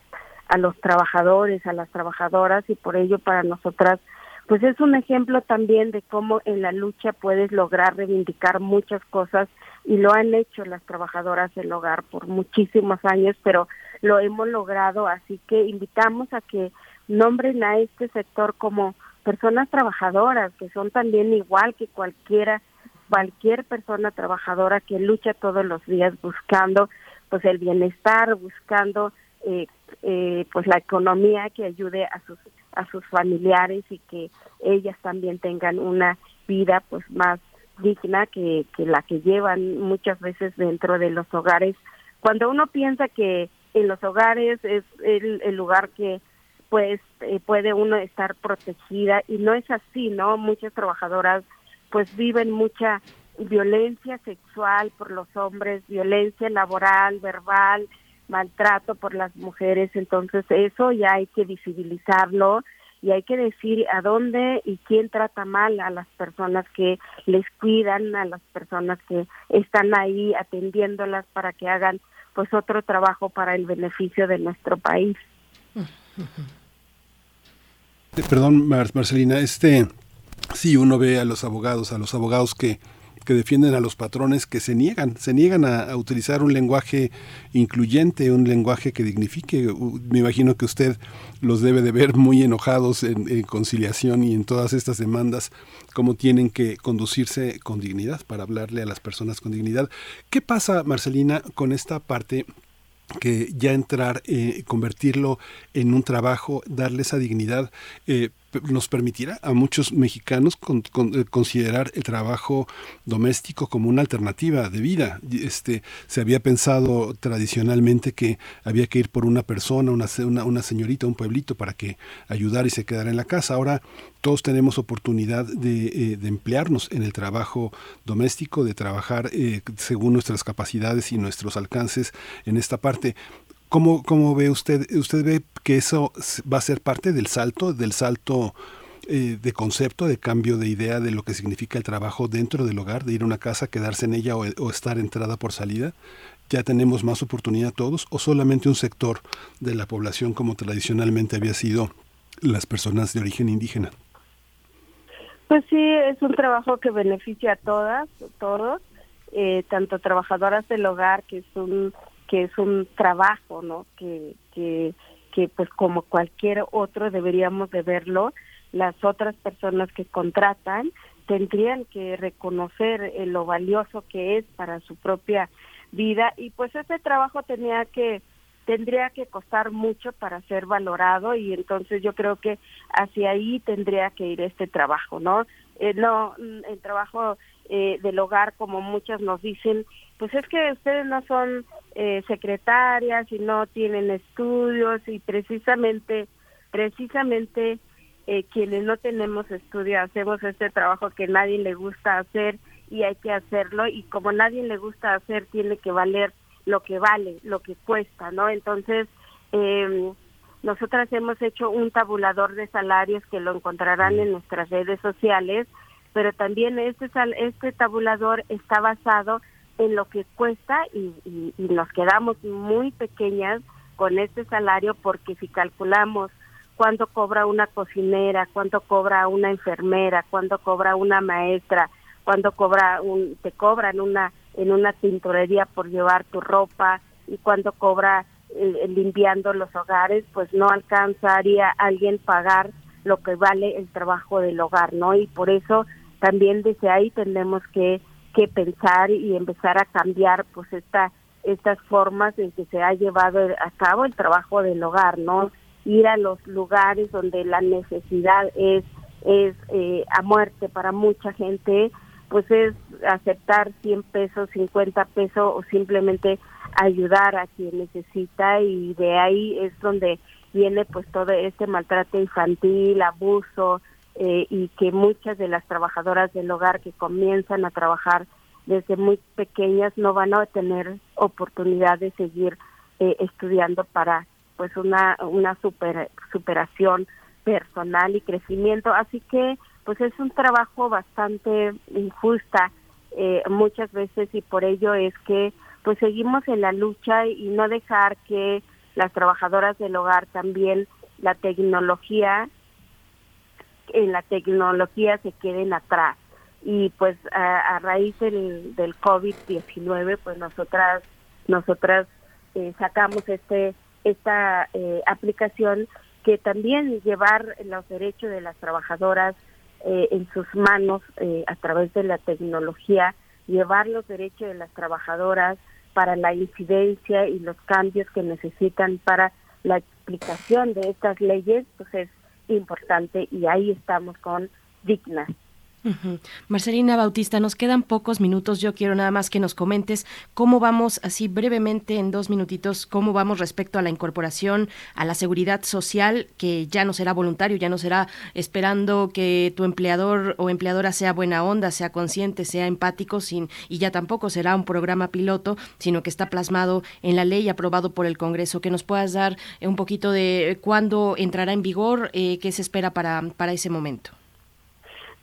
a los trabajadores, a las trabajadoras y por ello para nosotras pues es un ejemplo también de cómo en la lucha puedes lograr reivindicar muchas cosas y lo han hecho las trabajadoras del hogar por muchísimos años, pero lo hemos logrado, así que invitamos a que nombren a este sector como personas trabajadoras, que son también igual que cualquiera, cualquier persona trabajadora que lucha todos los días buscando pues el bienestar, buscando eh, eh, pues la economía que ayude a sus a sus familiares y que ellas también tengan una vida pues más digna que, que la que llevan muchas veces dentro de los hogares. Cuando uno piensa que en los hogares es el, el lugar que pues eh, puede uno estar protegida y no es así, ¿no? Muchas trabajadoras pues viven mucha violencia sexual por los hombres, violencia laboral, verbal, maltrato por las mujeres, entonces eso ya hay que visibilizarlo y hay que decir a dónde y quién trata mal a las personas que les cuidan, a las personas que están ahí atendiéndolas para que hagan pues otro trabajo para el beneficio de nuestro país. Perdón, Marcelina, este sí uno ve a los abogados, a los abogados que que defienden a los patrones que se niegan, se niegan a, utilizar un lenguaje incluyente, un lenguaje que dignifique. Me imagino que usted los debe de ver muy enojados en, conciliación y en todas estas demandas, cómo tienen que conducirse con dignidad para hablarle a las personas con dignidad. ¿Qué pasa, Marcelina, con esta parte que ya entrar, eh, convertirlo en un trabajo, darle esa dignidad, eh, nos permitirá a muchos mexicanos eh, considerar el trabajo doméstico como una alternativa de vida. Este, se había pensado tradicionalmente que había que ir por una persona, una, una, señorita, un pueblito para que ayudara y se quedara en la casa. Ahora todos tenemos oportunidad de, eh, emplearnos en el trabajo doméstico, de trabajar eh, según nuestras capacidades y nuestros alcances en esta parte. ¿Cómo, ¿Cómo, ve usted? ¿Usted ve que eso va a ser parte del salto, del salto eh, de concepto, de cambio de idea de lo que significa el trabajo dentro del hogar, de ir a una casa, quedarse en ella o, estar entrada por salida? ¿Ya tenemos más oportunidad todos o solamente un sector de la población como tradicionalmente había sido las personas de origen indígena? Pues sí, es un trabajo que beneficia a todas, todos, eh, tanto trabajadoras del hogar, que es un que es un trabajo, ¿no? Que, que, que pues como cualquier otro deberíamos de verlo. Las otras personas que contratan tendrían que reconocer eh, lo valioso que es para su propia vida y pues ese trabajo tenía que tendría que costar mucho para ser valorado y entonces yo creo que hacia ahí tendría que ir este trabajo, ¿no? Eh, no mm, el trabajo eh, del hogar como muchas nos dicen pues es que ustedes no son eh, secretarias y no tienen estudios y precisamente, precisamente eh, quienes no tenemos estudios hacemos este trabajo que nadie le gusta hacer y hay que hacerlo y como nadie le gusta hacer tiene que valer lo que vale, lo que cuesta, ¿no? Entonces, eh, nosotras hemos hecho un tabulador de salarios que lo encontrarán en nuestras redes sociales, pero también este, este tabulador está basado en lo que cuesta y, nos quedamos muy pequeñas con este salario porque si calculamos cuánto cobra una cocinera, cuánto cobra una enfermera, cuánto cobra una maestra, cuánto cobra un, te cobran una en una tintorería por llevar tu ropa y cuánto cobra limpiando los hogares, pues no alcanzaría alguien pagar lo que vale el trabajo del hogar, ¿no? Y por eso también desde ahí tenemos que que pensar y empezar a cambiar pues esta estas formas en que se ha llevado a cabo el trabajo del hogar, ¿no? Ir a los lugares donde la necesidad es es eh, a muerte para mucha gente, pues es aceptar 100 pesos, 50 pesos o simplemente ayudar a quien necesita y de ahí es donde viene pues todo este maltrato infantil, abuso, eh, y que muchas de las trabajadoras del hogar que comienzan a trabajar desde muy pequeñas no van a tener oportunidad de seguir eh, estudiando para pues una una super, superación personal y crecimiento. Así que pues es un trabajo bastante injusta eh, muchas veces y por ello es que pues seguimos en la lucha y no dejar que las trabajadoras del hogar también la tecnología en la tecnología se queden atrás. Y pues a, raíz del, del COVID-19 pues nosotras nosotras eh, sacamos este esta eh, aplicación que también llevar los derechos de las trabajadoras eh, en sus manos a través de la tecnología, llevar los derechos de las trabajadoras para la incidencia y los cambios que necesitan para la aplicación de estas leyes, pues es importante y ahí estamos con Digna. Marcelina Bautista, nos quedan pocos minutos. Yo quiero nada más que nos comentes cómo vamos, así brevemente, en dos minutitos, cómo vamos respecto a la incorporación a la seguridad social, que ya no será voluntario, ya no será esperando que tu empleador o empleadora sea buena onda, sea consciente, sea empático, sin, y ya tampoco será un programa piloto, sino que está plasmado en la ley aprobado por el Congreso. Que nos puedas dar un poquito de cuándo entrará en vigor, eh, qué se espera para, para ese momento.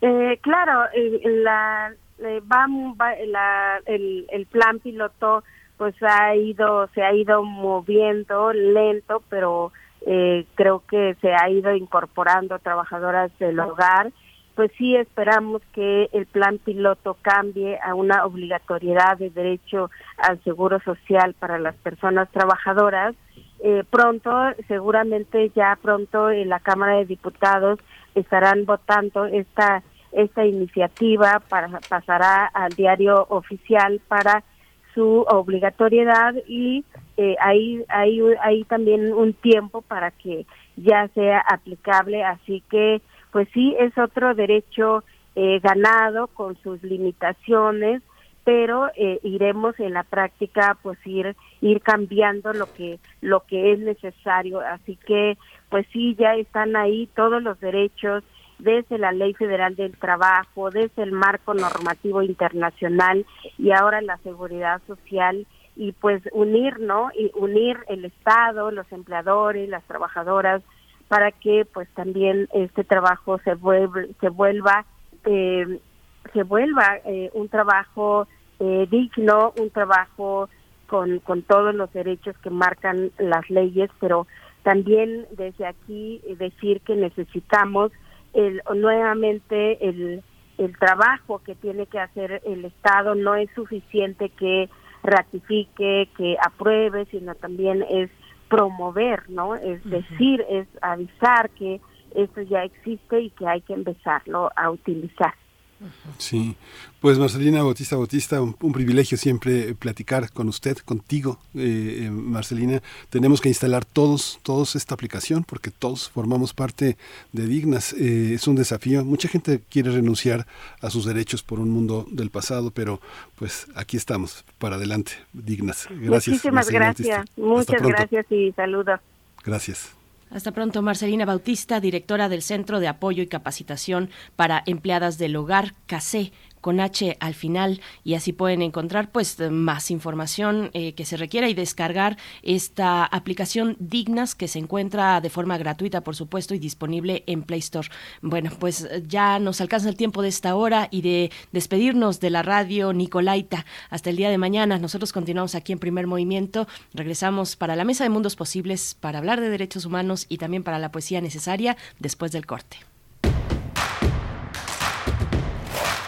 Eh, claro, la, la, el, el plan piloto pues ha ido, se ha ido moviendo lento, pero eh, creo que se ha ido incorporando trabajadoras del hogar. Pues sí esperamos que el plan piloto cambie a una obligatoriedad de derecho al seguro social para las personas trabajadoras. Eh, pronto, seguramente ya pronto en la Cámara de Diputados estarán votando esta esta iniciativa para, pasará al diario oficial para su obligatoriedad y eh, hay, hay, también un tiempo para que ya sea aplicable, así que pues sí es otro derecho eh, ganado con sus limitaciones, pero eh, iremos en la práctica pues ir ir cambiando lo que lo que es necesario, así que pues sí ya están ahí todos los derechos desde la Ley Federal del Trabajo, desde el marco normativo internacional y ahora la seguridad social y pues unir, ¿no? Y unir el Estado, los empleadores, las trabajadoras para que pues también este trabajo se vuelva se vuelva eh, se vuelva eh, un trabajo eh, digno, un trabajo con, con todos los derechos que marcan las leyes, pero también desde aquí decir que necesitamos el, nuevamente el, el trabajo que tiene que hacer el Estado no es suficiente que ratifique, que apruebe, sino también es promover, ¿no? Es decir, es avisar que esto ya existe y que hay que empezarlo a utilizar. Sí, pues Marcelina Bautista Bautista, un, privilegio siempre platicar con usted, contigo, eh, eh, Marcelina. Tenemos que instalar todos, todos esta aplicación porque todos formamos parte de Dignas. Eh, es un desafío. Mucha gente quiere renunciar a sus derechos por un mundo del pasado, pero pues aquí estamos, para adelante, Dignas. Gracias. Muchísimas gracias. Muchas gracias y saludos. Gracias. Hasta pronto, Marcelina Bautista, directora del Centro de Apoyo y Capacitación para Empleadas del Hogar, CACE con H al final y así pueden encontrar pues más información eh, que se requiera y descargar esta aplicación Dignas que se encuentra de forma gratuita por supuesto y disponible en Play Store. Bueno, pues ya nos alcanza el tiempo de esta hora y de despedirnos de la radio Nicolaita hasta el día de mañana. Nosotros continuamos aquí en Primer Movimiento, regresamos para la Mesa de Mundos Posibles para hablar de derechos humanos y también para la poesía necesaria después del corte.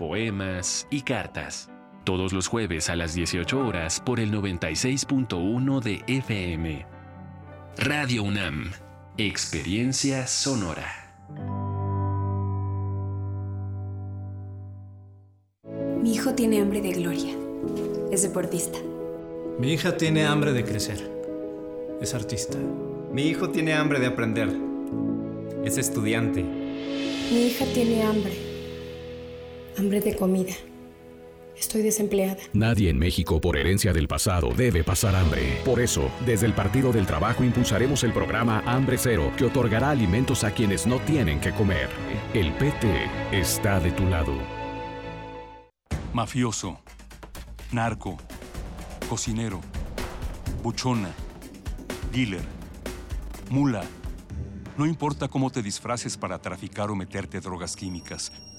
poemas y cartas. Todos los jueves a las 18 horas por el 96.1 de FM. Radio UNAM. Experiencia sonora. Mi hijo tiene hambre de gloria. Es deportista. Mi hija tiene hambre de crecer. Es artista. Mi hijo tiene hambre de aprender. Es estudiante. Mi hija tiene hambre. Hambre de comida. Estoy desempleada. Nadie en México por herencia del pasado debe pasar hambre. Por eso, desde el Partido del Trabajo impulsaremos el programa Hambre Cero, que otorgará alimentos a quienes no tienen que comer. El PT está de tu lado. Mafioso, narco, cocinero, buchona, dealer, mula. No importa cómo te disfraces para traficar o meterte drogas químicas,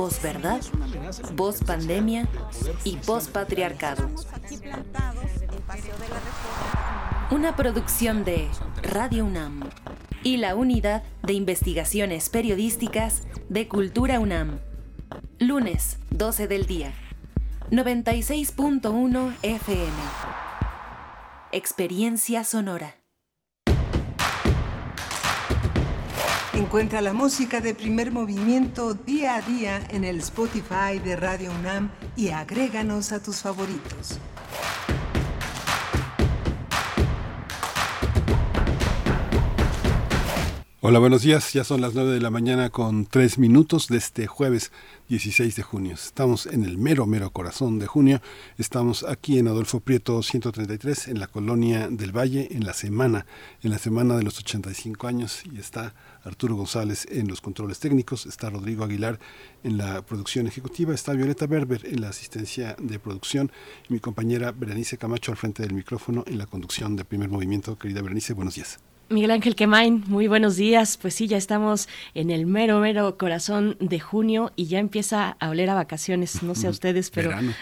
Posverdad, post-pandemia y post-patriarcado. Una producción de Radio UNAM y la Unidad de Investigaciones Periodísticas de Cultura UNAM. Lunes, 12 del día. 96.1 FM. Experiencia sonora. Encuentra la música de primer movimiento día a día en el Spotify de Radio UNAM y agréganos a tus favoritos. Hola, buenos días. Ya son las 9 de la mañana con 3 minutos de este jueves 16 de junio. Estamos en el mero, mero corazón de junio. Estamos aquí en Adolfo Prieto 133, en la colonia del Valle, en la semana, en la semana de los 85 años. Y está Arturo González en los controles técnicos, está Rodrigo Aguilar en la producción ejecutiva, está Violeta Berber en la asistencia de producción y mi compañera Berenice Camacho al frente del micrófono en la conducción de primer movimiento. Querida Berenice, buenos días. Miguel Ángel Quemain, muy buenos días. Pues sí, ya estamos en el mero, mero corazón de junio y ya empieza a oler a vacaciones. No sé a ustedes, pero Verano.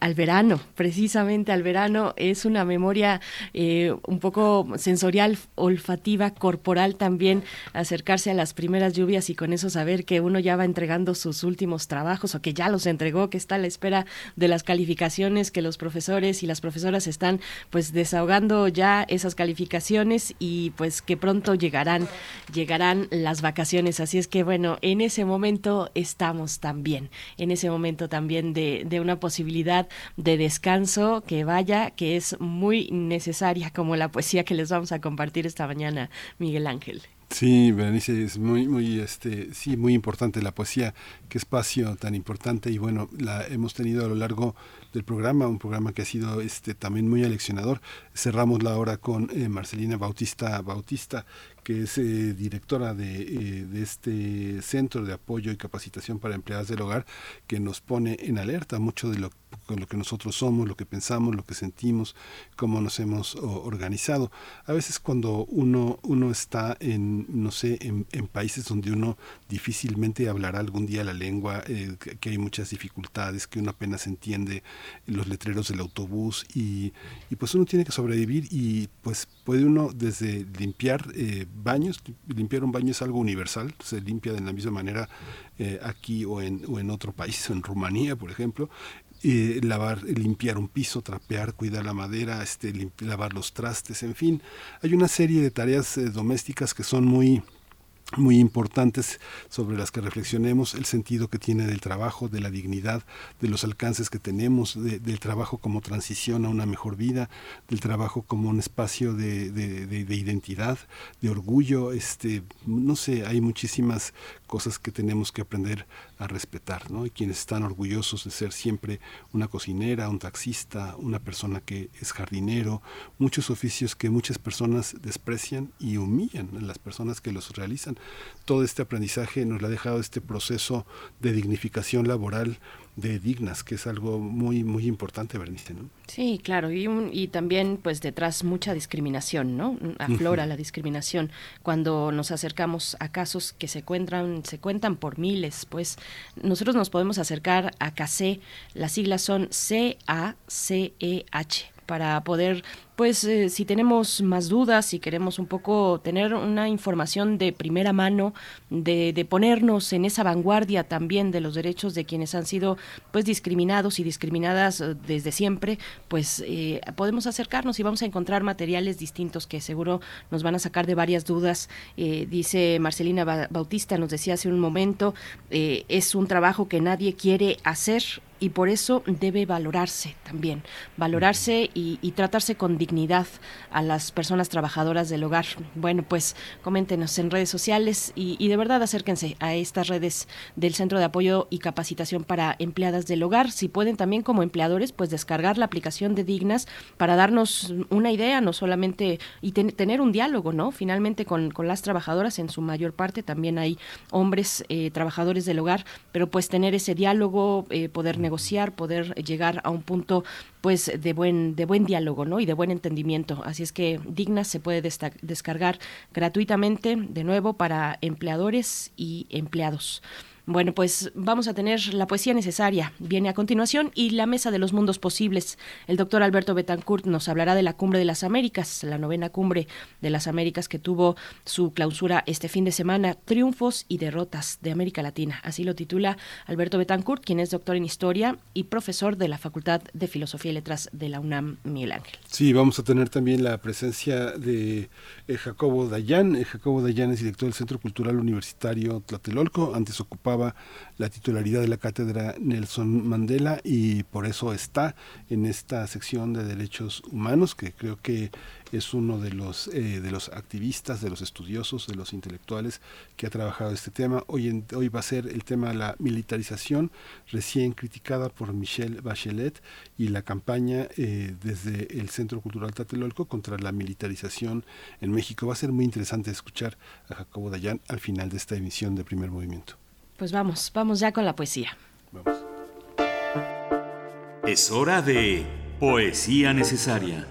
Al verano, precisamente al verano, es una memoria eh, un poco sensorial, olfativa, corporal también, acercarse a las primeras lluvias y con eso saber que uno ya va entregando sus últimos trabajos o que ya los entregó, que está a la espera de las calificaciones, que los profesores y las profesoras están pues desahogando ya esas calificaciones y pues que pronto llegarán, llegarán las vacaciones. Así es que bueno, en ese momento estamos también, en ese momento también de, de una posibilidad de descanso que vaya, que es muy necesaria como la poesía que les vamos a compartir esta mañana, Miguel Ángel. Sí, Berenice, es muy, muy, este, sí, muy importante la poesía, qué espacio tan importante y bueno, la hemos tenido a lo largo del programa, un programa que ha sido este también muy aleccionador. Cerramos la hora con eh, Marcelina Bautista Bautista, que es eh, directora de, eh, de este centro de apoyo y capacitación para empleadas del hogar, que nos pone en alerta mucho de lo, con lo que nosotros somos, lo que pensamos, lo que sentimos, cómo nos hemos organizado. A veces cuando uno, uno está en, no sé, en, en países donde uno difícilmente hablará algún día la lengua, eh, que hay muchas dificultades, que uno apenas entiende los letreros del autobús y, y pues uno tiene que sobrevivir y pues puede uno desde limpiar eh, baños, limpiar un baño es algo universal, se limpia de la misma manera eh, aquí o en, o en otro país, en Rumanía, por ejemplo, eh, lavar, limpiar un piso, trapear, cuidar la madera, este, lavar los trastes, en fin, hay una serie de tareas eh, domésticas que son muy muy importantes sobre las que reflexionemos el sentido que tiene del trabajo, de la dignidad, de los alcances que tenemos, de- del trabajo como transición a una mejor vida, del trabajo como un espacio de- de identidad, de orgullo, este, no sé, hay muchísimas cosas que tenemos que aprender a respetar, ¿no? Y quienes están orgullosos de ser siempre una cocinera, un taxista, una persona que es jardinero, muchos oficios que muchas personas desprecian y humillan a las personas que los realizan. todo este aprendizaje nos lo ha dejado este proceso de dignificación laboral de dignas, que es algo muy muy importante, Bernice, ¿no? Sí, claro, y, y también pues detrás mucha discriminación, ¿no? Aflora la discriminación cuando nos acercamos a casos que se cuentan se cuentan por miles, pues nosotros nos podemos acercar a CACE, las siglas son C A C E H para poder pues eh, si tenemos más dudas, si queremos un poco tener una información de primera mano, de, de, ponernos en esa vanguardia también de los derechos de quienes han sido pues discriminados y discriminadas eh, desde siempre, pues eh, podemos acercarnos y vamos a encontrar materiales distintos que seguro nos van a sacar de varias dudas. Eh, dice Marcelina Bautista, nos decía hace un momento, eh, es un trabajo que nadie quiere hacer y por eso debe valorarse también, valorarse y, tratarse con dignidad a las personas trabajadoras del hogar. Bueno, pues coméntenos en redes sociales y, de verdad acérquense a estas redes del Centro de Apoyo y Capacitación para Empleadas del Hogar. Si pueden también como empleadores, pues descargar la aplicación de Dignas para darnos una idea, no solamente, y ten, tener un diálogo, ¿no? Finalmente con, con, las trabajadoras, en su mayor parte también hay hombres eh, trabajadores del hogar, pero pues tener ese diálogo, eh, poder negociar, poder llegar a un punto pues de buen de buen diálogo no y de buen entendimiento. Así es que dignas se puede descargar gratuitamente de nuevo para empleadores y empleados bueno, pues vamos a tener la poesía necesaria. Viene a continuación y la mesa de los mundos posibles. El doctor Alberto Betancourt nos hablará de la Cumbre de las Américas, la novena Cumbre de las Américas que tuvo su clausura este fin de semana, Triunfos y Derrotas de América Latina. Así lo titula Alberto Betancourt, quien es doctor en Historia y profesor de la Facultad de Filosofía y Letras de la UNAM, Miguel Ángel. Sí, vamos a tener también la presencia de eh, Jacobo Dayan. Eh, Jacobo Dayan es director del Centro Cultural Universitario Tlatelolco, antes la titularidad de la cátedra Nelson Mandela y por eso está en esta sección de derechos humanos que creo que es uno de los eh, de los activistas, de los estudiosos, de los intelectuales que ha trabajado este tema. Hoy en, hoy va a ser el tema de la militarización recién criticada por Michelle Bachelet y la campaña eh, desde el Centro Cultural Tlatelolco contra la militarización en México. Va a ser muy interesante escuchar a Jacobo Dayan al final de esta emisión de Primer Movimiento. Pues vamos, vamos ya con la poesía. Vamos. Es hora de poesía necesaria.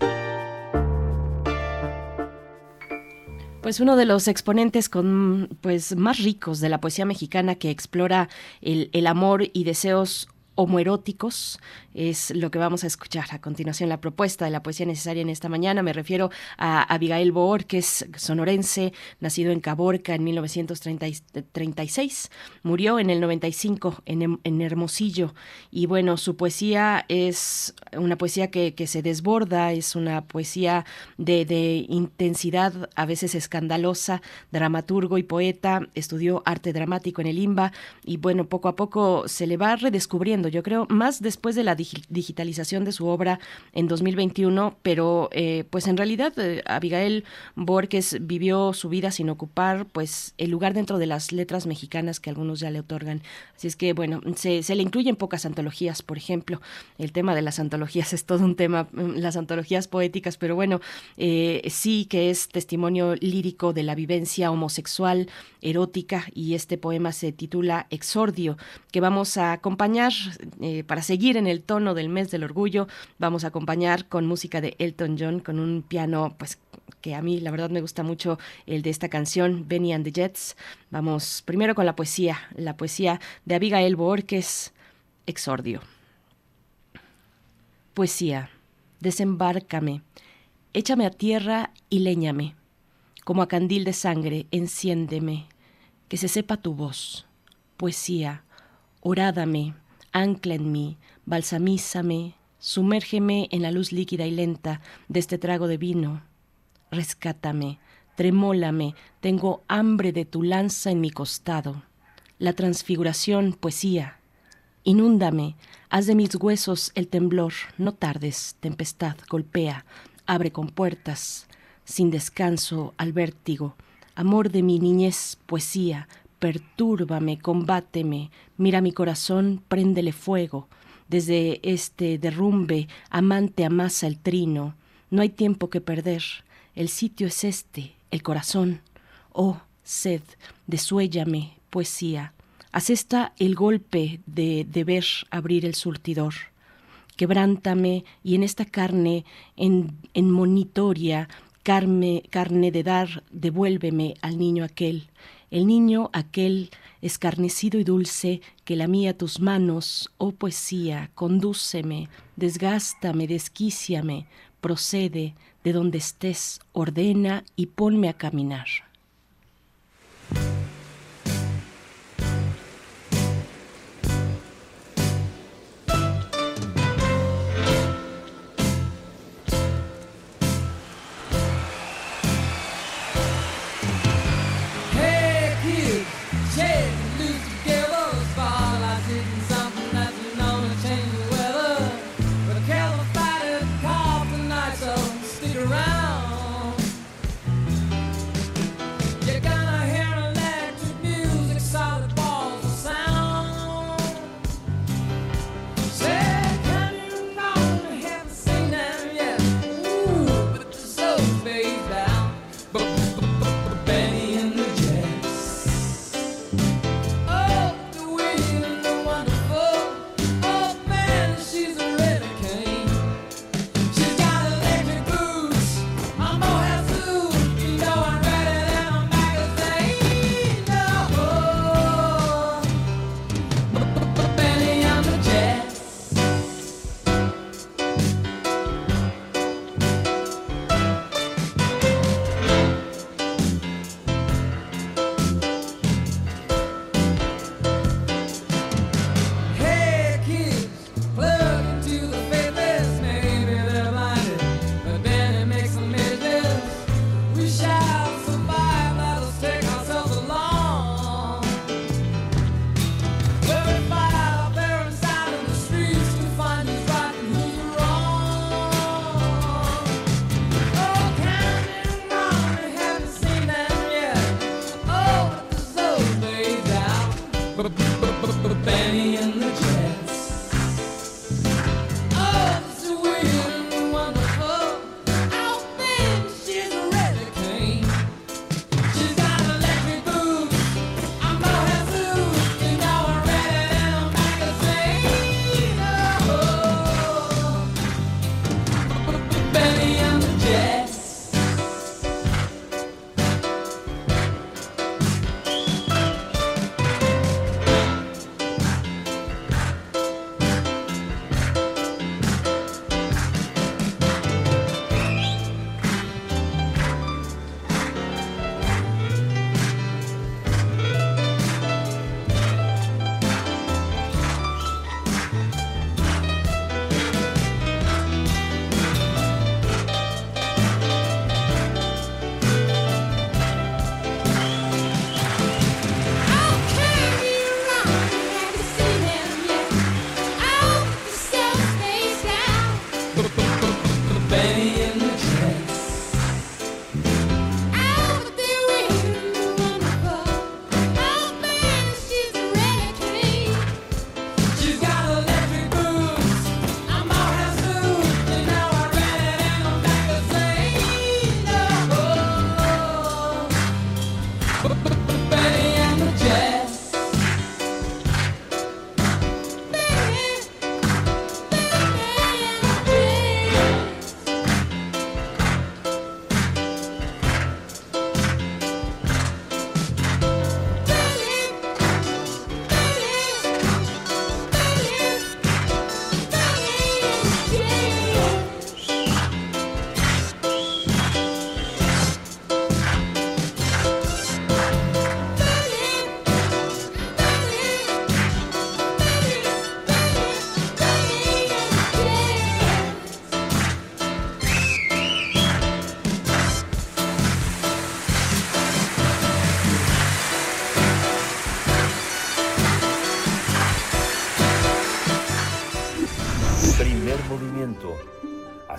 Pues uno de los exponentes con pues más ricos de la poesía mexicana que explora el, el amor y deseos homoeróticos es lo que vamos a escuchar a continuación la propuesta de la poesía necesaria en esta mañana. Me refiero a Abigail Boor que es sonorense nacido en Caborca en 1936 murió en el 95 en, en Hermosillo. Y bueno su poesía es una poesía que, que se desborda es una poesía de, de intensidad a veces escandalosa dramaturgo y poeta. Estudió arte dramático en el IMBA y bueno poco a poco se le va redescubriendo yo creo, más después de la digitalización de su obra en 2021, pero eh, pues en realidad eh, Abigail Borges vivió su vida sin ocupar pues el lugar dentro de las letras mexicanas que algunos ya le otorgan. Así es que bueno, se, se le incluyen pocas antologías, por ejemplo, el tema de las antologías es todo un tema, mm, las antologías poéticas, pero bueno, eh, sí que es testimonio lírico de la vivencia homosexual, erótica, y este poema se titula Exordio, que vamos a acompañar eh, para seguir en el tono del mes del orgullo, vamos a acompañar con música de Elton John, con un piano, pues que a mí la verdad me gusta mucho el de esta canción, Benny and the Jets. Vamos primero con la poesía, la poesía de Abigail Borges, Exordio. Poesía, desembárcame, échame a tierra y léñame, como a candil de sangre, enciéndeme, que se sepa tu voz. Poesía, orádame, ancla en mí, balsamízame, sumérgeme en la luz líquida y lenta de este trago de vino. Rescátame, tremólame, tengo hambre de tu lanza en mi costado. La transfiguración, poesía. Inúndame, haz de mis huesos el temblor, no tardes, tempestad, golpea, abre con puertas, sin descanso al vértigo. Amor de mi niñez, poesía, pertúrbame, combáteme, mira mi corazón, préndele fuego. Desde este derrumbe, amante amasa el trino. No hay tiempo que perder. El sitio es este, el corazón. Oh, sed, desuéllame, poesía. Asesta el golpe de deber abrir el surtidor. Quebrántame y en esta carne, en, en monitoria, carne, carne de dar, devuélveme al niño aquel, el niño aquel escarnecido y dulce que lamía tus manos, oh poesía, condúceme, desgástame, desquíciame, procede, de donde estés, ordena y ponme a caminar.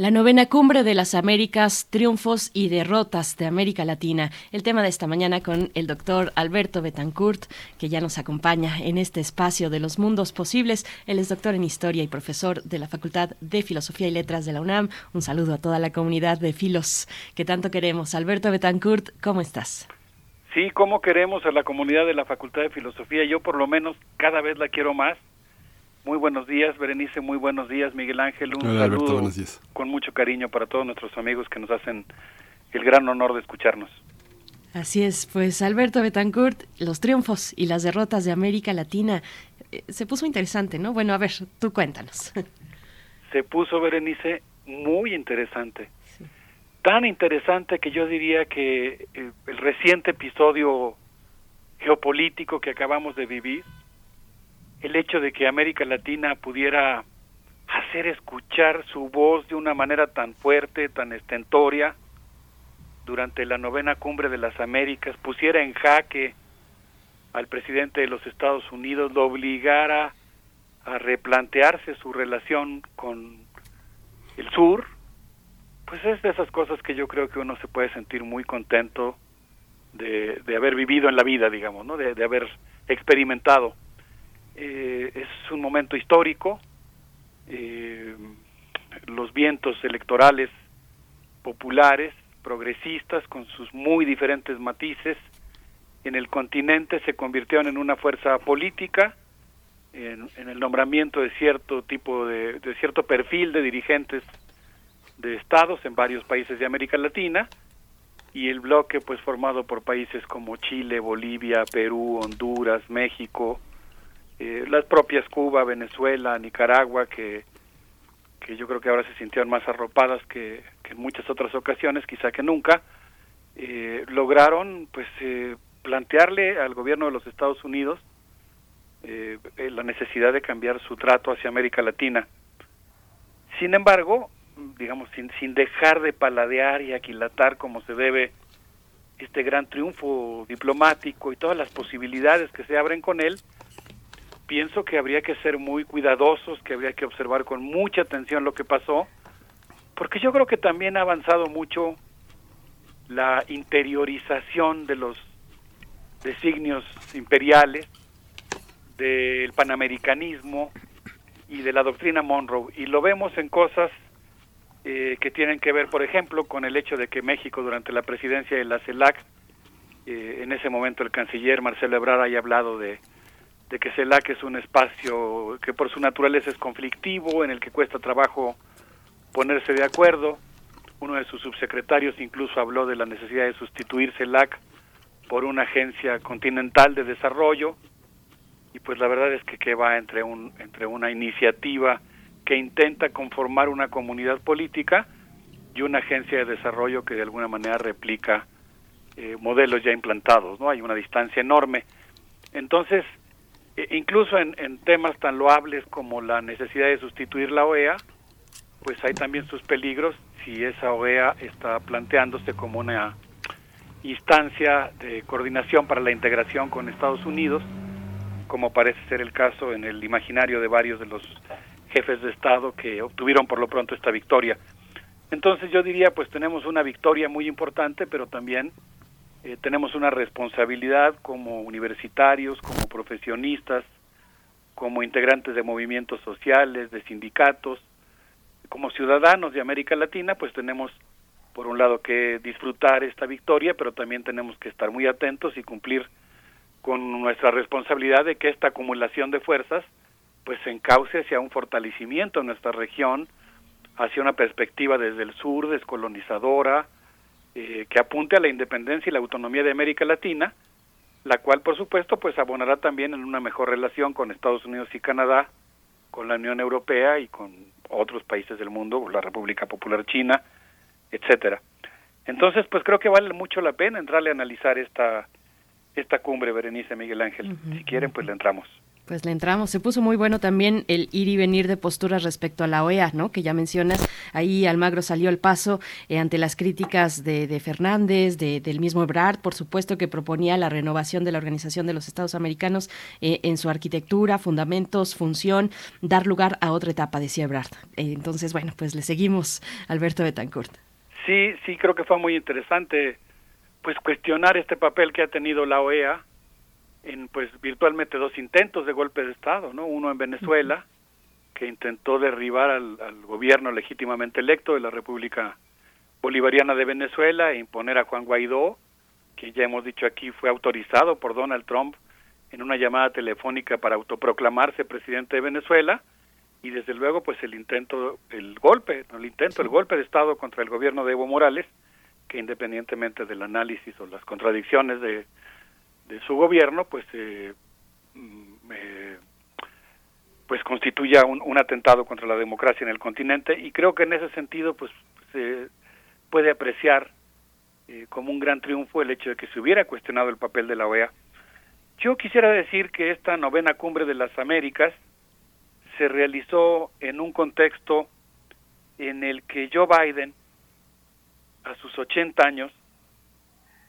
La novena cumbre de las Américas, triunfos y derrotas de América Latina. El tema de esta mañana con el doctor Alberto Betancourt, que ya nos acompaña en este espacio de los mundos posibles. Él es doctor en historia y profesor de la Facultad de Filosofía y Letras de la UNAM. Un saludo a toda la comunidad de filos que tanto queremos. Alberto Betancourt, ¿cómo estás? Sí, ¿cómo queremos a la comunidad de la Facultad de Filosofía? Yo por lo menos cada vez la quiero más muy buenos días, Berenice. Muy buenos días, Miguel Ángel. Un saludo con mucho cariño para todos nuestros amigos que nos hacen el gran honor de escucharnos. Así es, pues Alberto Betancourt, los triunfos y las derrotas de América Latina. Eh, se puso interesante, ¿no? Bueno, a ver, tú cuéntanos. Se puso, Berenice, muy interesante. Tan interesante que yo diría que eh, el reciente episodio geopolítico que acabamos de vivir, el hecho de que América Latina pudiera hacer escuchar su voz de una manera tan fuerte, tan estentoria, durante la novena cumbre de las Américas, pusiera en jaque al presidente de los Estados Unidos, lo obligara a replantearse su relación con el sur, pues es de esas cosas que yo creo que uno se puede sentir muy contento de, de haber vivido en la vida, digamos, ¿no? de, de haber experimentado. Eh, es un momento histórico. Eh, los vientos electorales populares, progresistas, con sus muy diferentes matices, en el continente se convirtieron en una fuerza política, en, el nombramiento de cierto tipo de, de cierto perfil de dirigentes de estados en varios países de América Latina y el bloque pues formado por países como Chile, Bolivia, Perú, Honduras, México, eh, las propias Cuba, Venezuela, Nicaragua, que, que yo creo que ahora se sintieron más arropadas que, en muchas otras ocasiones, quizá que nunca, eh, lograron pues eh, plantearle al gobierno de los Estados Unidos la necesidad de cambiar su trato hacia América Latina. Sin embargo, digamos, sin, sin dejar de paladear y aquilatar como se debe este gran triunfo diplomático y todas las posibilidades que se abren con él, pienso que habría que ser muy cuidadosos, que habría que observar con mucha atención lo que pasó, porque yo creo que también ha avanzado mucho la interiorización de los designios imperiales, del panamericanismo y de la doctrina Monroe. Y lo vemos en cosas eh, que tienen que ver, por ejemplo, con el hecho de que México durante la presidencia de la CELAC, eh, en ese momento el canciller Marcelo Ebrard haya hablado de de que CELAC es un espacio que por su naturaleza es conflictivo, en el que cuesta trabajo ponerse de acuerdo. Uno de sus subsecretarios incluso habló de la necesidad de sustituir CELAC por una agencia continental de desarrollo y pues la verdad es que, va entre, un, entre una iniciativa que intenta conformar una comunidad política y una agencia de desarrollo que de alguna manera replica eh, modelos ya implantados, ¿no? Hay una distancia enorme. Entonces, incluso en, temas tan loables como la necesidad de sustituir la OEA, pues hay también sus peligros si esa OEA está planteándose como una instancia de coordinación para la integración con Estados Unidos, como parece ser el caso en el imaginario de varios de los jefes de Estado que obtuvieron por lo pronto esta victoria. Entonces yo diría, pues tenemos una victoria muy importante, pero también eh, tenemos una responsabilidad como universitarios, como profesionistas, como integrantes de movimientos sociales, de sindicatos, como ciudadanos de América Latina, pues tenemos por un lado que disfrutar esta victoria, pero también tenemos que estar muy atentos y cumplir con nuestra responsabilidad de que esta acumulación de fuerzas pues se encauce hacia un fortalecimiento en nuestra región, hacia una perspectiva desde el sur descolonizadora, eh, que apunte a la independencia y la autonomía de América Latina, la cual por supuesto pues abonará también en una mejor relación con Estados Unidos y Canadá, con la Unión Europea y con otros países del mundo, la República Popular China, etcétera. Entonces, pues creo que vale mucho la pena entrarle a analizar esta esta cumbre, Berenice Miguel Ángel. si quieren, pues le entramos. Pues le entramos. Se puso muy bueno también el ir y venir de posturas respecto a la OEA, ¿no? Que ya mencionas. Ahí Almagro salió al paso eh, ante las críticas de, Fernández, del mismo Ebrard, por supuesto, que proponía la renovación de la Organización de los Estados Americanos eh, en su arquitectura, fundamentos, función, dar lugar a otra etapa, decía Ebrard. Eh, entonces, bueno, pues le seguimos, Alberto Betancourt. Sí, sí, creo que fue muy interesante pues cuestionar este papel que ha tenido la OEA en pues virtualmente dos intentos de golpe de estado, ¿no? Uno en Venezuela que intentó derribar al, gobierno legítimamente electo de la República Bolivariana de Venezuela e imponer a Juan Guaidó, que ya hemos dicho aquí fue autorizado por Donald Trump en una llamada telefónica para autoproclamarse presidente de Venezuela y desde luego pues el intento el golpe, el intento, el golpe de estado contra el gobierno de Evo Morales, que independientemente del análisis o las contradicciones de de su gobierno, pues eh, mm, eh, pues constituya un, atentado contra la democracia en el continente y creo que en ese sentido pues se puede apreciar eh, como un gran triunfo el hecho de que se hubiera cuestionado el papel de la OEA. Yo quisiera decir que esta novena cumbre de las Américas se realizó en un contexto en el que Joe Biden, a sus 80 años,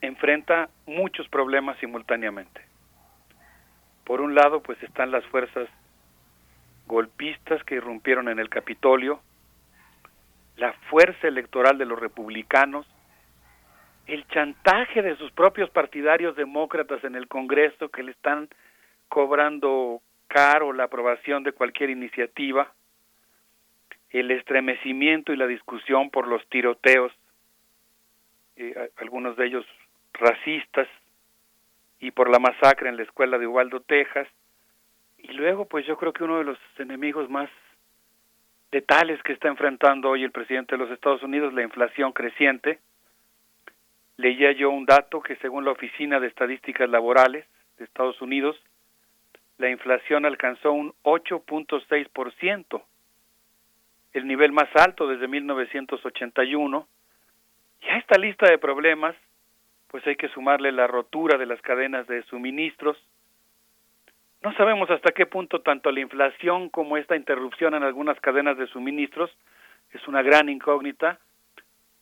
enfrenta muchos problemas simultáneamente. Por un lado, pues están las fuerzas golpistas que irrumpieron en el Capitolio, la fuerza electoral de los republicanos, el chantaje de sus propios partidarios demócratas en el Congreso que le están cobrando caro la aprobación de cualquier iniciativa, el estremecimiento y la discusión por los tiroteos, eh, algunos de ellos racistas y por la masacre en la escuela de Ubaldo, Texas. Y luego, pues yo creo que uno de los enemigos más letales que está enfrentando hoy el presidente de los Estados Unidos, la inflación creciente. Leía yo un dato que según la Oficina de Estadísticas Laborales de Estados Unidos, la inflación alcanzó un 8.6%, el nivel más alto desde 1981. Y a esta lista de problemas pues hay que sumarle la rotura de las cadenas de suministros. No sabemos hasta qué punto tanto la inflación como esta interrupción en algunas cadenas de suministros es una gran incógnita,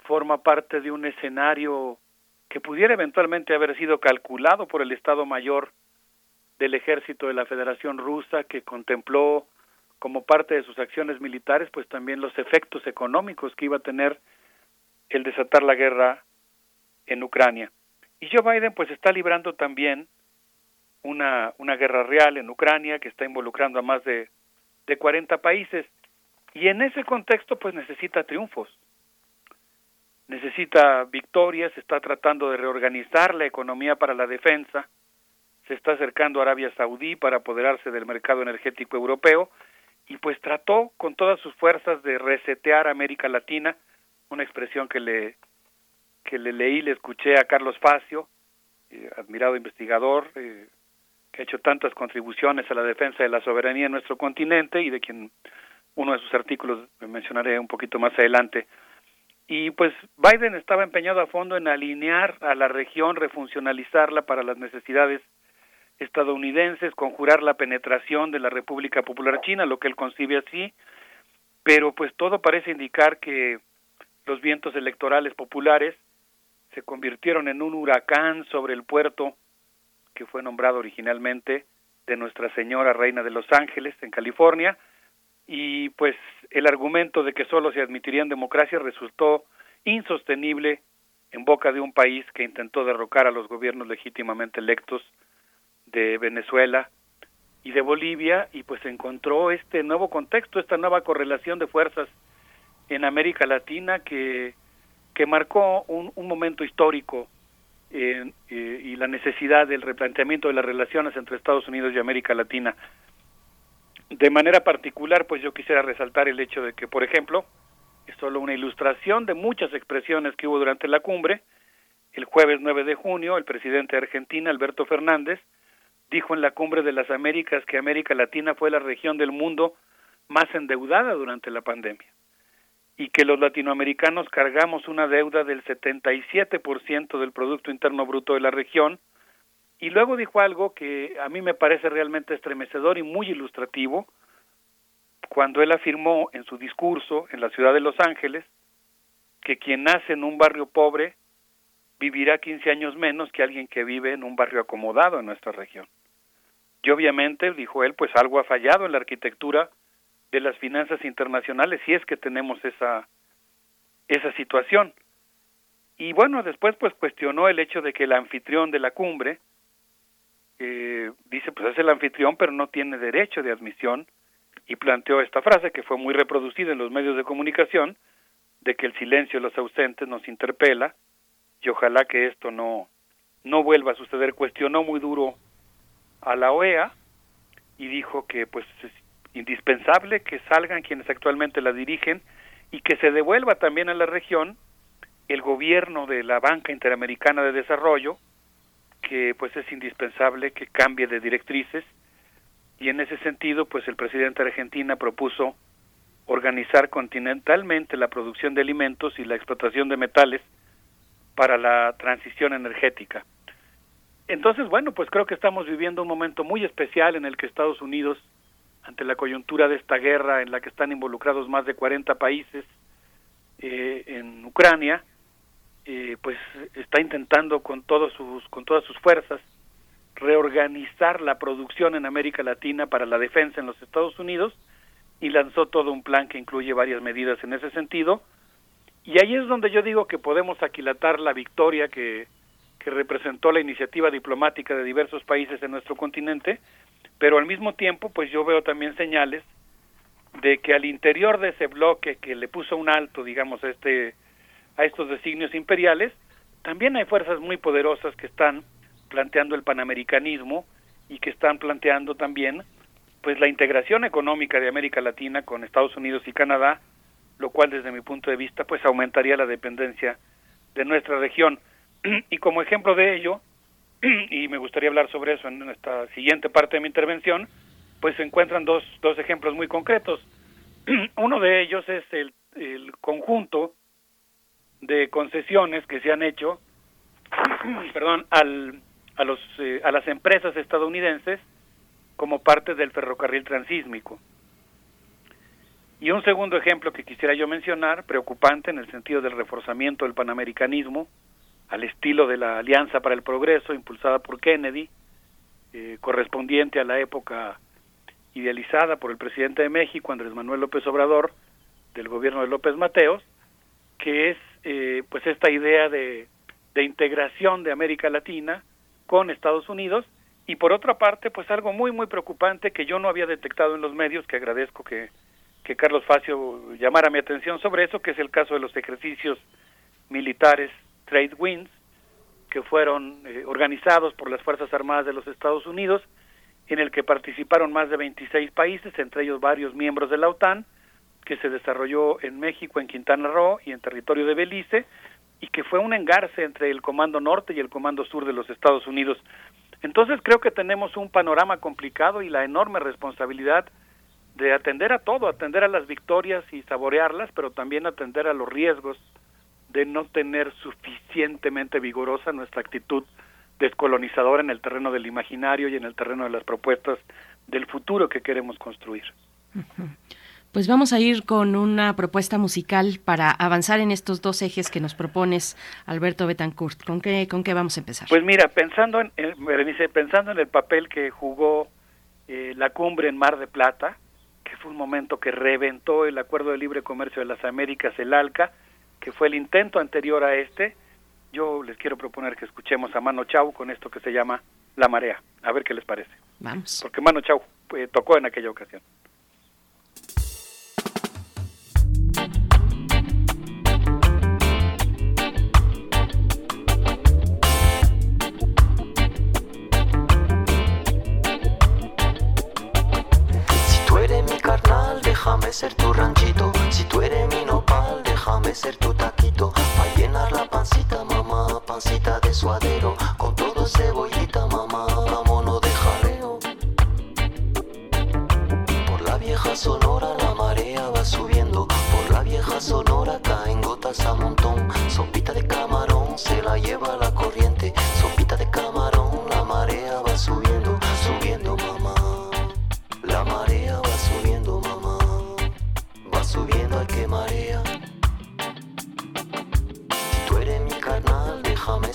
forma parte de un escenario que pudiera eventualmente haber sido calculado por el Estado Mayor del Ejército de la Federación Rusa que contempló como parte de sus acciones militares pues también los efectos económicos que iba a tener el desatar la guerra en Ucrania. Y Joe Biden pues está librando también una, una guerra real en Ucrania que está involucrando a más de, de 40 países. Y en ese contexto pues necesita triunfos, necesita victorias, está tratando de reorganizar la economía para la defensa, se está acercando a Arabia Saudí para apoderarse del mercado energético europeo. Y pues trató con todas sus fuerzas de resetear América Latina, una expresión que le que le leí, le escuché a Carlos Facio, eh, admirado investigador, eh, que ha hecho tantas contribuciones a la defensa de la soberanía en nuestro continente y de quien uno de sus artículos mencionaré un poquito más adelante. Y pues Biden estaba empeñado a fondo en alinear a la región, refuncionalizarla para las necesidades estadounidenses, conjurar la penetración de la República Popular China, lo que él concibe así, pero pues todo parece indicar que los vientos electorales populares se convirtieron en un huracán sobre el puerto que fue nombrado originalmente de Nuestra Señora Reina de Los Ángeles en California y pues el argumento de que solo se admitirían democracias resultó insostenible en boca de un país que intentó derrocar a los gobiernos legítimamente electos de Venezuela y de Bolivia y pues encontró este nuevo contexto, esta nueva correlación de fuerzas en América Latina que que marcó un, momento histórico eh, eh, y la necesidad del replanteamiento de las relaciones entre Estados Unidos y América Latina. De manera particular, pues yo quisiera resaltar el hecho de que, por ejemplo, es solo una ilustración de muchas expresiones que hubo durante la cumbre. El jueves 9 de junio, el presidente de Argentina, Alberto Fernández, dijo en la cumbre de las Américas que América Latina fue la región del mundo más endeudada durante la pandemia y que los latinoamericanos cargamos una deuda del 77% del Producto Interno Bruto de la región Y luego dijo algo que a mí me parece realmente estremecedor y muy ilustrativo, cuando él afirmó en su discurso en la ciudad de Los Ángeles que quien nace en un barrio pobre vivirá 15 años menos que alguien que vive en un barrio acomodado en nuestra región. Y obviamente, dijo él, pues algo ha fallado en la arquitectura de las finanzas internacionales si es que tenemos esa esa situación. Y bueno, después pues cuestionó el hecho de que el anfitrión de la cumbre dice pues es el anfitrión pero no tiene derecho de admisión y planteó esta frase que fue muy reproducida en los medios de comunicación de que el silencio de los ausentes nos interpela y ojalá que esto no no vuelva a suceder cuestionó muy duro a la OEA y dijo que pues es indispensable que salgan quienes actualmente la dirigen y que se devuelva también a la región el gobierno de la Banca Interamericana de Desarrollo que pues es indispensable que cambie de directrices y en ese sentido pues el presidente de Argentina propuso organizar continentalmente la producción de alimentos y la explotación de metales para la transición energética. Entonces, bueno, pues creo que estamos viviendo un momento muy especial en el que Estados Unidos, ante la coyuntura de esta guerra en la que están involucrados más de 40 países eh, en Ucrania, eh, pues está intentando con todos sus con todas sus fuerzas reorganizar la producción en América Latina para la defensa en los Estados Unidos y lanzó todo un plan que incluye varias medidas en ese sentido. Y ahí es donde yo digo que podemos aquilatar la victoria que, que representó la iniciativa diplomática de diversos países en nuestro continente, pero al mismo tiempo pues yo veo también señales de que al interior de ese bloque que le puso un alto, digamos, a este a estos designios imperiales, también hay fuerzas muy poderosas que están planteando el panamericanismo y que están planteando también pues la integración económica de América Latina con Estados Unidos y Canadá, lo cual desde mi punto de vista pues aumentaría la dependencia de nuestra región. Y como ejemplo de ello, y me gustaría hablar sobre eso en esta siguiente parte de mi intervención, pues se encuentran dos, dos ejemplos muy concretos. Uno de ellos es el, el conjunto de concesiones que se han hecho, perdón, al, a, los, eh, a las empresas estadounidenses como parte del ferrocarril transísmico. Y un segundo ejemplo que quisiera yo mencionar, preocupante en el sentido del reforzamiento del panamericanismo, al estilo de la Alianza para el Progreso impulsada por Kennedy, eh, correspondiente a la época idealizada por el presidente de México, Andrés Manuel López Obrador, del gobierno de López Mateos, que es eh, pues esta idea de, de integración de América Latina con Estados Unidos. Y por otra parte pues algo muy muy preocupante que yo no había detectado en los medios que agradezco que, que Carlos Facio llamara mi atención sobre eso que es el caso de los ejercicios militares Trade Winds que fueron eh, organizados por las Fuerzas Armadas de los Estados Unidos en el que participaron más de 26 países entre ellos varios miembros de la OTAN que se desarrolló en México, en Quintana Roo y en territorio de Belice, y que fue un engarce entre el Comando Norte y el Comando Sur de los Estados Unidos. Entonces creo que tenemos un panorama complicado y la enorme responsabilidad de atender a todo, atender a las victorias y saborearlas, pero también atender a los riesgos de no tener suficientemente vigorosa nuestra actitud descolonizadora en el terreno del imaginario y en el terreno de las propuestas del futuro que queremos construir. Pues vamos a ir con una propuesta musical para avanzar en estos dos ejes que nos propones, Alberto Betancourt. ¿Con qué, con qué vamos a empezar? Pues mira, pensando en, pensando en el papel que jugó eh, la cumbre en Mar de Plata, que fue un momento que reventó el Acuerdo de Libre Comercio de las Américas, el ALCA, que fue el intento anterior a este, yo les quiero proponer que escuchemos a Mano Chau con esto que se llama La Marea. A ver qué les parece. Vamos. Porque Mano Chau eh, tocó en aquella ocasión. déjame ser tu ranchito. Si tú eres mi déjame ser tu taquito. Pa' llenar la pancita, mamá, pancita de suadero. Con todo cebollita, mamá, vámonos de jaleo. Por la vieja sonora la marea va subiendo. Por la vieja sonora caen gotas a montón. Sopita de camarón se la lleva la corriente. Sopita de camarón, la marea marea.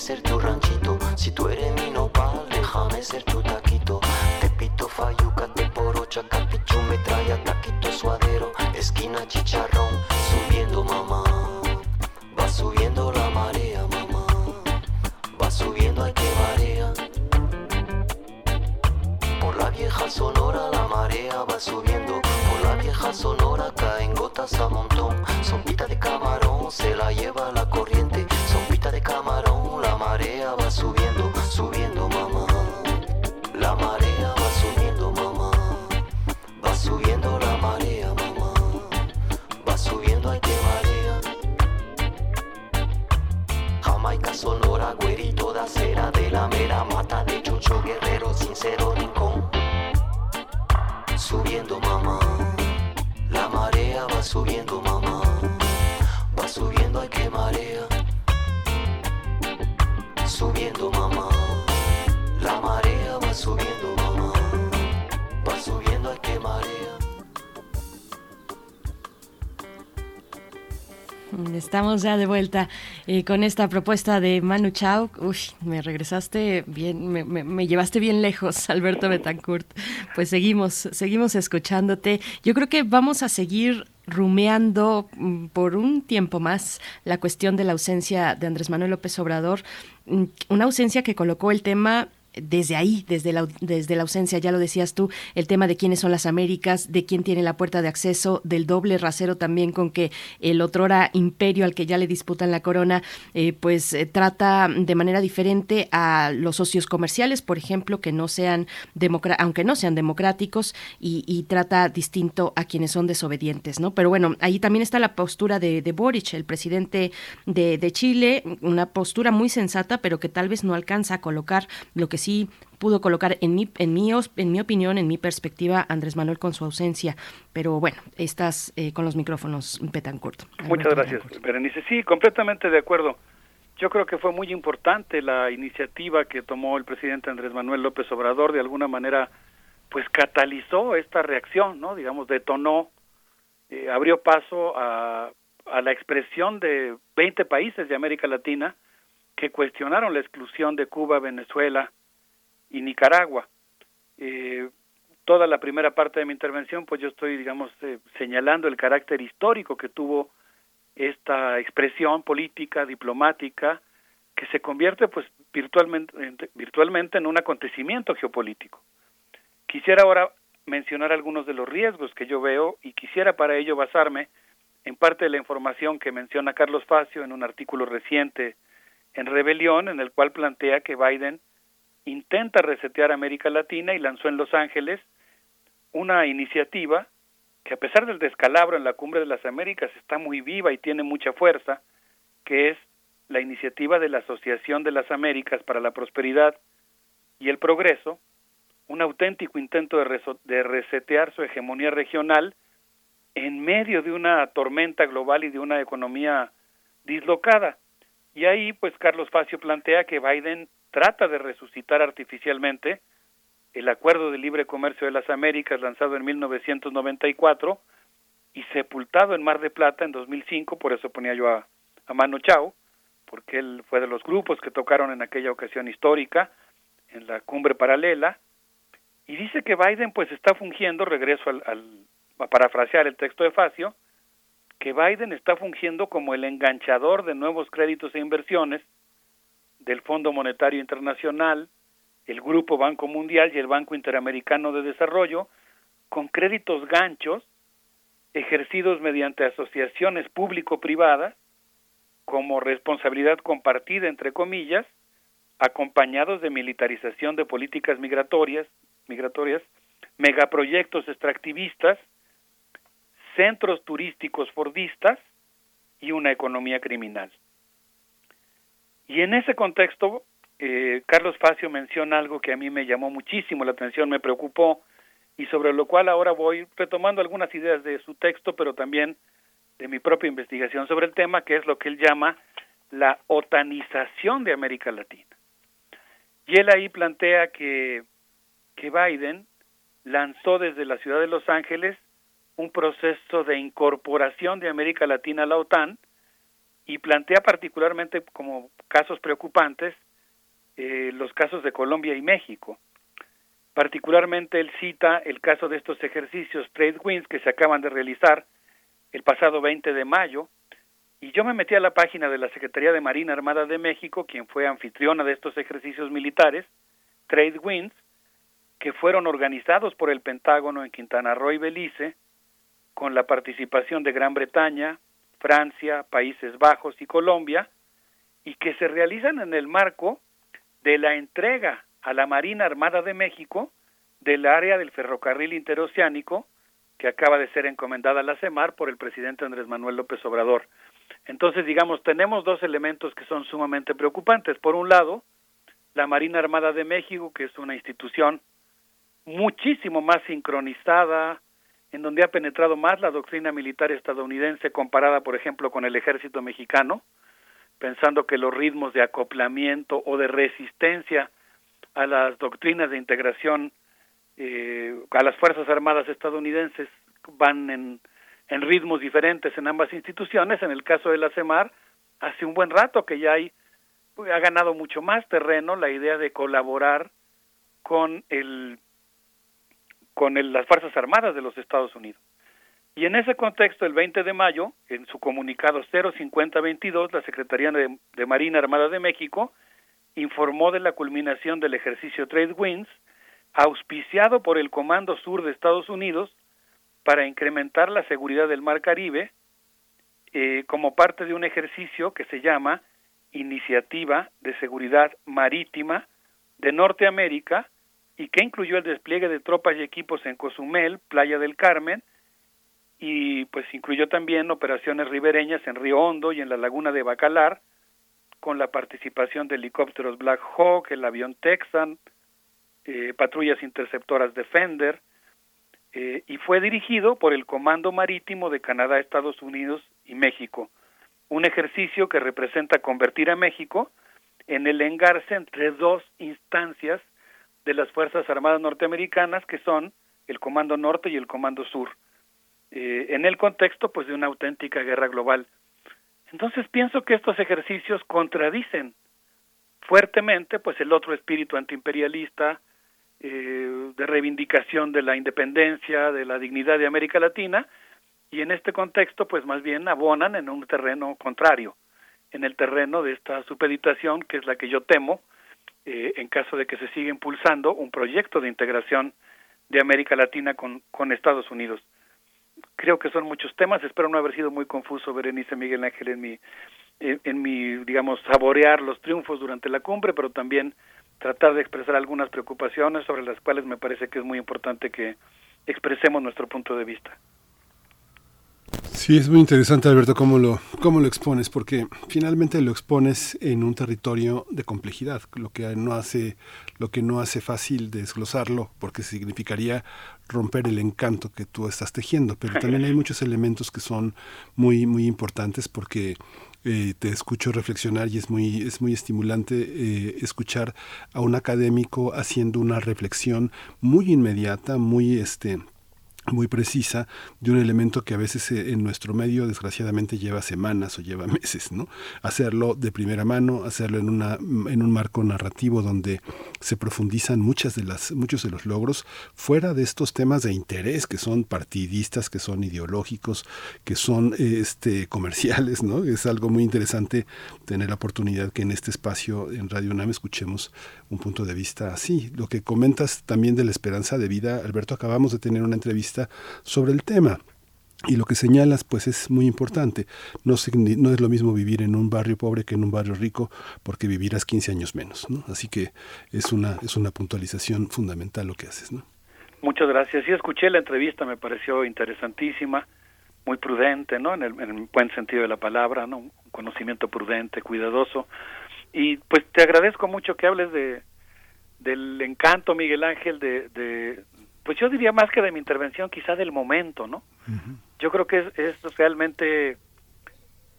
Ser tu ranchito. Si tú eres mi nopal, déjame ser tu taquito. Te pito fayuca, te porocha, capichu, metralla, taquito suadero, esquina chicharrón, subiendo mamá. Va subiendo la marea, mamá. Va subiendo, hay que marea. Por la vieja sonora la marea va subiendo. Por la vieja sonora caen gotas a montón. Sompita de camarón se la lleva la corriente. Sompita de camarón, marea va subiendo, subiendo mamá. La marea va subiendo mamá. Va subiendo la marea mamá. Va subiendo hay que marea. Jamaica sonora, güerito de acera de la mera mata de chucho guerrero, sincero rincón. Subiendo mamá, la marea va subiendo mamá, va subiendo hay que marea. Subiendo mamá, la marea va subiendo Estamos ya de vuelta eh, con esta propuesta de Manu Chao. Uy, me regresaste bien, me, me- llevaste bien lejos, Alberto Betancourt. Pues seguimos, seguimos escuchándote. Yo creo que vamos a seguir rumeando mm, por un tiempo más la cuestión de la ausencia de Andrés Manuel López Obrador, Mm, una ausencia que colocó el tema desde ahí, desde la, desde la ausencia, ya lo decías tú, el tema de quiénes son las Américas, de quién tiene la puerta de acceso, del doble rasero también con que el otrora imperio al que ya le disputan la corona, eh, pues eh, trata de manera diferente a los socios comerciales, por ejemplo, que no sean aunque no sean democráticos, y, y trata distinto a quienes son desobedientes, ¿no? Pero bueno, ahí también está la postura de, de Boric, el presidente de, de Chile, una postura muy sensata, pero que tal vez no alcanza a colocar lo que sí pudo colocar en mi, en mi, en mi opinión, en mi perspectiva, Andrés Manuel con su ausencia. Pero bueno, estás eh, con los micrófonos, Betancourt. Muchas gracias, Berenice. Sí, completamente de acuerdo. Yo creo que fue muy importante la iniciativa que tomó el presidente Andrés Manuel López Obrador, de alguna manera, pues catalizó esta reacción, ¿no? Digamos, detonó, eh, abrió paso a, a la expresión de 20 países de América Latina que cuestionaron la exclusión de Cuba, Venezuela y Nicaragua. Eh, toda la primera parte de mi intervención, pues yo estoy, digamos, eh, señalando el carácter histórico que tuvo esta expresión política, diplomática, que se convierte, pues, virtualmente, en- virtualmente en un acontecimiento geopolítico. Quisiera ahora mencionar algunos de los riesgos que yo veo y quisiera para ello basarme en parte de la información que menciona Carlos Facio en un artículo reciente en Rebelión, en el cual plantea que Biden intenta resetear América Latina y lanzó en Los Ángeles una iniciativa que a pesar del descalabro en la Cumbre de las Américas está muy viva y tiene mucha fuerza, que es la iniciativa de la Asociación de las Américas para la Prosperidad y el Progreso, un auténtico intento de, de resetear su hegemonía regional en medio de una tormenta global y de una economía dislocada. Y ahí, pues, Carlos Facio plantea que Biden trata de resucitar artificialmente el Acuerdo de Libre Comercio de las Américas lanzado en 1994 y sepultado en Mar de Plata en 2005, por eso ponía yo a, a Mano Chao, porque él fue de los grupos que tocaron en aquella ocasión histórica, en la cumbre paralela, y dice que Biden pues está fungiendo, regreso al, al a parafrasear el texto de Facio, que Biden está fungiendo como el enganchador de nuevos créditos e inversiones del Fondo Monetario Internacional, el Grupo Banco Mundial y el Banco Interamericano de Desarrollo, con créditos ganchos ejercidos mediante asociaciones público-privadas como responsabilidad compartida, entre comillas, acompañados de militarización de políticas migratorias, migratorias, megaproyectos extractivistas, centros turísticos fordistas y una economía criminal. Y en ese contexto, eh, Carlos Facio menciona algo que a mí me llamó muchísimo la atención, me preocupó, y sobre lo cual ahora voy retomando algunas ideas de su texto, pero también de mi propia investigación sobre el tema, que es lo que él llama la otanización de América Latina. Y él ahí plantea que, que Biden lanzó desde la ciudad de Los Ángeles un proceso de incorporación de América Latina a la OTAN y plantea particularmente como casos preocupantes eh, los casos de Colombia y México. Particularmente él cita el caso de estos ejercicios Trade Winds que se acaban de realizar el pasado 20 de mayo y yo me metí a la página de la Secretaría de Marina Armada de México, quien fue anfitriona de estos ejercicios militares, Trade Winds, que fueron organizados por el Pentágono en Quintana Roo y Belice, con la participación de Gran Bretaña, Francia, Países Bajos y Colombia, y que se realizan en el marco de la entrega a la Marina Armada de México del área del ferrocarril interoceánico que acaba de ser encomendada a la CEMAR por el presidente Andrés Manuel López Obrador. Entonces, digamos, tenemos dos elementos que son sumamente preocupantes. Por un lado, la Marina Armada de México, que es una institución muchísimo más sincronizada, en donde ha penetrado más la doctrina militar estadounidense comparada, por ejemplo, con el ejército mexicano, pensando que los ritmos de acoplamiento o de resistencia a las doctrinas de integración eh, a las Fuerzas Armadas estadounidenses van en, ritmos diferentes en ambas instituciones. En el caso de la CEMAR, hace un buen rato que ya hay, ha ganado mucho más terreno la idea de colaborar con el con el, las Fuerzas Armadas de los Estados Unidos. Y en ese contexto, el 20 de mayo, en su comunicado 05022, la Secretaría de, Marina Armada de México informó de la culminación del ejercicio Trade Winds, auspiciado por el Comando Sur de Estados Unidos para incrementar la seguridad del Mar Caribe eh, como parte de un ejercicio que se llama Iniciativa de Seguridad Marítima de Norteamérica y que incluyó el despliegue de tropas y equipos en Cozumel, Playa del Carmen, y pues incluyó también operaciones ribereñas en Río Hondo y en la laguna de Bacalar, con la participación de helicópteros Black Hawk, el avión Texan, eh, patrullas interceptoras Defender, eh, y fue dirigido por el Comando Marítimo de Canadá, Estados Unidos y México, un ejercicio que representa convertir a México en el engarce entre dos instancias de las Fuerzas Armadas norteamericanas, que son el Comando Norte y el Comando Sur, eh, en el contexto pues de una auténtica guerra global. Entonces pienso que estos ejercicios contradicen fuertemente pues el otro espíritu antiimperialista eh, de reivindicación de la independencia, de la dignidad de América Latina, y en este contexto pues más bien abonan en un terreno contrario, en el terreno de esta supeditación que es la que yo temo, eh, en caso de que se siga impulsando un proyecto de integración de América Latina con, Estados Unidos. Creo que son muchos temas, espero no haber sido muy confuso, Berenice Miguel Ángel, en mi, en, mi, digamos, saborear los triunfos durante la cumbre, pero también tratar de expresar algunas preocupaciones sobre las cuales me parece que es muy importante que expresemos nuestro punto de vista. Sí, es muy interesante, Alberto, cómo lo, cómo lo expones, porque finalmente lo expones en un territorio de complejidad, lo que no hace, lo que no hace fácil desglosarlo, porque significaría romper el encanto que tú estás tejiendo. Pero también hay muchos elementos que son muy, muy importantes porque eh, te escucho reflexionar y es muy, es muy estimulante eh, escuchar a un académico haciendo una reflexión muy inmediata, muy este muy precisa de un elemento que a veces eh, en nuestro medio desgraciadamente lleva semanas o lleva meses, ¿no? Hacerlo de primera mano, hacerlo en una en un marco narrativo donde se profundizan de las muchos de los logros fuera de estos temas de interés que son partidistas, que son ideológicos, que son este comerciales, ¿no? Es algo muy interesante tener la oportunidad que en este espacio en Radio UNAM escuchemos un punto de vista así. Lo que comentas también de la esperanza de vida, Alberto, acabamos de tener una entrevista sobre el tema. Y lo que señalas, pues es muy importante. No, no es lo mismo vivir en un barrio pobre que en un barrio rico, porque vivirás 15 años menos. ¿no? Así que es una, es una puntualización fundamental lo que haces. ¿no? Muchas gracias. Sí, escuché la entrevista, me pareció interesantísima, muy prudente, ¿no? En el, en el buen sentido de la palabra, ¿no? Un conocimiento prudente, cuidadoso. Y pues te agradezco mucho que hables de del encanto, Miguel Ángel, de, de pues yo diría más que de mi intervención, quizá del momento, ¿no? Yo creo que es, es realmente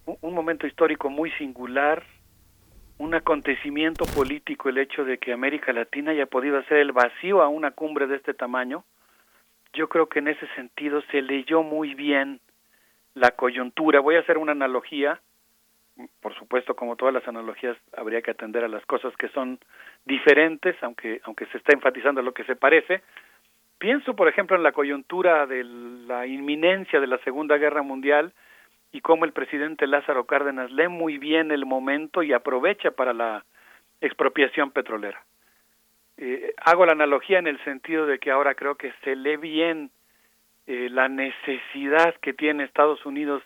un, un, momento histórico muy singular, un acontecimiento político el hecho de que América Latina haya podido hacer el vacío a una cumbre de este tamaño, yo creo que en ese sentido se leyó muy bien la coyuntura. Voy a hacer una analogía, por supuesto, como todas las analogías, habría que atender a las cosas que son diferentes, aunque, aunque se está enfatizando lo que se parece. Pienso, por ejemplo, en la coyuntura de la inminencia de la Segunda Guerra Mundial y cómo el presidente Lázaro Cárdenas lee muy bien el momento y aprovecha para la expropiación petrolera. Eh, hago la analogía en el sentido de que ahora creo que se lee bien eh, la necesidad que tiene Estados Unidos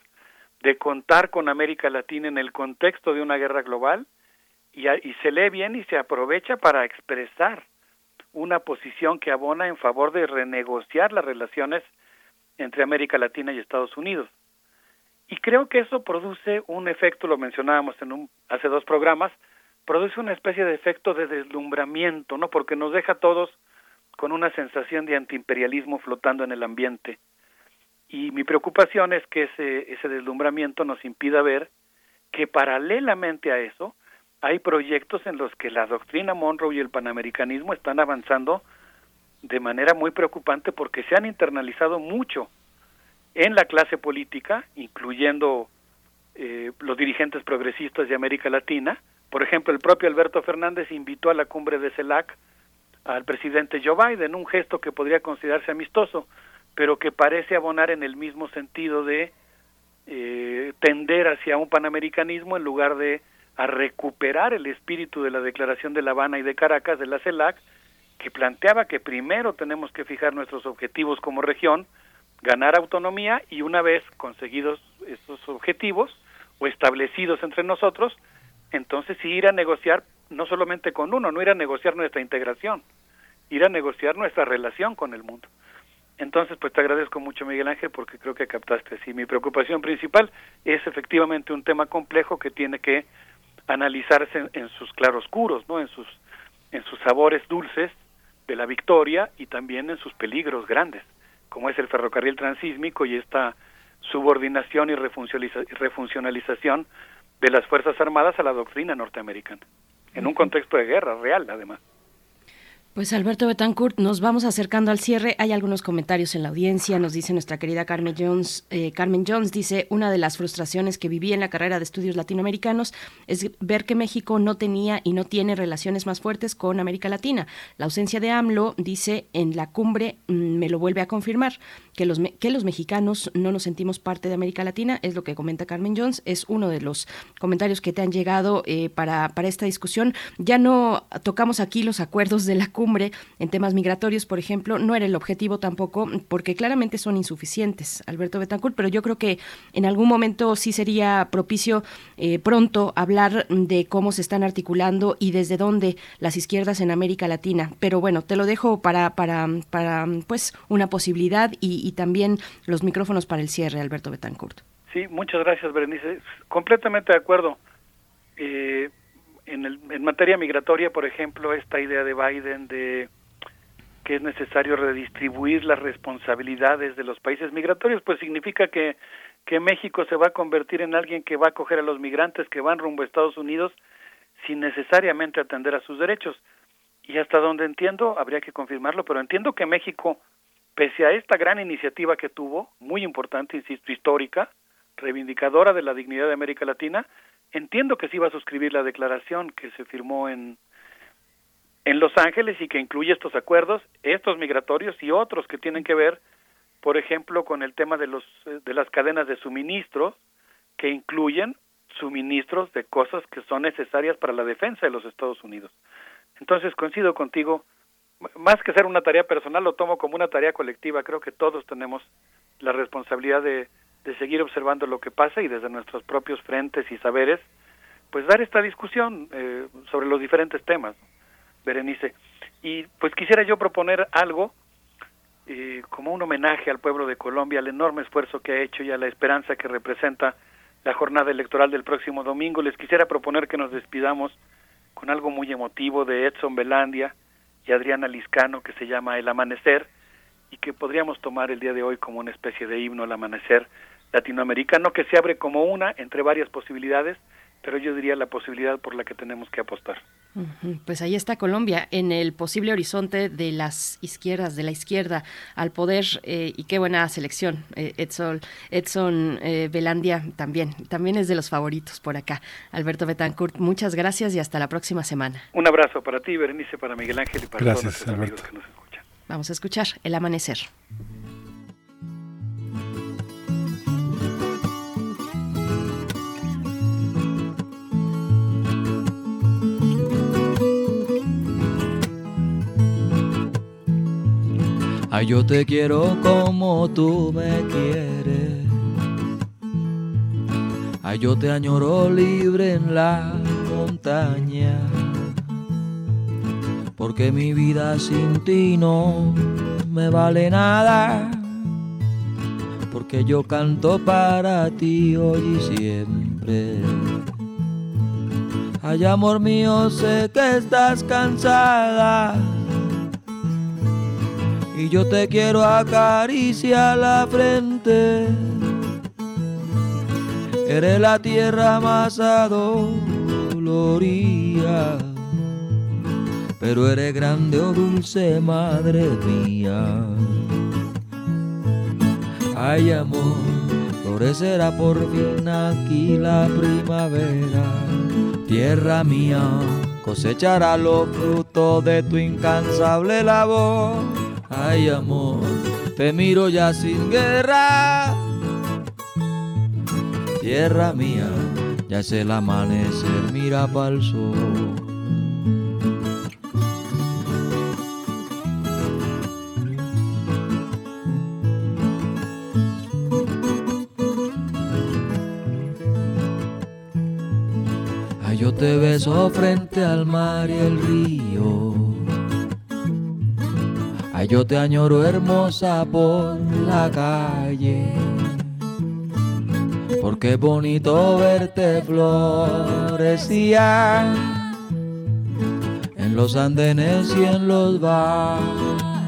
de contar con América Latina en el contexto de una guerra global y, se lee bien y se aprovecha para expresar una posición que abona en favor de renegociar las relaciones entre América Latina y Estados Unidos. Y creo que eso produce un efecto, lo mencionábamos en un, hace dos programas, produce una especie de efecto de deslumbramiento, ¿no? Porque nos deja a todos con una sensación de antiimperialismo flotando en el ambiente. Y mi preocupación es que ese, ese deslumbramiento nos impida ver que paralelamente a eso hay proyectos en los que la doctrina Monroe y el panamericanismo están avanzando de manera muy preocupante porque se han internalizado mucho en la clase política, incluyendo eh, los dirigentes progresistas de América Latina. Por ejemplo, el propio Alberto Fernández invitó a la cumbre de CELAC al presidente Joe Biden, un gesto que podría considerarse amistoso, pero que parece abonar en el mismo sentido de eh, tender hacia un panamericanismo en lugar de a recuperar el espíritu de la Declaración de La Habana y de Caracas de la CELAC, que planteaba que primero tenemos que fijar nuestros objetivos como región, ganar autonomía y una vez conseguidos estos objetivos o establecidos entre nosotros, entonces sí ir a negociar no solamente con uno, no ir a negociar nuestra integración, ir a negociar nuestra relación con el mundo. Entonces, pues te agradezco mucho, Miguel Ángel, porque creo que captaste así. Mi preocupación principal es efectivamente un tema complejo que tiene que analizarse en, sus claroscuros, ¿no? En sus en sus sabores dulces de la victoria y también en sus peligros grandes, como es el ferrocarril transísmico y esta subordinación y refuncionalización de las Fuerzas Armadas a la doctrina norteamericana, en un contexto de guerra real, además. Pues Alberto Betancourt, nos vamos acercando al cierre. Hay algunos comentarios en la audiencia. Nos dice nuestra querida Carmen Jones. Eh, Carmen Jones dice, una de las frustraciones que viví en la carrera de estudios latinoamericanos es ver que México no tenía y no tiene relaciones más fuertes con América Latina. La ausencia de AMLO, dice, en la cumbre mm, me lo vuelve a confirmar, que los, que los mexicanos no nos sentimos parte de América Latina, es lo que comenta Carmen Jones. Es uno de los comentarios que te han llegado eh, para, para esta discusión. Ya no tocamos aquí los acuerdos de la cumbre en temas migratorios, por ejemplo, no era el objetivo tampoco, porque claramente son insuficientes, Alberto Betancourt, pero yo creo que en algún momento sí sería propicio eh, pronto hablar de cómo se están articulando y desde dónde las izquierdas en América Latina. Pero bueno, te lo dejo para, para, para pues una posibilidad y, y también los micrófonos para el cierre, Alberto Betancourt. Sí, muchas gracias, Berenice. Completamente de acuerdo. Eh, en, el, en materia migratoria, por ejemplo, esta idea de Biden de que es necesario redistribuir las responsabilidades de los países migratorios, pues significa que, que México se va a convertir en alguien que va a acoger a los migrantes que van rumbo a Estados Unidos sin necesariamente atender a sus derechos. Y hasta donde entiendo, habría que confirmarlo, pero entiendo que México, pese a esta gran iniciativa que tuvo, muy importante, insisto, histórica, reivindicadora de la dignidad de América Latina, entiendo que sí va a suscribir la declaración que se firmó en en Los Ángeles y que incluye estos acuerdos, estos migratorios y otros que tienen que ver, por ejemplo, con el tema de los de las cadenas de suministro que incluyen suministros de cosas que son necesarias para la defensa de los Estados Unidos. Entonces coincido contigo, más que ser una tarea personal, lo tomo como una tarea colectiva. Creo que todos tenemos la responsabilidad de de seguir observando lo que pasa y desde nuestros propios frentes y saberes, pues dar esta discusión eh, sobre los diferentes temas, Berenice. Y pues quisiera yo proponer algo eh, como un homenaje al pueblo de Colombia, al enorme esfuerzo que ha hecho y a la esperanza que representa la jornada electoral del próximo domingo. Les quisiera proponer que nos despidamos con algo muy emotivo de Edson Belandia y Adriana Liscano que se llama El Amanecer y que podríamos tomar el día de hoy como una especie de himno al amanecer latinoamericano que se abre como una entre varias posibilidades, pero yo diría la posibilidad por la que tenemos que apostar. Pues ahí está Colombia, en el posible horizonte de las izquierdas, de la izquierda al poder, eh, y qué buena selección. Eh, Edson, Edson eh, Belandia también, también es de los favoritos por acá. Alberto Betancourt, muchas gracias y hasta la próxima semana. Un abrazo para ti, Berenice, para Miguel Ángel y para gracias, todos Alberto. que nos escuchan. Vamos a escuchar El Amanecer. Ay, yo te quiero como tú me quieres. Ay, yo te añoro libre en la montaña. Porque mi vida sin ti no me vale nada. Porque yo canto para ti hoy y siempre. Ay, amor mío, sé que estás cansada y yo te quiero acariciar la frente. Eres la tierra más adolorida, pero eres grande o dulce madre mía. Ay amor, florecerá por fin aquí la primavera, tierra mía, cosechará los frutos de tu incansable labor. Ay amor, te miro ya sin guerra. Tierra mía, ya es el amanecer, mira pa'l sol. Ay, yo te beso frente al mar y el río. Ay, yo te añoro hermosa por la calle. Porque bonito verte florecía en los andenes y en los valles.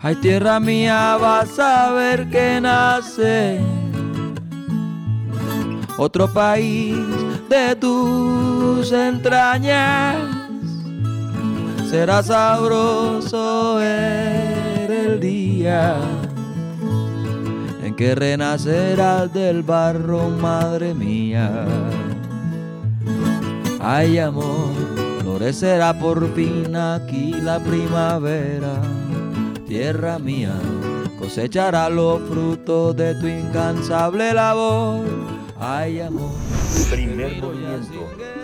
Ay, tierra mía, vas a ver que nace otro país de tus entrañas será sabroso ver el día en que renacerás del barro, madre mía. Ay, amor, florecerá por fin aquí la primavera, tierra mía, cosechará los frutos de tu incansable labor. Ay, amor. Primer movimiento.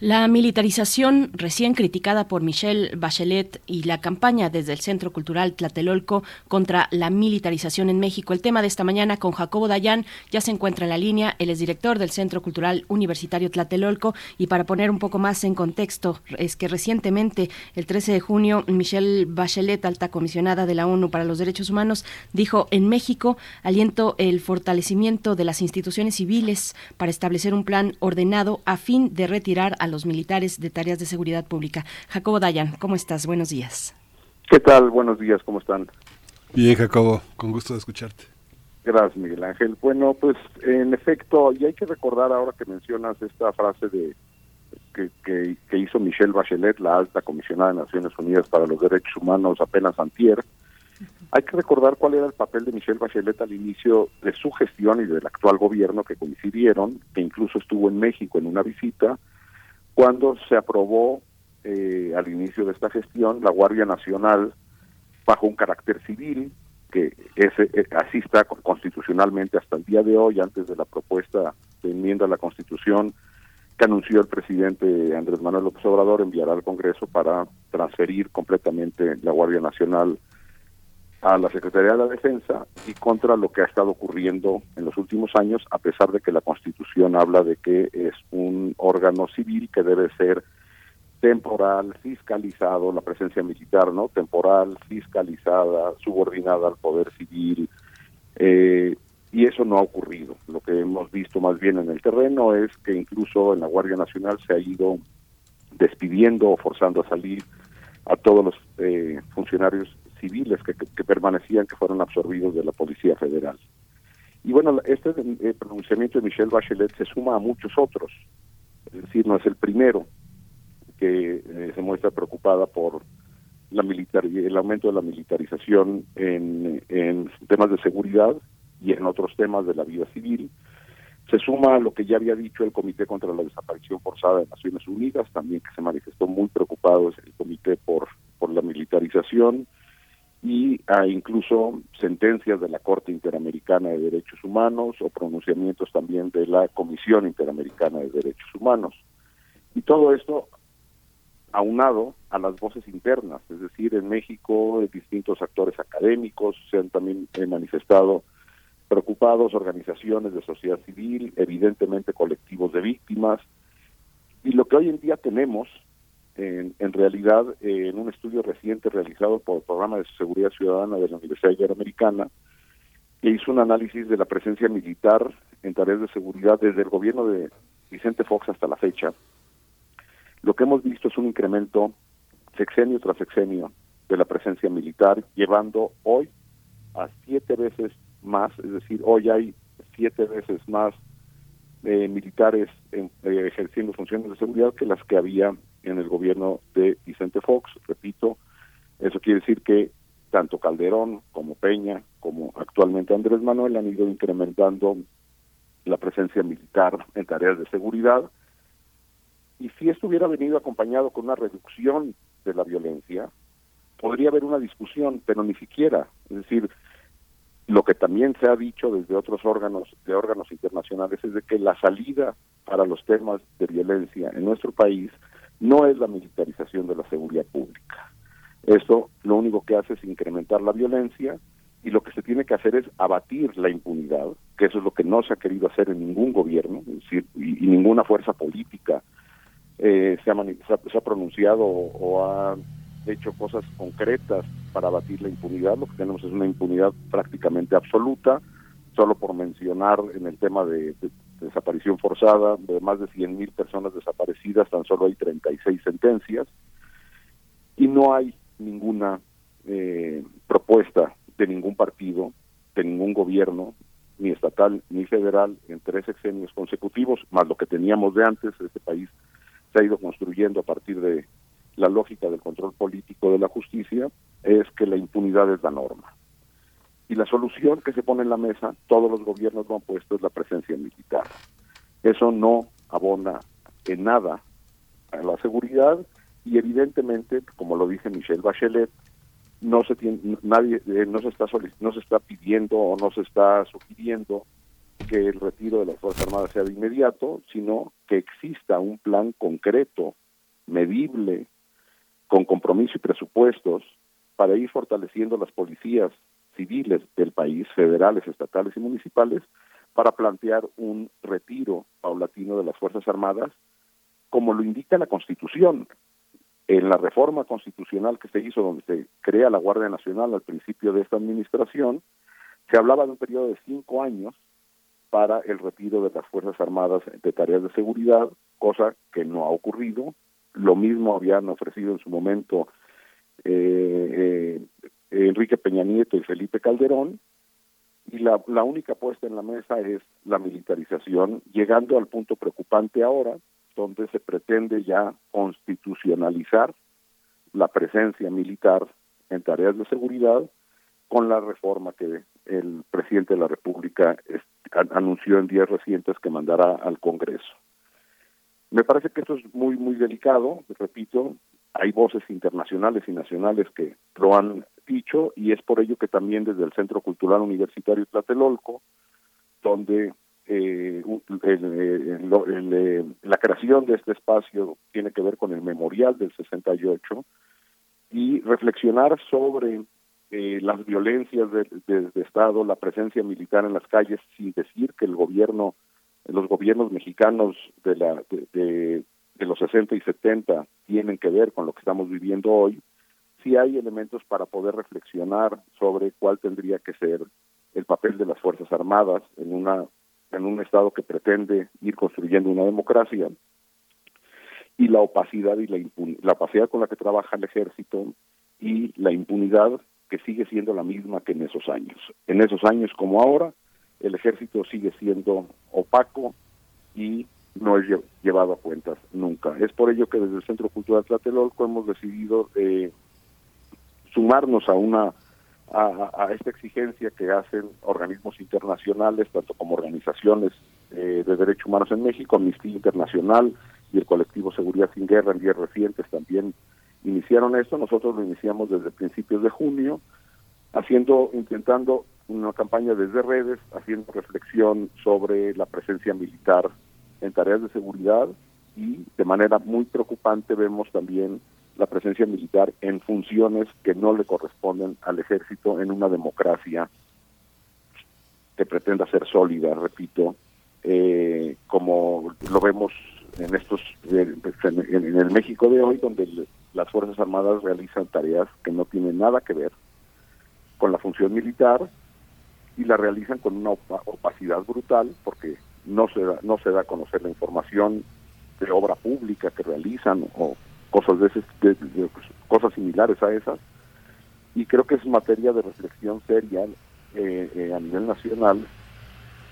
La militarización, recién criticada por Michelle Bachelet, y la campaña desde el Centro Cultural Tlatelolco contra la militarización en México. El tema de esta mañana con Jacobo Dayan ya se encuentra en la línea. Él es director del Centro Cultural Universitario Tlatelolco. Y para poner un poco más en contexto, es que recientemente, el 13 de junio, Michelle Bachelet, alta comisionada de la ONU para los Derechos Humanos, dijo: En México aliento el fortalecimiento de las instituciones civiles para establecer un plan ordenado a fin de retirar a los militares de tareas de seguridad pública. Jacobo Dayan, ¿cómo estás? Buenos días. ¿Qué tal? Buenos días, ¿cómo están? Bien, Jacobo, con gusto de escucharte. Gracias, Miguel Ángel. Bueno, pues en efecto, y hay que recordar ahora que mencionas esta frase de que, que, que hizo Michelle Bachelet, la alta comisionada de Naciones Unidas para los Derechos Humanos, apenas antier, hay que recordar cuál era el papel de Michelle Bachelet al inicio de su gestión y del actual gobierno que coincidieron, que incluso estuvo en México en una visita, cuando se aprobó eh, al inicio de esta gestión la Guardia Nacional bajo un carácter civil, que es, eh, así está constitucionalmente hasta el día de hoy, antes de la propuesta de enmienda a la Constitución que anunció el presidente Andrés Manuel López Obrador, enviará al Congreso para transferir completamente la Guardia Nacional a la Secretaría de la Defensa y contra lo que ha estado ocurriendo en los últimos años, a pesar de que la Constitución habla de que es un órgano civil que debe ser temporal, fiscalizado, la presencia militar, ¿no? Temporal, fiscalizada, subordinada al poder civil, eh, y eso no ha ocurrido. Lo que hemos visto más bien en el terreno es que incluso en la Guardia Nacional se ha ido despidiendo o forzando a salir a todos los eh, funcionarios civiles que, permanecían, que fueron absorbidos de la Policía Federal. Y bueno, este eh, pronunciamiento de Michelle Bachelet se suma a muchos otros, es decir, no es el primero que eh, se muestra preocupada por la militar el aumento de la militarización en, en temas de seguridad y en otros temas de la vida civil. Se suma a lo que ya había dicho el Comité contra la Desaparición Forzada de Naciones Unidas, también que se manifestó muy preocupado el Comité por, por la militarización y a incluso sentencias de la Corte Interamericana de Derechos Humanos o pronunciamientos también de la Comisión Interamericana de Derechos Humanos. Y todo esto aunado a las voces internas, es decir, en México distintos actores académicos se han también manifestado preocupados, organizaciones de sociedad civil, evidentemente colectivos de víctimas, y lo que hoy en día tenemos, en, en realidad, en un estudio reciente realizado por el Programa de Seguridad Ciudadana de la Universidad Iberoamericana, que hizo un análisis de la presencia militar en tareas de seguridad desde el gobierno de Vicente Fox hasta la fecha, lo que hemos visto es un incremento sexenio tras sexenio de la presencia militar, llevando hoy a siete veces más, es decir, hoy hay siete veces más eh, militares eh, ejerciendo funciones de seguridad que las que había en el gobierno de Vicente Fox. Repito, eso quiere decir que tanto Calderón como Peña, como actualmente Andrés Manuel, han ido incrementando la presencia militar en tareas de seguridad. Y si esto hubiera venido acompañado con una reducción de la violencia, podría haber una discusión, pero ni siquiera. Es decir, lo que también se ha dicho desde otros órganos, de órganos internacionales, es de que la salida para los temas de violencia en nuestro país no es la militarización de la seguridad pública. Esto lo único que hace es incrementar la violencia y lo que se tiene que hacer es abatir la impunidad, que eso es lo que no se ha querido hacer en ningún gobierno, es decir, y, ninguna fuerza política eh, se, ha, se, ha, pronunciado o ha hecho cosas concretas para abatir la impunidad. Lo que tenemos es una impunidad prácticamente absoluta, solo por mencionar en el tema de, desaparición forzada, de más de 100.000 personas desaparecidas, tan solo hay 36 sentencias, y no hay ninguna eh, propuesta de ningún partido, de ningún gobierno, ni estatal ni federal, en tres sexenios consecutivos, más lo que teníamos de antes, este país se ha ido construyendo a partir de la lógica del control político de la justicia es que la impunidad es la norma. Y la solución que se pone en la mesa, todos los gobiernos lo han puesto, es la presencia militar. Eso no abona en nada a la seguridad y evidentemente, como lo dice Michelle Bachelet, no se tiene, nadie eh, no se está no se está pidiendo o no se está sugiriendo que el retiro de las fuerzas armadas sea de inmediato, sino que exista un plan concreto, medible, con compromiso y presupuestos para ir fortaleciendo las policías civiles del país, federales, estatales y municipales, para plantear un retiro paulatino de las Fuerzas Armadas, como lo indica la Constitución. En la reforma constitucional que se hizo, donde se crea la Guardia Nacional al principio de esta administración, se hablaba de un periodo de cinco años para el retiro de las Fuerzas Armadas de tareas de seguridad, cosa que no ha ocurrido, lo mismo habían ofrecido en su momento eh, eh, Enrique Peña Nieto y Felipe Calderón, y la, la única puesta en la mesa es la militarización, llegando al punto preocupante ahora, donde se pretende ya constitucionalizar la presencia militar en tareas de seguridad con la reforma que el presidente de la República anunció en días recientes que mandará al Congreso. Me parece que esto es muy, muy delicado, repito, hay voces internacionales y nacionales que lo han dicho y es por ello que también desde el Centro Cultural Universitario Tlatelolco, donde eh, eh, la creación de este espacio tiene que ver con el memorial del 68 y reflexionar sobre eh, las violencias de, Estado, la presencia militar en las calles, sin decir que el gobierno los gobiernos mexicanos de, la, de, de, los 60 y 70 tienen que ver con lo que estamos viviendo hoy, sí hay elementos para poder reflexionar sobre cuál tendría que ser el papel de las Fuerzas Armadas en una en un estado que pretende ir construyendo una democracia y la opacidad y la la opacidad con la que trabaja el ejército y la impunidad que sigue siendo la misma que en esos años. En esos años como ahora, el ejército sigue siendo opaco y no es llevado a cuentas nunca. Es por ello que desde el Centro Cultural Tlatelolco hemos decidido eh, sumarnos a una a, esta exigencia que hacen organismos internacionales, tanto como organizaciones eh, de derechos humanos en México, Amnistía Internacional y el colectivo Seguridad sin Guerra en días recientes también iniciaron esto. Nosotros lo iniciamos desde principios de junio, haciendo, intentando una campaña desde redes, haciendo reflexión sobre la presencia militar en tareas de seguridad y de manera muy preocupante vemos también la presencia militar en funciones que no le corresponden al ejército en una democracia que pretenda ser sólida, repito, eh, como lo vemos en estos en, el México de hoy, donde las fuerzas armadas realizan tareas que no tienen nada que ver con la función militar y la realizan con una opacidad brutal, porque no se da, no se da a conocer la información de obra pública que realizan o cosas de, ese, cosas similares a esas y creo que es materia de reflexión seria eh, eh, a nivel nacional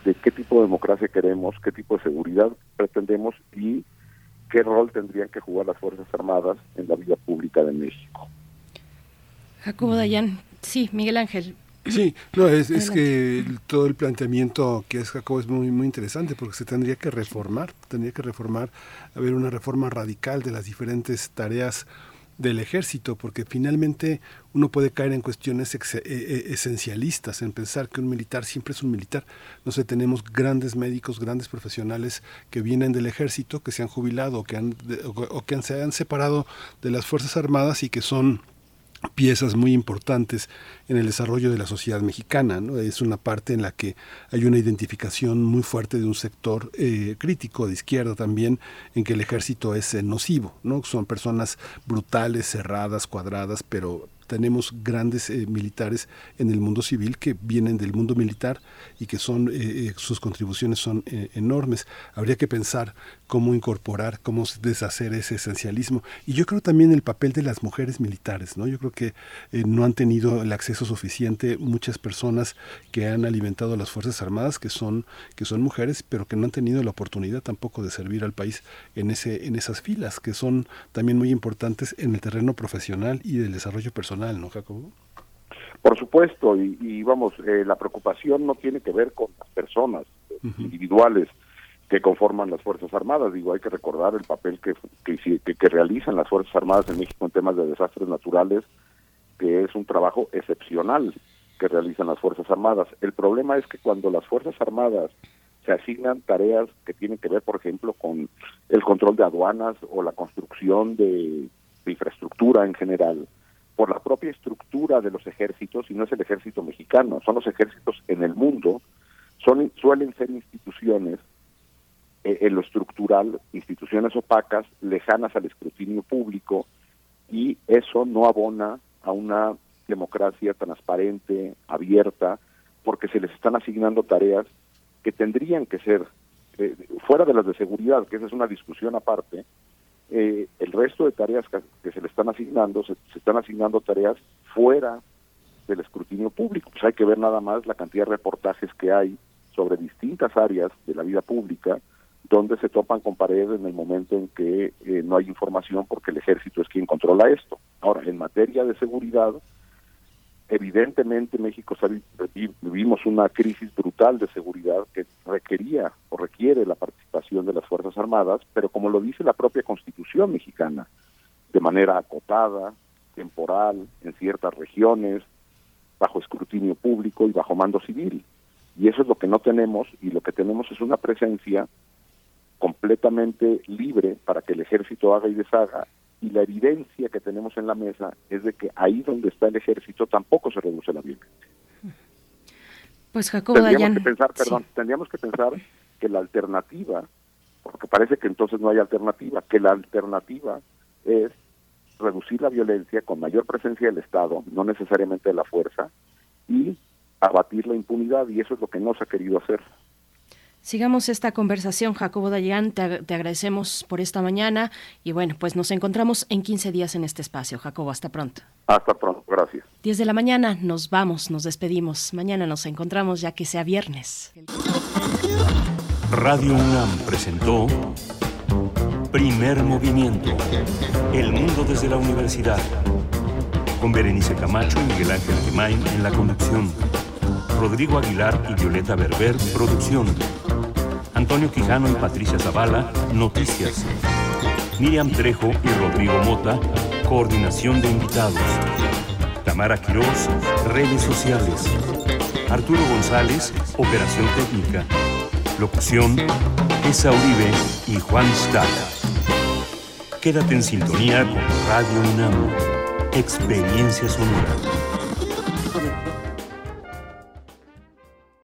de qué tipo de democracia queremos, qué tipo de seguridad pretendemos y qué rol tendrían que jugar las Fuerzas Armadas en la vida pública de México. Jacobo Dayan, sí, Miguel Ángel, Sí, no, es, es que todo el planteamiento que es Jacobo es muy, muy interesante porque se tendría que reformar, tendría que reformar, haber una reforma radical de las diferentes tareas del ejército, porque finalmente uno puede caer en cuestiones e, e, esencialistas, en pensar que un militar siempre es un militar. No sé, tenemos grandes médicos, grandes profesionales que vienen del ejército, que se han jubilado o que, han, o que se han separado de las Fuerzas Armadas y que son piezas muy importantes en el desarrollo de la sociedad mexicana. Es una parte en la que hay una identificación muy fuerte de un sector eh, crítico de izquierda también, en que el ejército es nocivo. ¿no? Son personas brutales, cerradas, cuadradas, pero tenemos grandes eh, militares en el mundo civil que vienen del mundo militar y que son sus contribuciones son enormes. Habría que pensar cómo incorporar, cómo deshacer ese esencialismo. Y yo creo también el papel de las mujeres militares, ¿no? Yo creo que eh, no han tenido el acceso suficiente muchas personas que han alimentado a las Fuerzas Armadas, que son, que son mujeres, pero que no han tenido la oportunidad tampoco de servir al país en, ese, en esas filas, que son también muy importantes en el terreno profesional y del desarrollo personal, ¿no, Jacobo? Por supuesto, y, vamos, eh, la preocupación no tiene que ver con las personas individuales, que conforman las Fuerzas Armadas. Digo, hay que recordar el papel que, que, que, realizan las Fuerzas Armadas en México en temas de desastres naturales, que es un trabajo excepcional que realizan las Fuerzas Armadas. El problema es que cuando las Fuerzas Armadas se asignan tareas que tienen que ver, por ejemplo, con el control de aduanas o la construcción de, de infraestructura en general, por la propia estructura de los ejércitos, y no es el ejército mexicano, son los ejércitos en el mundo, son, suelen ser instituciones eh, en lo estructural, instituciones opacas, lejanas al escrutinio público, y eso no abona a una democracia transparente, abierta, porque se les están asignando tareas que tendrían que ser eh, fuera de las de seguridad, que esa es una discusión aparte, eh, el resto de tareas que, se le están asignando, se, se, están asignando tareas fuera del escrutinio público. Pues hay que ver nada más la cantidad de reportajes que hay sobre distintas áreas de la vida pública, donde se topan con paredes en el momento en que eh, no hay información porque el ejército es quien controla esto. Ahora, en materia de seguridad, evidentemente México vivimos una crisis brutal de seguridad que requería o requiere la participación de las Fuerzas Armadas, pero como lo dice la propia Constitución mexicana, de manera acotada, temporal, en ciertas regiones, bajo escrutinio público y bajo mando civil. Y eso es lo que no tenemos y lo que tenemos es una presencia completamente libre para que el ejército haga y deshaga y la evidencia que tenemos en la mesa es de que ahí donde está el ejército tampoco se reduce la violencia. Pues Jacobo tendríamos que pensar, perdón, tendríamos que pensar que la alternativa, porque parece que entonces no hay alternativa, que la alternativa es reducir la violencia con mayor presencia del Estado, no necesariamente de la fuerza, y abatir la impunidad y eso es lo que no se ha querido hacer. Sigamos esta conversación, Jacobo Dayan, te, te, agradecemos por esta mañana y bueno, pues nos encontramos en 15 días en este espacio. Jacobo, hasta pronto. Hasta pronto, gracias. 10 de la mañana, nos vamos, nos despedimos. Mañana nos encontramos ya que sea viernes. Radio UNAM presentó Primer Movimiento, El Mundo desde la Universidad, con Berenice Camacho y Miguel Ángel Gemain en la conducción. Rodrigo Aguilar y Violeta Berber, producción. Antonio Quijano y Patricia Zavala, noticias. Miriam Trejo y Rodrigo Mota, coordinación de invitados. Tamara Quirós, redes sociales. Arturo González, operación técnica. Locución, Esa Uribe y Juan Stack. Quédate en sintonía con Radio UNAM. Experiencia sonora.